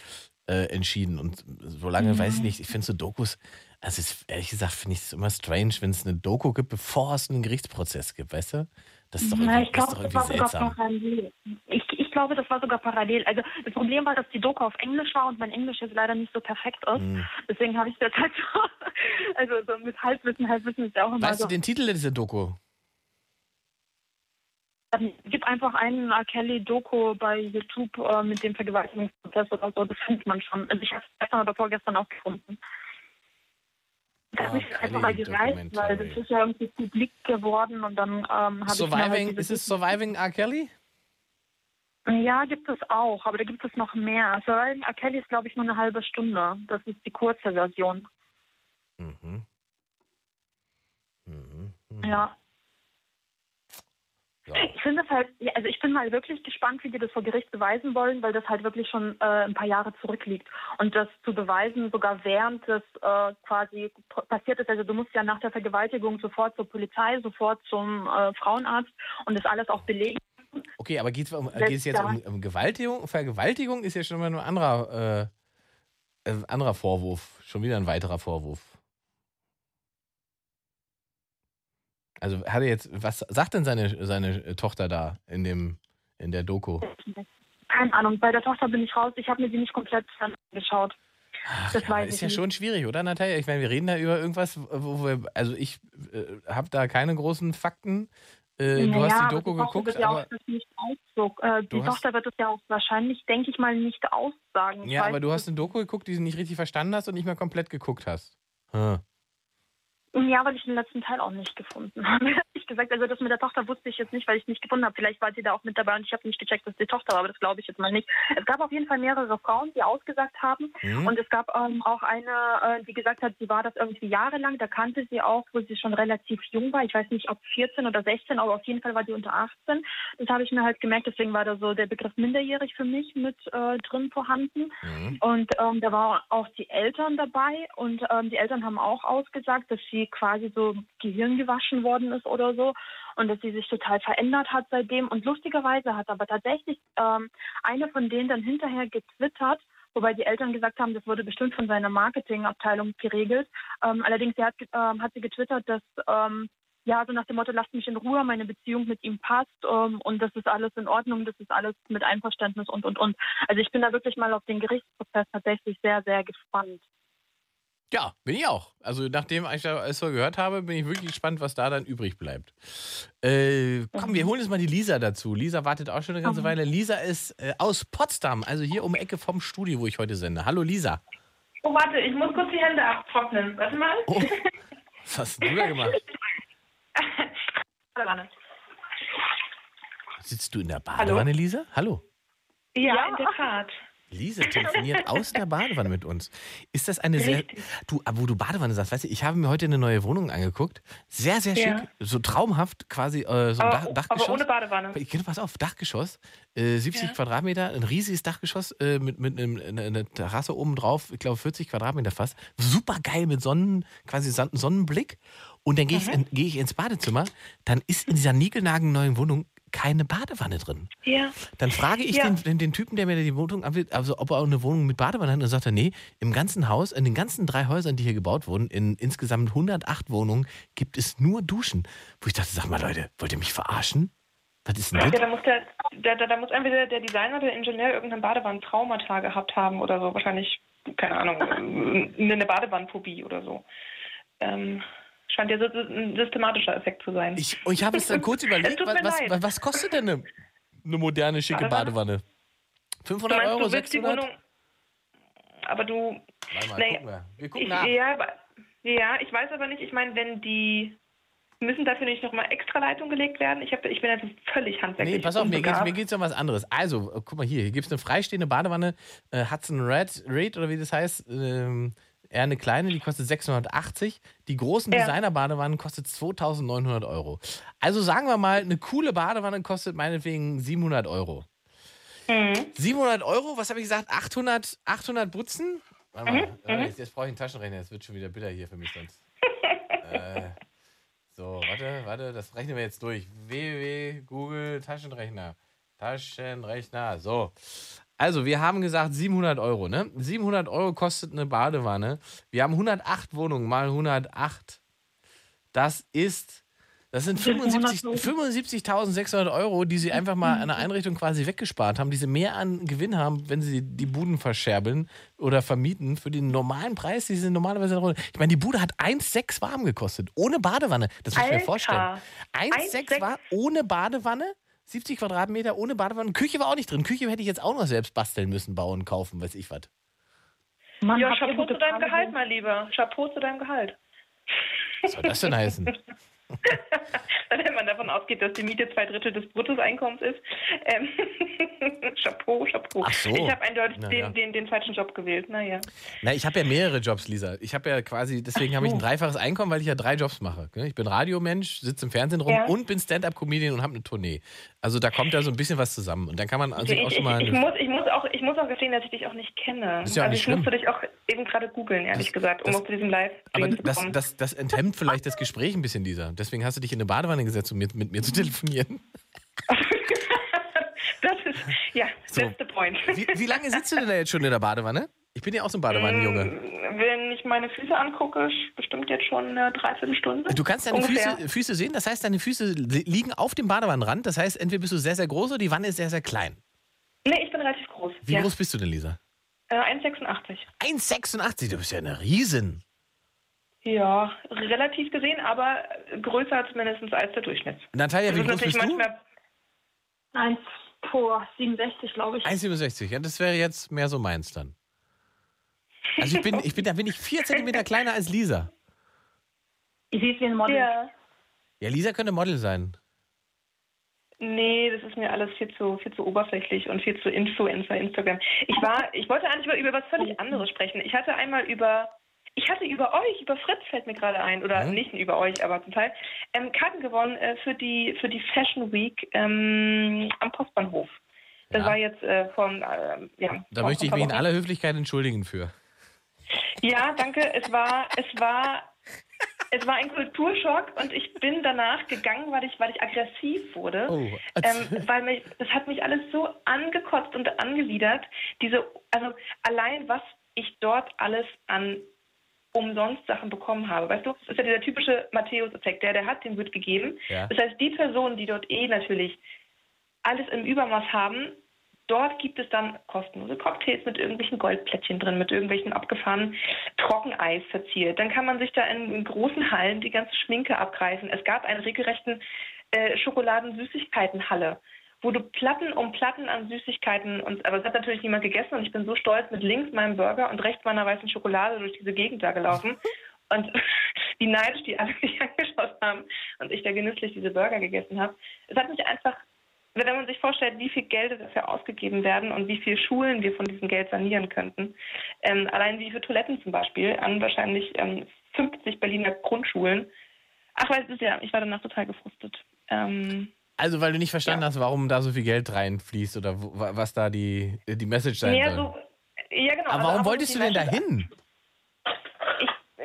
äh, entschieden. Und solange, Mhm. weiß ich nicht, ich finde so Dokus, also es, ehrlich gesagt finde ich es immer strange, wenn es eine Doku gibt, bevor es einen Gerichtsprozess gibt, weißt du? Das ist doch Na, irgendwie, ich das ist glaube, doch das irgendwie war sogar seltsam. parallel. Ich, ich glaube, das war sogar parallel. Also das Problem war, dass die Doku auf Englisch war und mein Englisch jetzt leider nicht so perfekt ist. Hm. Deswegen habe ich das halt so, also so mit Halbwissen, Halbwissen ist ja auch immer Weißt so. du den Titel dieser Doku? Ähm, Gib einfach einen R. Kelly-Doku bei YouTube äh, mit dem Vergewaltigungsprozess oder so, das findet man schon. Also ich habe es gestern oder vorgestern auch gefunden. Das R. ist einfach mal gereicht, weil das ist ja irgendwie publik geworden und dann ähm, habe ich halt Surviving, diese ist es Surviving R. Kelly? Ja, gibt es auch, aber da gibt es noch mehr. Surviving R. Kelly ist, glaube ich, nur eine halbe Stunde. Das ist die kurze Version. Mhm. Mhm. Ja. Ja. Ich finde das halt, also ich bin mal wirklich gespannt, wie die das vor Gericht beweisen wollen, weil das halt wirklich schon äh, ein paar Jahre zurückliegt. Und das zu beweisen, sogar während das äh, quasi passiert ist, also du musst ja nach der Vergewaltigung sofort zur Polizei, sofort zum äh, Frauenarzt und das alles auch belegen. Okay, aber geht es um, jetzt um, um Gewaltigung? Vergewaltigung ist ja schon mal ein anderer, äh, äh, anderer Vorwurf. Schon wieder ein weiterer Vorwurf. Also hat er jetzt, was sagt denn seine, seine Tochter da in dem, in der Doku? Keine Ahnung, bei der Tochter bin ich raus. Ich habe mir die nicht komplett angeschaut. das Ja, ist ja nicht. schon schwierig, oder Natalia? Ich meine, wir reden da über irgendwas, wo wir, also ich äh, habe da keine großen Fakten, Äh, du Naja, hast die Doku Tochter geguckt, ja aber, äh, Die Du Tochter wird es ja auch wahrscheinlich, denke ich mal, nicht aussagen. Ja, aber du hast eine Doku geguckt, die du nicht richtig verstanden hast und nicht mehr komplett geguckt hast. Hm. Ja, weil ich den letzten Teil auch nicht gefunden habe. Ehrlich gesagt, also das mit der Tochter wusste ich jetzt nicht, weil ich es nicht gefunden habe. Vielleicht war sie da auch mit dabei und ich habe nicht gecheckt, dass die Tochter war, aber das glaube ich jetzt mal nicht. Es gab auf jeden Fall mehrere Frauen, die ausgesagt haben. Mhm. Und es gab ähm, auch eine, äh, die gesagt hat, sie war das irgendwie jahrelang. Da kannte sie auch, wo sie schon relativ jung war. Ich weiß nicht, ob 14 oder 16, aber auf jeden Fall war die unter 18. Das habe ich mir halt gemerkt, deswegen war da so der Begriff minderjährig für mich mit äh, drin vorhanden. Und ähm, da waren auch die Eltern dabei und ähm, die Eltern haben auch ausgesagt, dass sie quasi so Gehirn gewaschen worden ist oder so und dass sie sich total verändert hat seitdem. Und lustigerweise hat aber tatsächlich ähm, eine von denen dann hinterher getwittert, wobei die Eltern gesagt haben, das wurde bestimmt von seiner Marketingabteilung geregelt. Ähm, allerdings sie hat, ähm, hat sie getwittert, dass ähm, ja, so nach dem Motto, lasst mich in Ruhe, meine Beziehung mit ihm passt ähm, und das ist alles in Ordnung, das ist alles mit Einverständnis und, und, und. Also ich bin da wirklich mal auf den Gerichtsprozess tatsächlich sehr, sehr gespannt. Ja, bin ich auch. Also nachdem ich da alles so gehört habe, bin ich wirklich gespannt, was da dann übrig bleibt. Äh, komm, wir holen jetzt mal die Lisa dazu. Lisa wartet auch schon eine ganze Mhm. Weile. Lisa ist äh, aus Potsdam, also hier um Ecke vom Studio, wo ich heute sende. Hallo Lisa. Oh, warte, ich muss kurz die Hände abtrocknen. Warte mal. Was hast denn du da gemacht? Badewanne. Sitzt du in der Badewanne, Lisa? Hallo. Ja, in der Tat. Lisa telefoniert aus der Badewanne mit uns. Ist das eine sehr. Du, wo du Badewanne sagst, weißt du, ich habe mir heute eine neue Wohnung angeguckt. Sehr, sehr schick. Ja. So traumhaft quasi. Äh, so ein Aber, Dach, Dachgeschoss. aber ohne Badewanne. Pass auf, Dachgeschoss, äh, 70 Ja. Quadratmeter, ein riesiges Dachgeschoss äh, mit, mit einem, einer Terrasse oben drauf, ich glaube 40 Quadratmeter fast. Super geil mit Sonnen, quasi Son- Sonnenblick. Und dann gehe ich, in- gehe ich ins Badezimmer, dann ist in dieser niegelnagen neuen Wohnung keine Badewanne drin. Ja. Dann frage ich Ja. den, den, Typen, der mir die Wohnung anbietet, also ob er auch eine Wohnung mit Badewanne hat. Und dann sagt er, nee, im ganzen Haus, in den ganzen drei Häusern, die hier gebaut wurden, in insgesamt 108 Wohnungen, gibt es nur Duschen. Wo ich dachte, sag mal Leute, wollt ihr mich verarschen? Was ist denn Ja, das? da muss, der, da, da, da muss entweder der Designer oder der Ingenieur irgendeinen Badewannentraumata gehabt haben oder so. Wahrscheinlich, keine Ahnung, eine Badewannenphobie oder so. Ähm, scheint ja so ein systematischer Effekt zu sein. Ich, ich habe es dann kurz überlegt, Es was, was, was kostet denn eine, eine moderne, schicke Badewanne? Badewanne? Du 500 meinst, Euro, du willst die 600? Wohnung, aber du... Warte mal, Nee, gucken wir. Wir gucken ich, nach. Ja, aber, ja, ich weiß aber nicht, ich meine, wenn die... Müssen dafür nicht nochmal extra Leitungen gelegt werden? Ich, hab, ich bin also völlig handwerklich Nee, pass auf, mir mir geht's um was anderes. Also, äh, guck mal hier, hier gibt es eine freistehende Badewanne, äh, Hudson Red, Red oder wie das heißt, ähm, eher eine kleine, die kostet 680. Die großen Ja. Designer-Badewannen kostet 2900 Euro. Also sagen wir mal, eine coole Badewanne kostet meinetwegen 700 Euro. Mhm. 700 Euro, was habe ich gesagt? 800, 800 Butzen? Warte mal, Mhm, mhm. jetzt, jetzt brauche ich einen Taschenrechner, jetzt wird schon wieder bitter hier für mich sonst. äh, so, warte, warte, das rechnen wir jetzt durch. www, Google, Taschenrechner. Taschenrechner, so. Also, wir haben gesagt 700 Euro, ne? 700 Euro kostet eine Badewanne. Wir haben 108 Wohnungen mal 108. Das ist, das sind 75 75.600 Euro, die sie einfach mal an der Einrichtung quasi weggespart haben, die sie mehr an Gewinn haben, wenn sie die Buden verscherbeln oder vermieten für den normalen Preis, die sie normalerweise. Ich meine, die Bude hat 1,6 warm gekostet, ohne Badewanne. Das muss ich mir vorstellen. 1,6 1,6 war ohne Badewanne. 70 Quadratmeter ohne Badewanne. Küche war auch nicht drin. Küche hätte ich jetzt auch noch selbst basteln müssen, bauen, kaufen, weiß ich was. Mann, ja, Chapeau zu deinem? Gehalt, mein Lieber. Chapeau zu deinem Gehalt. Was soll das denn heißen? Wenn man davon ausgeht, dass die Miete zwei Drittel des Bruttoeinkommens ist. Ähm, Chapeau, Chapeau. Ach so. Ich habe eindeutig Na den, ja. den, den falschen Job gewählt. Naja. Na, ich habe ja mehrere Jobs, Lisa. Ich habe ja quasi, deswegen habe ich ein dreifaches Einkommen, weil ich ja drei Jobs mache. Ich bin Radiomensch, sitze im Fernsehen rum Ja. und bin Stand-Up-Comedian und habe eine Tournee. Also da kommt da so ein bisschen was zusammen. Und dann kann man also ich, auch ich, schon mal. ich, eine- muss, ich, muss auch, ich muss auch gestehen, dass ich dich auch nicht kenne. Ist ja auch also nicht ich schlimm. musste dich auch eben gerade googeln, ehrlich gesagt, um das- auf zu diesem live aber zu das, kommen. das, das enthemmt vielleicht das Gespräch ein bisschen, Lisa. Deswegen hast du dich in eine Badewanne gesetzt, um mit, mit mir zu telefonieren. das ist, ja, So. that's the point. Wie, wie lange sitzt du denn da jetzt schon in der Badewanne? Ich bin ja auch so ein Badewannenjunge. Wenn ich meine Füße angucke, bestimmt jetzt schon eine Dreiviertelstunde. Du kannst deine. Füße, Füße sehen, das heißt, deine Füße li- liegen auf dem Badewannenrand. Das heißt, entweder bist du sehr, sehr groß oder die Wanne ist sehr, sehr klein. Nee, ich bin relativ groß. Wie ja. groß bist du denn, Lisa? Äh, 1,86. 1,86, du bist ja eine Riesen. Ja, relativ gesehen, aber größer zumindest als der Durchschnitt. Natalia, wie groß bist du? manchmal- 1 vor 67, glaube ich. 1,67. Ja, das wäre jetzt mehr so meins dann. Also ich bin, ich bin, da bin ich vier Zentimeter kleiner als Lisa. Ich sehe es wie ein Model. Ja. Ja, Lisa könnte Model sein. Nee, das ist mir alles viel zu, viel zu oberflächlich und viel zu Influencer, Instagram. Ich war, ich wollte eigentlich über, über was völlig anderes sprechen. Ich hatte einmal über, ich hatte über euch, über Fritz fällt mir gerade ein, oder nicht über euch, aber zum Teil, ähm, Karten gewonnen äh, für die für die Fashion Week ähm, am Postbahnhof. Das war jetzt äh, von, äh, ja. Da möchte ich mich in aller Höflichkeit entschuldigen für. Ja, danke. Es war, es war, es war ein Kulturschock und ich bin danach gegangen, weil ich, weil ich aggressiv wurde. Oh, ähm, weil mich, das hat mich alles so angekotzt und angewidert. Diese, also allein was ich dort alles an umsonst Sachen bekommen habe. Weißt du, das ist ja dieser typische Matthäus-Effekt. Der, der hat, dem wird gegeben. Ja. Das heißt, die Personen, die dort eh natürlich alles im Übermaß haben, dort gibt es dann kostenlose Cocktails mit irgendwelchen Goldplättchen drin, mit irgendwelchen abgefahrenen Trockeneis verziert. Dann kann man sich da in, in großen Hallen die ganze Schminke abgreifen. Es gab einen regelrechten äh, Schokoladen-Süßigkeitenhalle, wo du Platten um Platten an Süßigkeiten und aber es hat natürlich niemand gegessen und ich bin so stolz mit links meinem Burger und rechts meiner weißen Schokolade durch diese Gegend da gelaufen. Und wie neidisch die alle mich angeschaut haben und ich da genüsslich diese Burger gegessen habe. Es hat mich einfach, wenn man sich vorstellt, wie viel Geld dafür ausgegeben werden und wie viele Schulen wir von diesem Geld sanieren könnten. Ähm, allein wie für Toiletten zum Beispiel an wahrscheinlich ähm, 50 Berliner Grundschulen. Ach, weißt du ja, ich war danach total gefrustet. Ähm, Also, weil du nicht verstanden hast, warum da so viel Geld reinfließt oder wo, wa- was da die, die Message sein mehr soll. so, ja, genau. Aber also warum wolltest du denn da Message- hin?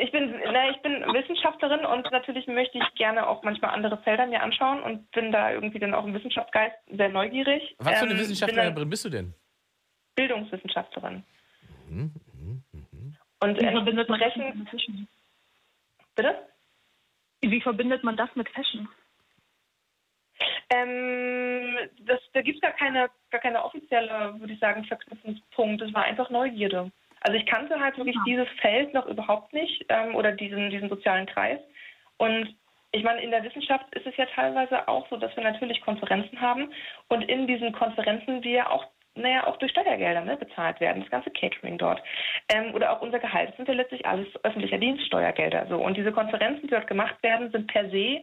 Ich bin, na, ich bin Wissenschaftlerin und natürlich möchte ich gerne auch manchmal andere Felder mir anschauen und bin da irgendwie dann auch im Wissenschaftsgeist sehr neugierig. Was für eine Ähm, bin Wissenschaftlerin dann bist du denn? Bildungswissenschaftlerin. Mhm, Und Wie ähm, verbindet man das sprechen- mit Fashion? Bitte? Wie verbindet man das mit Fashion? Ähm, das, da gibt es gar keine, gar keine offizielle, würde ich sagen, Verknüpfungspunkt. Es war einfach Neugierde. Also ich kannte halt wirklich dieses Feld noch überhaupt nicht ähm, oder diesen, diesen sozialen Kreis. Und ich meine, in der Wissenschaft ist es ja teilweise auch so, dass wir natürlich Konferenzen haben und in diesen Konferenzen wir auch naja, auch durch Steuergelder ne, bezahlt werden, das ganze Catering dort. Ähm, oder auch unser Gehalt. Das sind ja letztlich alles öffentlicher Dienst, Steuergelder. So. Und diese Konferenzen, die dort gemacht werden, sind per se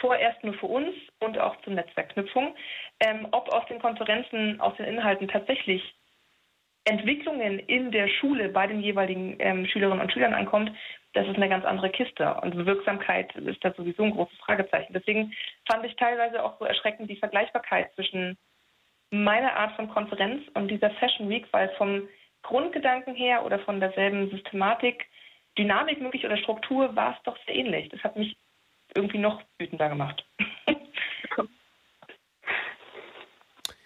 vorerst nur für uns und auch zur Netzwerkknüpfung. Ähm, ob aus den Konferenzen, aus den Inhalten tatsächlich Entwicklungen in der Schule bei den jeweiligen ähm, Schülerinnen und Schülern ankommt, das ist eine ganz andere Kiste. Und Wirksamkeit ist da sowieso ein großes Fragezeichen. Deswegen fand ich teilweise auch so erschreckend die Vergleichbarkeit zwischen meiner Art von Konferenz und dieser Fashion Week, weil vom Grundgedanken her oder von derselben Systematik, Dynamik möglich oder Struktur war es doch sehr ähnlich. Das hat mich irgendwie noch wütender gemacht.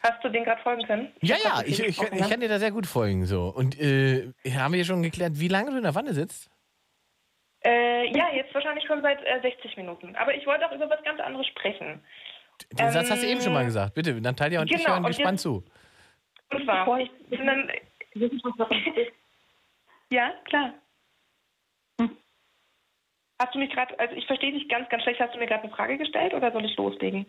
Hast du den gerade folgen können? Ja, ja, ich, ich, gesprochen, ich kann dir da sehr gut folgen. So. Und äh, haben wir schon geklärt, wie lange du in der Wanne sitzt? Äh, ja, jetzt wahrscheinlich schon seit äh, 60 Minuten. Aber ich wollte auch über was ganz anderes sprechen. Den Satz hast du eben schon mal Ähm, gesagt. Bitte, Natalia und ich genau, hören und gespannt jetzt- zu. Und zwar, ich bin dann... Ja, klar. Hast du mich gerade, also ich verstehe dich ganz, ganz schlecht. Hast du mir gerade eine Frage gestellt oder soll ich loslegen?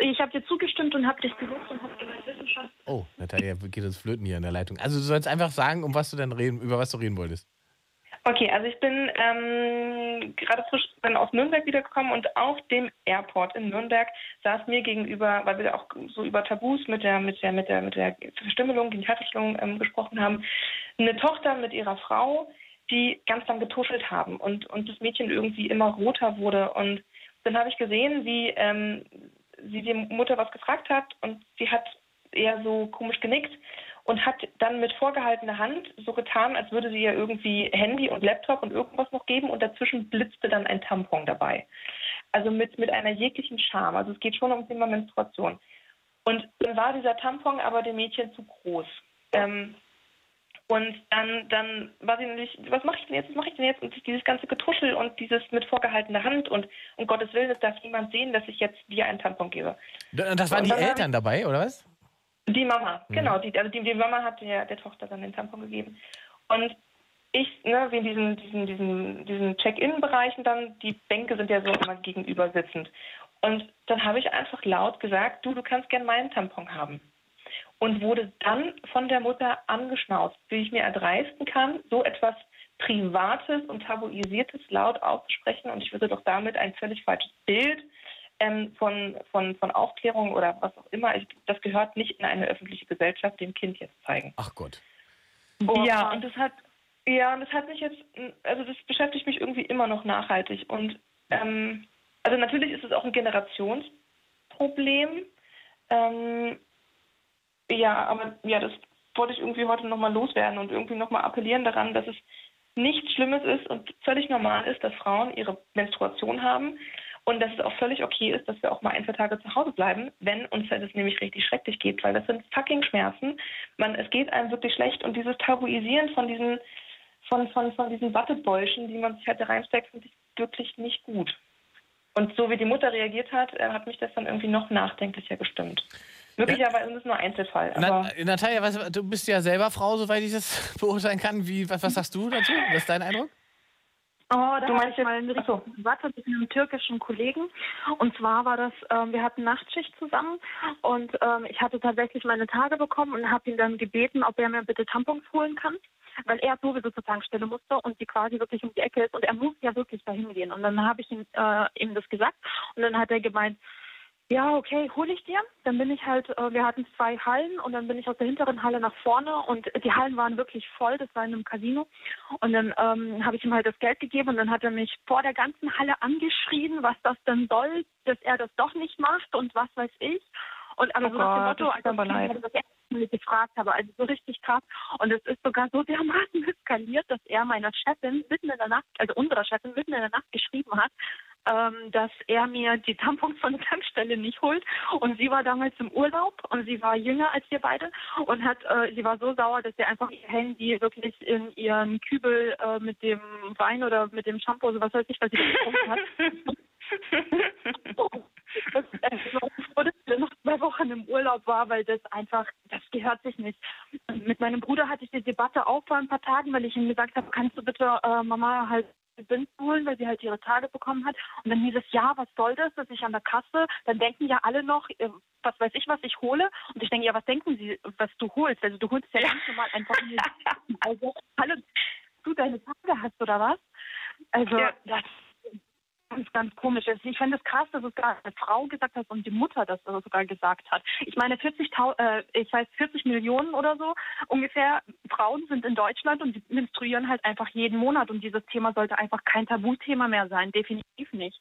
Ich habe dir zugestimmt und habe dich gelobt und habe gesagt, Wissenschaft. Oh, Natalia geht uns flöten hier in der Leitung. Also du sollst einfach sagen, um was du dann reden, über was du reden wolltest. Okay, also ich bin ähm, gerade frisch dann aus Nürnberg wiedergekommen und auf dem Airport in Nürnberg saß mir gegenüber, weil wir auch so über Tabus mit der mit der mit der mit der Verstümmelung, Genitalverstümmelung ähm, gesprochen haben, eine Tochter mit ihrer Frau, die ganz lang getuschelt haben und und das Mädchen irgendwie immer roter wurde und dann habe ich gesehen, wie ähm, sie die Mutter was gefragt hat und sie hat eher so komisch genickt und hat dann mit vorgehaltener Hand so getan, als würde sie ihr irgendwie Handy und Laptop und irgendwas noch geben und dazwischen blitzte dann ein Tampon dabei. Also mit, mit einer jeglichen Scham. Also es geht schon um Thema Menstruation. Und dann war dieser Tampon aber dem Mädchen zu groß. Ähm, und dann, dann war sie natürlich, was mache ich denn jetzt, was mache ich denn jetzt? Und dieses ganze Getuschel und dieses mit vorgehaltener Hand und um Gottes Willen, es darf niemand sehen, dass ich jetzt dir einen Tampon gebe. Das waren die Eltern dabei, oder was? Die Mama, Mhm. genau. Die, also die, die Mama hat der, der Tochter dann den Tampon gegeben. Und ich, ne, wie in diesen, diesen, diesen, diesen Check-in-Bereichen dann, die Bänke sind ja so immer gegenüber sitzend. Und dann habe ich einfach laut gesagt, du, du kannst gern meinen Tampon haben. Und wurde dann von der Mutter angeschnauzt, wie ich mir erdreisten kann, so etwas Privates und Tabuisiertes laut auszusprechen. Und ich würde doch damit ein völlig falsches Bild ähm, von, von, von Aufklärung oder was auch immer, ich, das gehört nicht in eine öffentliche Gesellschaft, dem Kind jetzt zeigen. Ach Gott. Ja, und das hat, ja, und das hat mich jetzt, also das beschäftigt mich irgendwie immer noch nachhaltig. Und ähm, also natürlich ist es auch ein Generationsproblem. Ähm, ja, aber ja, das wollte ich irgendwie heute nochmal loswerden und irgendwie nochmal appellieren daran, dass es nichts Schlimmes ist und völlig normal ist, dass Frauen ihre Menstruation haben und dass es auch völlig okay ist, dass wir auch mal ein, zwei Tage zu Hause bleiben, wenn uns das nämlich richtig schrecklich geht, weil das sind fucking Schmerzen. Man, es geht einem wirklich schlecht und dieses Tabuisieren von diesen, von, von, von diesen Wattebäuschen, die man sich halt da reinsteckt, finde ich wirklich nicht gut. Und so wie die Mutter reagiert hat, äh, hat mich das dann irgendwie noch nachdenklicher gestimmt. Möglicherweise ist es nur Einzelfall. Aber Na, Natalia, was, du bist ja selber Frau, soweit ich das beurteilen kann. Wie, was, was sagst du dazu? Was ist dein Eindruck? Oh, da Du meinst ich mal eine richtige Debatte mit einem türkischen Kollegen. Und zwar war das, ähm, wir hatten Nachtschicht zusammen und ähm, ich hatte tatsächlich meine Tage bekommen und habe ihn dann gebeten, ob er mir bitte Tampons holen kann, weil er sowieso zur Tankstelle musste und die quasi wirklich um die Ecke ist und er muss ja wirklich dahin gehen. Und dann habe ich ihm, äh, ihm das gesagt und dann hat er gemeint, ja, okay, hole ich dir. Dann bin ich halt, äh, wir hatten zwei Hallen und dann bin ich aus der hinteren Halle nach vorne und die Hallen waren wirklich voll, das war in einem Casino. Und dann ähm, habe ich ihm halt das Geld gegeben und dann hat er mich vor der ganzen Halle angeschrien, was das denn soll, dass er das doch nicht macht und was weiß ich. Und aber Oh so nach dem Motto, als ich das erste Mal gefragt habe, also so richtig krass. Und es ist sogar so dermaßen eskaliert, dass er meiner Chefin mitten in der Nacht, also unserer Chefin mitten in der Nacht geschrieben hat, ähm, dass er mir die Tampons von der Tankstelle nicht holt. Und sie war damals im Urlaub und sie war jünger als wir beide und hat, äh, sie war so sauer, dass sie einfach ihr Handy wirklich in ihren Kübel äh, mit dem Wein oder mit dem Shampoo, so was weiß ich, was sie getrunken hat. das, äh, dass sie noch zwei Wochen im Urlaub war, weil das einfach, das gehört sich nicht. Mit meinem Bruder hatte ich die Debatte auch vor ein paar Tagen, weil ich ihm gesagt habe, kannst du bitte äh, Mama halt Bins holen, weil sie halt ihre Tage bekommen hat. Und dann hieß es, ja, was soll das, dass ich an der Kasse, dann denken ja alle noch, äh, was weiß ich, was ich hole. Und ich denke, ja, was denken sie, was du holst? Also du holst ja ganz normal einfach nur, also, hallo, du deine Tage hast oder was? Also, Ja. das ganz, ganz komisch. Also, Ich finde es krass, dass es gar eine Frau gesagt hat und die Mutter das sogar gesagt hat. Ich meine, 40, äh, ich weiß, 40 Millionen oder so ungefähr Frauen sind in Deutschland und die menstruieren halt einfach jeden Monat. Und dieses Thema sollte einfach kein Tabuthema mehr sein. Definitiv nicht.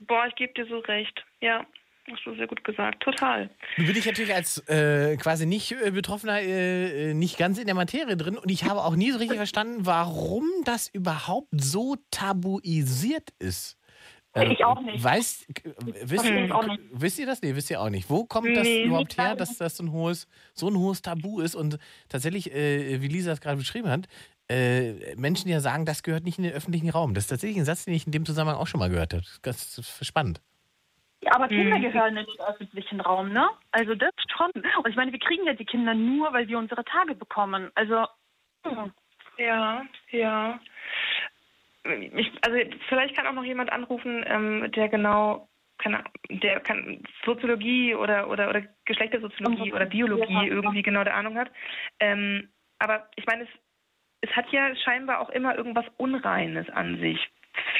boah, ich gebe dir so recht. Ja, hast du sehr gut gesagt. Total. Nun bin ich natürlich als äh, quasi nicht äh, Betroffener äh, äh, nicht ganz in der Materie drin und ich habe auch nie so richtig verstanden, warum das überhaupt so tabuisiert ist. Äh, Ich auch nicht. Weiß, äh, wisst, ich auch ihr, nicht. wisst ihr das? Nee, wisst ihr auch nicht. Wo kommt das Nee, überhaupt her, ganz. dass das so ein hohes, so ein hohes Tabu ist? Und tatsächlich, äh, wie Lisa es gerade beschrieben hat, äh, Menschen, die ja sagen, das gehört nicht in den öffentlichen Raum. Das ist tatsächlich ein Satz, den ich in dem Zusammenhang auch schon mal gehört habe. Das ist spannend. Ja, aber Kinder Mhm. gehören in den öffentlichen Raum, ne? Also das schon. Und ich meine, wir kriegen ja die Kinder nur, weil wir unsere Tage bekommen. Also, hm. Ja, ja. Ich, also vielleicht kann auch noch jemand anrufen, ähm, der genau, keine, Ahnung, der kann Soziologie oder oder oder Geschlechtersoziologie oder Biologie Ja. irgendwie genau der Ahnung hat. Ähm, aber ich meine, es, es hat ja scheinbar auch immer irgendwas Unreines an sich.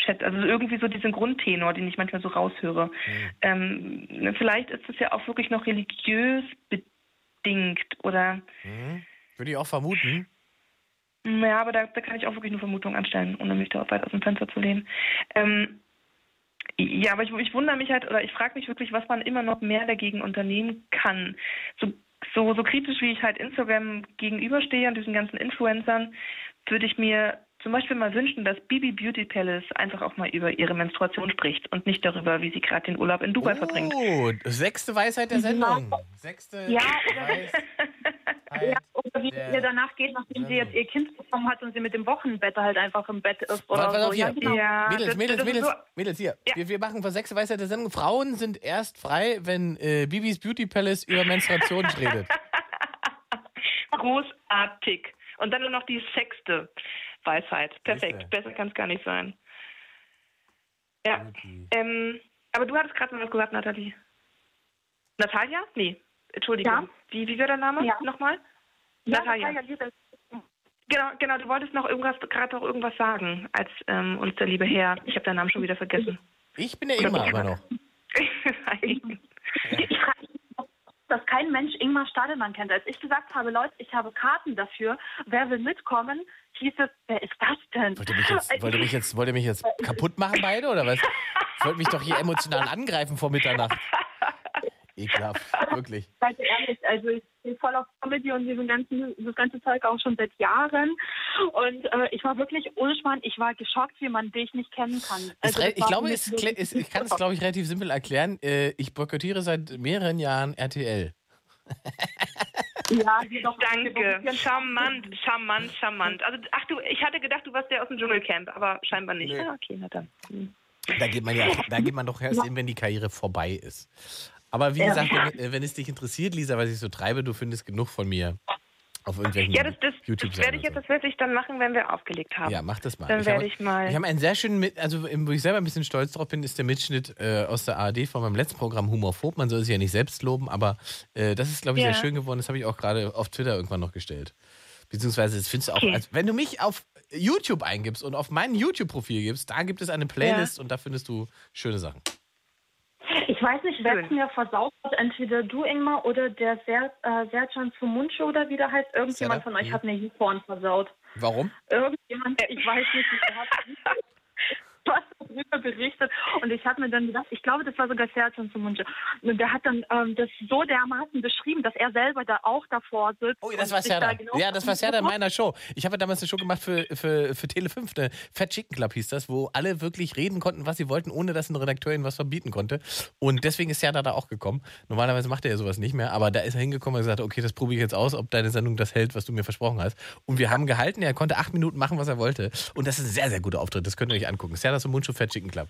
Also irgendwie so diesen Grundtenor, den ich manchmal so raushöre. Ähm, ne, vielleicht ist es ja auch wirklich noch religiös bedingt oder Mhm. Würde ich auch vermuten. Ja, aber da, da kann ich auch wirklich nur Vermutungen anstellen, ohne mich da weit aus dem Fenster zu lehnen. Ähm, ja, aber ich, ich wundere mich halt, oder ich frage mich wirklich, was man immer noch mehr dagegen unternehmen kann. So, so, so kritisch, wie ich halt Instagram gegenüberstehe und diesen ganzen Influencern, würde ich mir zum Beispiel mal wünschen, dass Bibi Beauty Palace einfach auch mal über ihre Menstruation spricht und nicht darüber, wie sie gerade den Urlaub in Dubai verbringt. Oh, sechste Weisheit der Sendung. Sechste Ja, Weisheit ja, oder wie es ihr danach geht, nachdem sie jetzt ihr Kind bekommen hat und sie mit dem Wochenbett halt einfach im Bett ist oder Warte, warte so. auf hier. Ja, genau. Ja, Mädels, Mädels, Mädels, so- Mädels, hier. Ja. Wir, wir machen für sechste Weisheit der Sendung. Frauen sind erst frei, wenn äh, Bibis Beauty Palace über Menstruation redet. Großartig. Und dann nur noch die sechste Lebensweisheit. Perfekt. Besser kann es gar nicht sein. Ja. Ähm, aber du hattest gerade noch was gesagt, Nathalie. Natalia? Nee, Entschuldigung. Ja. Wie, wie wird der Name Ja. nochmal? Ja, Natalia. Natalia. Genau, genau, du wolltest noch irgendwas, gerade noch irgendwas sagen, als ähm, uns der liebe Herr, ich habe deinen Namen schon wieder vergessen. Ich bin der Ingmar aber noch. Ich frage dass kein Mensch Ingmar Stadelmann kennt. Als ich gesagt habe, Leute, ich habe Karten dafür, wer will mitkommen, hieß es, wer ist das denn? Wollt ihr mich jetzt, wollt ihr mich jetzt, wollt ihr mich jetzt kaputt machen beide oder was? Ich wollte mich doch hier emotional angreifen vor Mitternacht. Ekelhaft, wirklich. Seid ihr ehrlich, also ich bin voll auf Comedy und diesen ganzen, das ganze Zeug auch schon seit Jahren. Und äh, ich war wirklich ohne Schmarrn, ich war geschockt, wie man dich nicht kennen kann. Also, ich glaube, es, es, ich kann es, glaube ich, relativ simpel erklären. Äh, Ich boykottiere seit mehreren Jahren RTL. Ja, jedoch. Danke. Charmant, charmant, charmant. Also, ach du, ich hatte gedacht, du warst der aus dem Dschungelcamp, aber scheinbar nicht. Nö. Ja, okay, na dann. Hm. Da geht man ja, da geht man doch erst hin, wenn die Karriere vorbei ist. Aber wie Ja. gesagt, wenn, äh, wenn es dich interessiert, Lisa, was ich so treibe, du findest genug von mir auf irgendwelchen Ja, das, das, das YouTube-Seiten. werde ich jetzt das wirklich dann machen, wenn wir aufgelegt haben. Ja, mach das mal. Dann ich werde habe, ich mal. Ich habe einen sehr schönen, also wo ich selber ein bisschen stolz drauf bin, ist der Mitschnitt äh, aus der ARD von meinem letzten Programm Humorphob. Man soll sich ja nicht selbst loben, aber äh, das ist, glaube ich, Ja. sehr schön geworden. Das habe ich auch gerade auf Twitter irgendwann noch gestellt. Beziehungsweise, das findest du auch, Okay. also, wenn du mich auf YouTube eingibst und auf mein YouTube-Profil gibst, da gibt es eine Playlist und da findest du schöne Sachen. Ich weiß nicht, wer es mir versaut hat, entweder du, Ingmar, oder der Ser äh, Sercan Sumuncu oder wie der heißt. Irgendjemand Serda? von euch hat mir YouPorn versaut. Warum? Irgendjemand, ich weiß nicht, der hat was darüber berichtet. Und ich habe mir dann gedacht, ich glaube, das war sogar Sercan Sumuncu. Und der hat dann ähm, das so dermaßen beschrieben, dass er selber da auch davor sitzt. Oh, das und war sich da genau Ja, das war Serda in meiner Show. Ich habe damals eine Show gemacht für, für, für Tele5, eine Fat Chicken Club hieß das, wo alle wirklich reden konnten, was sie wollten, ohne dass ein Redakteur ihnen was verbieten konnte. Und deswegen ist Serda da auch gekommen. Normalerweise macht er ja sowas nicht mehr, aber da ist er hingekommen und gesagt, okay, das probiere ich jetzt aus, ob deine Sendung das hält, was du mir versprochen hast. Und wir haben gehalten, er konnte acht Minuten machen, was er wollte. Und das ist ein sehr, sehr guter Auftritt, das könnt ihr euch angucken. Serda Sumunchu Fat Chicken Club.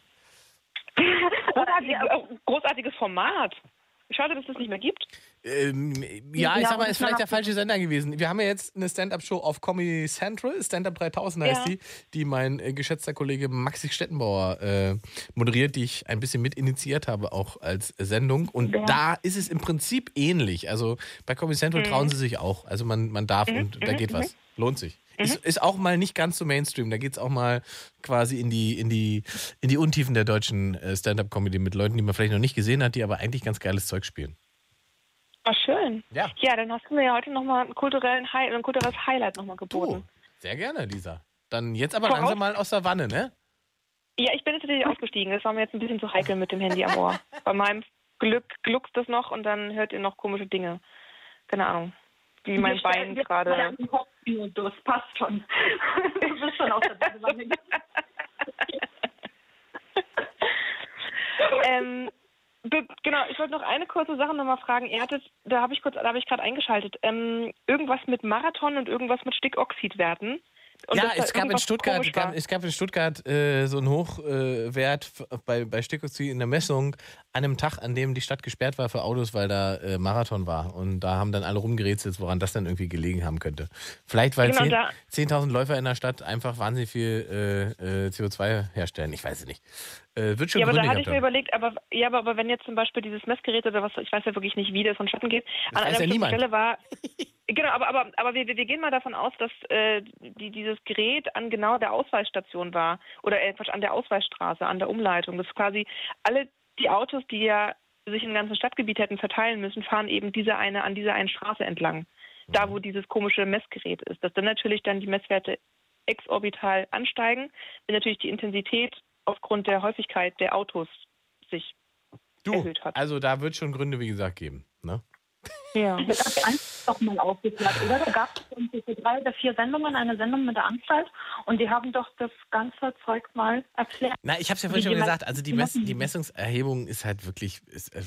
Großartig, großartiges Format. Schade, dass es das nicht mehr gibt. Ähm, ja, ich sag mal, ist vielleicht der falsche Sender gewesen. Wir haben ja jetzt eine Stand-Up-Show auf Comedy Central, Stand-Up 3000 heißt Ja. die, die mein äh, geschätzter Kollege Maxi Stettenbauer äh, moderiert, die ich ein bisschen mit initiiert habe, auch als Sendung. Und Ja. da ist es im Prinzip ähnlich. Also bei Comedy Central Mhm. trauen sie sich auch. Also man, man darf Mhm, und da mhm, geht mhm. was. Lohnt sich. Mhm. Ist, ist auch mal nicht ganz so Mainstream. Da geht es auch mal quasi in die, in die, in die Untiefen der deutschen äh, Stand-Up-Comedy mit Leuten, die man vielleicht noch nicht gesehen hat, die aber eigentlich ganz geiles Zeug spielen. Ah, schön. Ja. Ja, dann hast du mir ja heute nochmal einen kulturellen Hi ein kulturelles Highlight nochmal geboten. Sehr gerne, Lisa. Dann jetzt aber Voraus- langsam mal aus der Wanne, ne? Ja, ich bin jetzt natürlich ausgestiegen. Das war mir jetzt ein bisschen zu heikel mit dem Handy am Ohr. Bei meinem Glück gluckst das noch und dann hört ihr noch komische Dinge. Keine Ahnung. Wie mein Bein gerade. Kopfmodus, passt schon. Du bist schon aus der Badewanne. ähm, genau, ich wollte noch eine kurze Sache nochmal fragen. Ihr hattet, da habe ich kurz, da habe ich gerade eingeschaltet, ähm, irgendwas mit Marathon und irgendwas mit Stickoxidwerten. Und ja, es gab in Stuttgart, gab, es gab in Stuttgart äh, so einen Hochwert äh, bei, bei Stickoxid in der Messung an einem Tag, an dem die Stadt gesperrt war für Autos, weil da äh, Marathon war. Und da haben dann alle rumgerätselt, woran das dann irgendwie gelegen haben könnte. Vielleicht, weil Genau, 10 da- 10.000 Läufer in der Stadt einfach wahnsinnig viel äh, äh, CO2 herstellen. Ich weiß es nicht. Äh, wird schon ja, aber da hatte ich mir überlegt, aber ja, aber, aber wenn jetzt zum Beispiel dieses Messgerät oder was, ich weiß ja wirklich nicht, wie das vonstatten geht, Das an einer ja. Stelle war. Genau, aber, aber, aber wir, wir gehen mal davon aus, dass äh, die, dieses Gerät an genau der Ausweisstation war oder äh, an der Ausweisstraße, an der Umleitung. Das quasi alle die Autos, die ja sich im ganzen Stadtgebiet hätten verteilen müssen, fahren eben diese eine an dieser einen Straße entlang. Da, wo dieses komische Messgerät ist. Dass dann natürlich dann die Messwerte exorbital ansteigen, wenn natürlich die Intensität aufgrund der Häufigkeit der Autos sich Du, erhöht hat. also da wird schon Gründe, wie gesagt, geben. Ne? Ja. Wird das einfach doch mal aufgeklärt, oder? Da gab es irgendwie für drei oder vier Sendungen eine Sendung mit der Anstalt und die haben doch das ganze Zeug mal erklärt. Na, ich habe es ja vorhin schon gesagt. Also die, Mess die Messungserhebung ist halt wirklich. Ist, äh,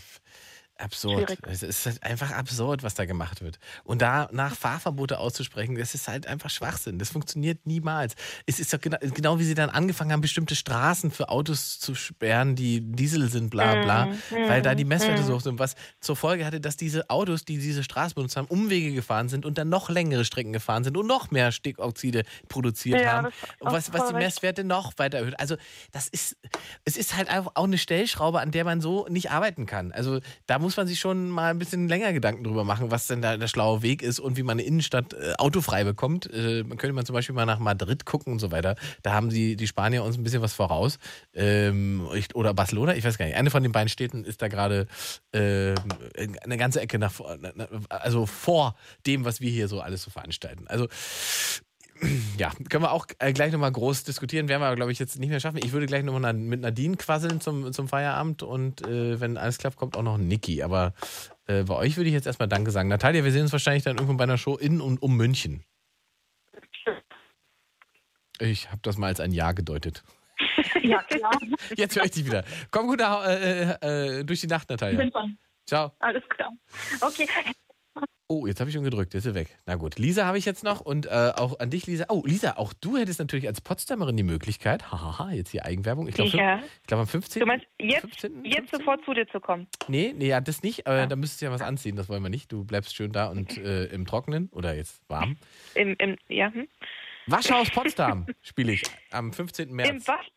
Absurd. Schwierig. Es ist halt einfach absurd, was da gemacht wird. Und da nach Fahrverbote auszusprechen, das ist halt einfach Schwachsinn. Das funktioniert niemals. Es ist doch genau, genau wie sie dann angefangen haben, bestimmte Straßen für Autos zu sperren, die Diesel sind, bla bla, Mhm, weil da die Messwerte mhm. so hoch sind. Was zur Folge hatte, dass diese Autos, die diese Straße benutzt haben, Umwege gefahren sind und dann noch längere Strecken gefahren sind und noch mehr Stickoxide produziert Ja, haben. was, was die. Messwerte noch weiter erhöht. Also das ist, es ist halt einfach auch eine Stellschraube, an der man so nicht arbeiten kann. Also da muss man sich schon mal ein bisschen länger Gedanken drüber machen, was denn da der schlaue Weg ist und wie man eine Innenstadt äh, autofrei bekommt. Äh, man könnte man zum Beispiel mal nach Madrid gucken und so weiter. Da haben die, die Spanier uns ein bisschen was voraus. Ähm, ich, oder Barcelona, ich weiß gar nicht. Eine von den beiden Städten ist da gerade ähm, eine ganze Ecke nach also vor dem, was wir hier so alles so veranstalten. Also ja, können wir auch äh, gleich nochmal groß diskutieren. Werden wir, glaube ich, jetzt nicht mehr schaffen. Ich würde gleich nochmal mit Nadine quasseln zum, zum Feierabend und äh, wenn alles klappt, kommt auch noch Niki. Aber äh, bei euch würde ich jetzt erstmal Danke sagen. Natalia, wir sehen uns wahrscheinlich dann irgendwann bei einer Show in und um München. Ich habe das mal als ein Ja gedeutet. Ja, klar. Jetzt höre ich dich wieder. Komm gut nach, äh, äh, durch die Nacht, Natalia. Bin dran. Ciao. Alles klar. Okay. Oh, jetzt habe ich schon gedrückt, jetzt ist er weg. Na gut, Lisa habe ich jetzt noch und äh, auch an dich, Lisa. Oh, Lisa, auch du hättest natürlich als Potsdamerin die Möglichkeit, hahaha, jetzt hier Eigenwerbung. Ich glaube, Ja. ich glaube am 15. Du meinst, jetzt, jetzt sofort zu dir zu kommen? Nee, nee, ja, das nicht, aber da müsstest du ja was anziehen, das wollen wir nicht. Du bleibst schön da und äh, im Trockenen oder jetzt warm. Im, im, ja, hm? Waschhaus Potsdam spiele ich am 15. März. Im Wasch,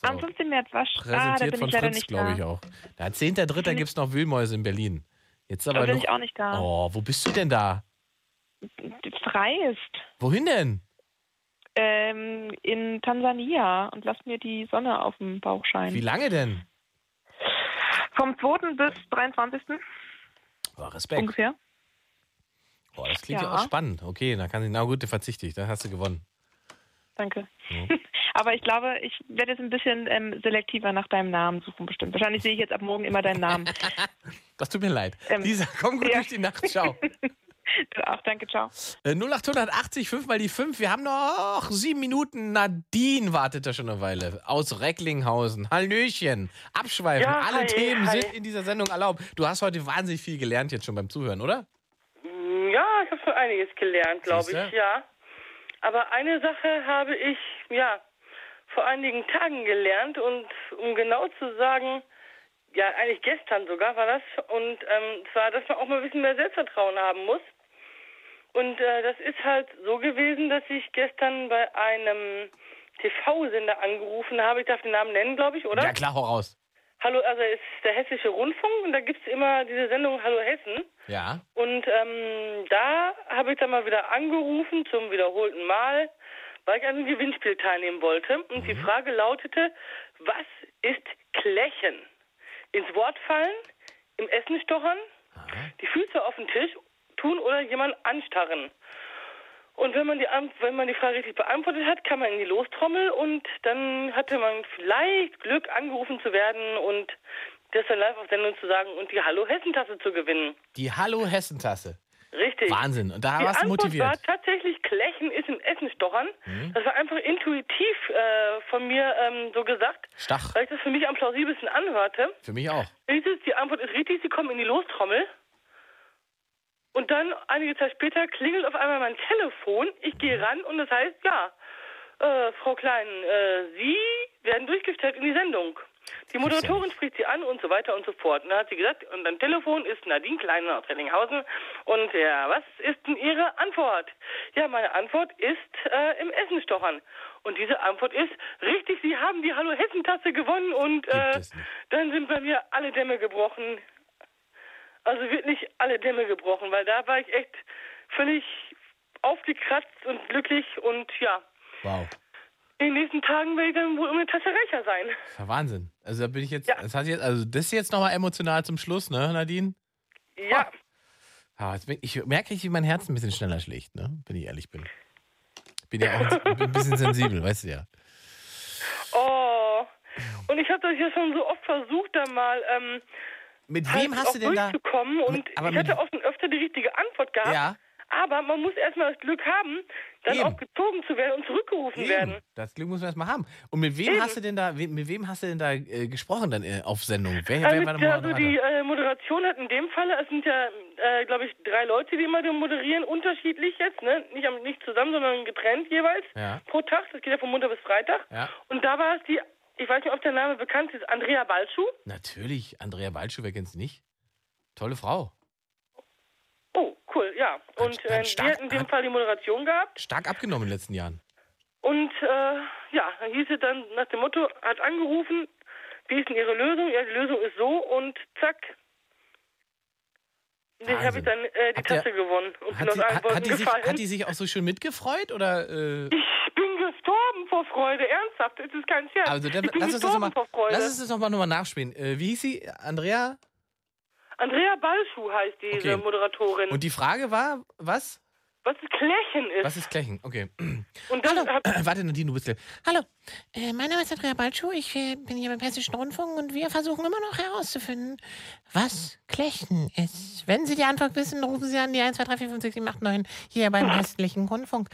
Am 15. März Wasch. Ah, da Präsentiert bin von ich Fritz, glaube ich auch. Da 10.3. gibt es noch Wühlmäuse in Berlin. Jetzt aber Da bin noch, ich auch nicht da. Oh, wo bist du denn da? Frei ist. Wohin denn? Ähm, in Tansania und lass mir die Sonne auf dem Bauch scheinen. Wie lange denn? Vom 2. bis 23. Oh, Respekt. ungefähr. Oh, das klingt ja. Ja. auch spannend. Okay, dann kann ich, na gut, verzichte ich, dann hast du gewonnen. Danke. Ja. Aber ich glaube, ich werde jetzt ein bisschen ähm, selektiver nach deinem Namen suchen, bestimmt. Wahrscheinlich sehe ich jetzt ab morgen immer deinen Namen. Das tut mir leid. Ähm, Lisa, komm gut ja. durch die Nacht. Ciao. Ach, danke, ciao. Äh, 0880, 5 mal die 5. Wir haben noch sieben Minuten. Nadine wartet da schon eine Weile. Aus Recklinghausen. Hallöchen. Abschweifen. Ja, Alle hi, Themen hi. sind in dieser Sendung erlaubt. Du hast heute wahnsinnig viel gelernt jetzt schon beim Zuhören, oder? Ja, ich habe schon einiges gelernt, glaube ich, ja. Aber eine Sache habe ich, ja, vor einigen Tagen gelernt und um genau zu sagen, ja, eigentlich gestern sogar war das. Und ähm, zwar, dass man auch mal ein bisschen mehr Selbstvertrauen haben muss. Und äh, das ist halt so gewesen, dass ich gestern bei einem TV-Sender angerufen habe. Ich darf den Namen nennen, glaube ich, oder? Ja, klar, hau raus. Hallo, also es ist der Hessische Rundfunk und da gibt's immer diese Sendung Hallo Hessen. Ja. Und ähm, da habe ich dann mal wieder angerufen zum wiederholten Mal, weil ich an einem Gewinnspiel teilnehmen wollte. Und die Frage lautete, was ist Klächen? Ins Wort fallen, im Essen stochern, die Füße auf den Tisch tun oder jemanden anstarren. Und wenn man die wenn man die Frage richtig beantwortet hat, kam man in die Lostrommel und dann hatte man vielleicht Glück, angerufen zu werden und das dann live auf Sendung zu sagen und die Hallo Hessen-Tasse zu gewinnen. Die Hallo Hessentasse. Richtig. Wahnsinn. Und da die warst du Antwort motiviert. war tatsächlich Klächen ist im Essen stochern. Mhm. Das war einfach intuitiv äh, von mir ähm, so gesagt, Stach. weil ich das für mich am plausibelsten anhörte. Für mich auch. Die Antwort ist richtig, sie kommen in die Lostrommel. Und dann, einige Zeit später, klingelt auf einmal mein Telefon. Ich gehe ran und das heißt, ja, äh, Frau Klein, äh, Sie werden durchgestellt in die Sendung. Die Moderatorin spricht Sie an und so weiter und so fort. Und dann hat sie gesagt, und am Telefon ist Nadine Klein aus Rellinghausen. Und ja, was ist denn Ihre Antwort? Ja, meine Antwort ist äh, im Essen stochern. Und diese Antwort ist, richtig, Sie haben die Hallo Hessen-Tasse gewonnen und äh, dann sind bei mir alle Dämme gebrochen. Also wirklich alle Dämme gebrochen, weil da war ich echt völlig aufgekratzt und glücklich und ja, Wow. in den nächsten Tagen werde ich dann wohl um eine Tasse reicher sein. Das ja Wahnsinn. Also da bin ich jetzt, das hat jetzt, also das ist jetzt nochmal emotional zum Schluss, ne, Nadine? Ja. Ah, jetzt bin, ich merke, wie mein Herz ein bisschen schneller schlägt, ne? Wenn ich ehrlich bin. Bin ja auch ein, ein bisschen sensibel, weißt du ja. Oh. Und ich habe das ja schon so oft versucht, da mal ähm, Mit halt wem hast du denn da- und aber ich hatte schon öfter die richtige Antwort gehabt. Ja. Aber man muss erstmal das Glück haben, dann Eben. auch gezogen zu werden und zurückgerufen Eben. werden. Das Glück muss man erstmal haben. Und mit wem Eben. hast du denn da, mit wem hast du denn da äh, gesprochen dann äh, auf Sendung? Wer, Also, wer war der also die äh, Moderation hat in dem Falle, es sind ja, äh, glaube ich, drei Leute, die immer moderieren, unterschiedlich jetzt, ne? Nicht, nicht zusammen, sondern getrennt jeweils Ja. pro Tag. Das geht ja von Montag bis Freitag. Ja. Und da war es die, ich weiß nicht, ob der Name bekannt ist, Andrea Balschuh. Natürlich, Andrea Waldschuh, wer kennt's nicht? Tolle Frau. Oh, cool, ja. Und äh, die hat in dem Fall die Moderation gehabt. Stark abgenommen in den letzten Jahren. Und äh, ja, dann hieß es dann nach dem Motto, hat angerufen, wie ist denn Ihre Lösung? Ja, die Lösung ist so und zack. Ich habe ich dann äh, die Hat der- Tasse gewonnen und bin Hat aus die, allen hat, hat, die sich, hat die sich auch so schön mitgefreut? Oder, äh, Ich bin gestorben vor Freude, ernsthaft, es ist kein Scherz. also, dann, ich bin lass uns das gestorben nochmal vor Freude. lass uns das noch mal, noch mal nachspielen. Äh, wie hieß sie? Andrea? Andrea Balschuh heißt diese Okay. Moderatorin. Und die Frage war, was? Was Klächen ist. Was ist Klechen? Okay. Und dann Hallo. hab, Warte, Nadine, du bist ja. Hallo, äh, mein Name ist Andrea Balschuh. Ich äh, bin hier beim Hessischen Rundfunk und wir versuchen immer noch herauszufinden, was Klechten ist. Wenn Sie die Antwort wissen, rufen Sie an die 1, 2, 3, 4, 5, 6, 7, 8, 9 hier beim Hesslichen Rundfunk.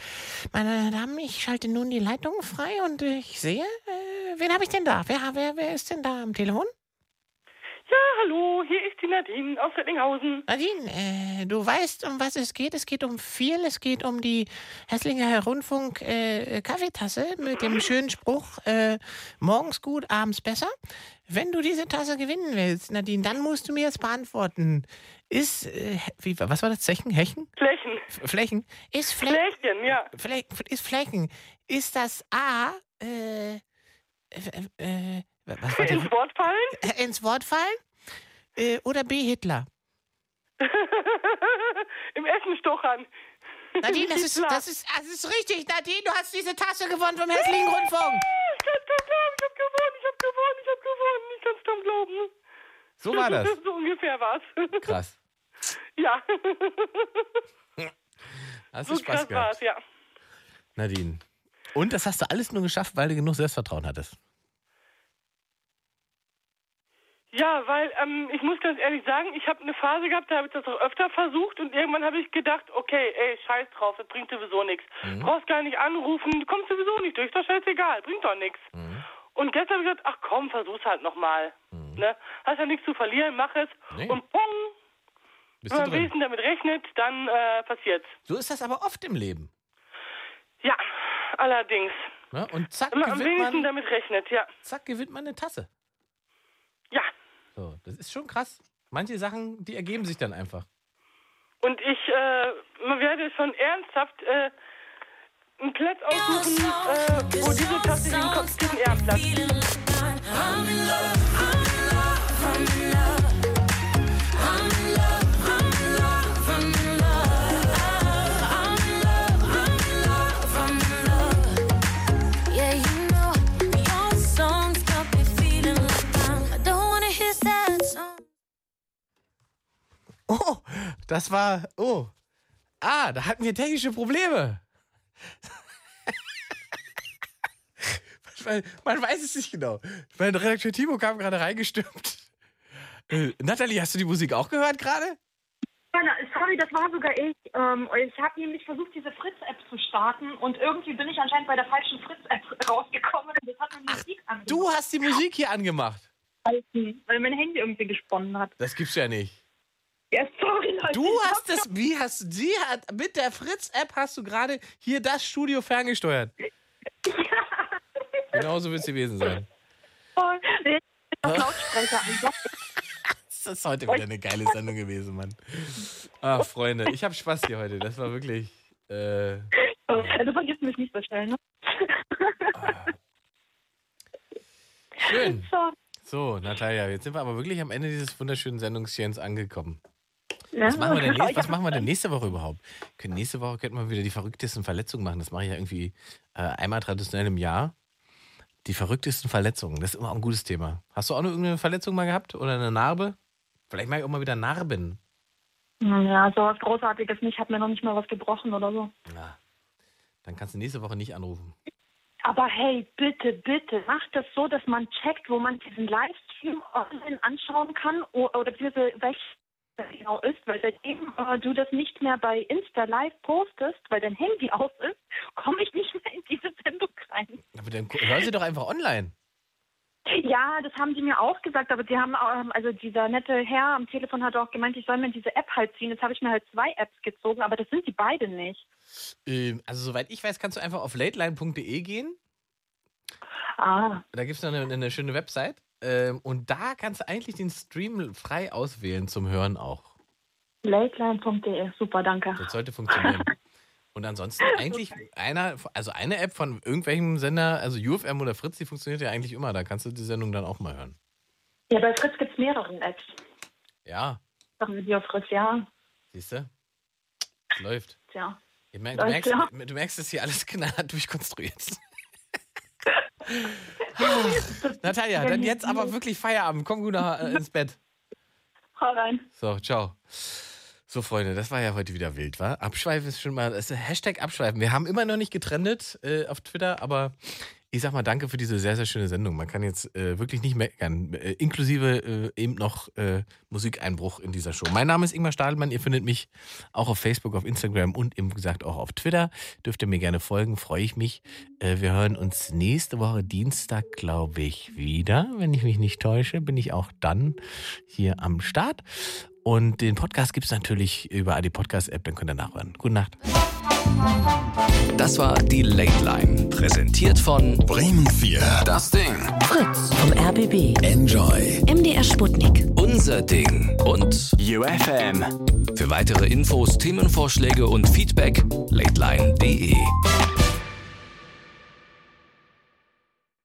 Meine Damen, ich schalte nun die Leitung frei und ich sehe, äh, wen habe ich denn da? Wer, wer, wer ist denn da am Telefon? Ja, hallo, hier ist die Nadine aus Reddinghausen. Nadine, äh, du weißt, um was es geht. Es geht um viel. Es geht um die Hässlinger Rundfunk äh, Kaffeetasse mit dem schönen Spruch, äh, morgens gut, abends besser. Wenn du diese Tasse gewinnen willst, Nadine, dann musst du mir jetzt beantworten. Ist, äh, wie, was war das? Zechen? Hechen? Flächen. F Flächen? Ist Flä Flächen, ja. Flä ist Flächen. Ist das A, äh, äh, äh, was war Ins Wort fallen? Äh, ins Wort fallen? Äh, oder B, Hitler? Im Essen stochern. Nadine, das ist, das, ist, das ist richtig. Nadine, du hast diese Tasse gewonnen vom Hässlichen Rundfunk. Ich kann hab gewonnen, ich hab gewonnen, ich hab gewonnen. Ich kann's kaum glauben. So war das. so ungefähr war's. Krass. Ja. Hast so du Spaß krass gehabt? war's, ja. Nadine. Und das hast du alles nur geschafft, weil du genug Selbstvertrauen hattest. Ja, weil ähm, ich muss ganz ehrlich sagen, ich habe eine Phase gehabt, da habe ich das auch öfter versucht und irgendwann habe ich gedacht, okay, ey, scheiß drauf, das bringt sowieso nichts. Mhm. Brauchst gar nicht anrufen, du kommst sowieso nicht durch, ist doch scheißegal, bringt doch nichts. Mhm. Und gestern habe ich gesagt, ach komm, versuch's halt nochmal. Ne? Hast ja nichts zu verlieren, mach es. Mhm. Nee. Und pong, Bist wenn man drin? wenigstens damit rechnet, dann äh, passiert's. So ist das aber oft im Leben. Ja, allerdings. Ne? Und zack, Wenn man am gewinnt wenigsten man, damit rechnet, ja. zack, gewinnt man eine Tasse. Ja. So, das ist schon krass. Manche Sachen, die ergeben sich dann einfach. Und ich äh, werde schon ernsthaft äh, einen Platz aussuchen, äh, wo diese Tasse hinkommt, diesen Ehrenplatz. Yeah, das war. Oh. Ah, da hatten wir technische Probleme. Weil, man weiß es nicht genau. Mein Redakteur Timo kam gerade reingestürmt. Äh, Nathalie, hast du die Musik auch gehört gerade? Sorry, das war sogar ich. Ähm, ich habe nämlich versucht, diese Fritz-App zu starten und irgendwie bin ich anscheinend bei der falschen Fritz-App rausgekommen und das hat mir Musik angemacht. Du hast die Musik hier angemacht. Weil mein Handy irgendwie gesponnen hat. Das gibt's ja nicht. Ja, sorry, Leute. Du hast das, wie hast sie hat mit der Fritz-App hast du gerade hier das Studio ferngesteuert. Genauso wird es gewesen sein. das Lautsprecher an. Das ist heute wieder eine geile Sendung gewesen, Mann. Ach, Freunde, ich habe Spaß hier heute. Das war wirklich. Äh, Du vergisst mich nicht so schnell, ne? schön. So. Natalia, jetzt sind wir aber wirklich am Ende dieses wunderschönen Sendungschens angekommen. Ja. Was machen wir denn, was machen wir denn nächste Woche überhaupt? Können nächste Woche könnten wir wieder die verrücktesten Verletzungen machen. Das mache ich ja irgendwie äh, einmal traditionell im Jahr. Die verrücktesten Verletzungen, das ist immer auch ein gutes Thema. Hast du auch noch irgendeine Verletzung mal gehabt oder eine Narbe? Vielleicht mache ich auch mal wieder Narben. Ja, sowas Großartiges nicht. Hat mir noch nicht mal was gebrochen oder so. Dann kannst du nächste Woche nicht anrufen. Aber hey, bitte, bitte, macht das so, dass man checkt, wo man diesen Livestream online anschauen kann o- oder diese welche das genau ist, weil seitdem äh, du das nicht mehr bei Insta Live postest, weil dein Handy aus ist, komme ich nicht mehr in diese Sendung rein. Aber dann gu- hör sie doch einfach online. Ja, das haben die mir auch gesagt, aber die haben, ähm, also dieser nette Herr am Telefon hat auch gemeint, ich soll mir diese App halt ziehen. Jetzt habe ich mir halt zwei Apps gezogen, aber das sind die beide nicht. Ähm, also, soweit ich weiß, kannst du einfach auf lateline.de gehen. Ah. Da gibt es eine, eine schöne Website. Ähm, und da kannst du eigentlich den Stream frei auswählen zum Hören auch. Lateline.de, super, danke. Das sollte funktionieren. Und ansonsten eigentlich einer, also eine App von irgendwelchem Sender, also UFM oder Fritz, die funktioniert ja eigentlich immer. Da kannst du die Sendung dann auch mal hören. Ja, bei Fritz gibt es mehrere Apps. Ja, Sagen wir die auf Fritz, ja. siehst du? Es läuft. Mer- Du merkst, ja. du merkst, dass hier alles knallhart durchkonstruiert ist. Natalia, dann jetzt aber wirklich Feierabend. Komm gut nach, äh, ins Bett. Hau rein. So, ciao. So, Freunde, das war ja heute wieder wild, wa? Abschweifen ist schon mal, ist Hashtag Abschweifen. Wir haben immer noch nicht getrennt äh, auf Twitter, aber ich sag mal danke für diese sehr, sehr schöne Sendung. Man kann jetzt äh, wirklich nicht meckern, äh, inklusive äh, eben noch äh, Musikeinbruch in dieser Show. Mein Name ist Ingmar Stadelmann, ihr findet mich auch auf Facebook, auf Instagram und eben gesagt auch auf Twitter. Dürft ihr mir gerne folgen, freue ich mich. Äh, wir hören uns nächste Woche Dienstag, glaube ich, wieder. Wenn ich mich nicht täusche, bin ich auch dann hier am Start. Und den Podcast gibt es natürlich über die Podcast-App, dann könnt ihr nachhören. Gute Nacht. Das war die Late Line. Präsentiert von Bremen 4. Das Ding. Fritz vom RBB. Enjoy. MDR Sputnik. Unser Ding und UFM. für weitere Infos, Themenvorschläge und Feedback lateline.de.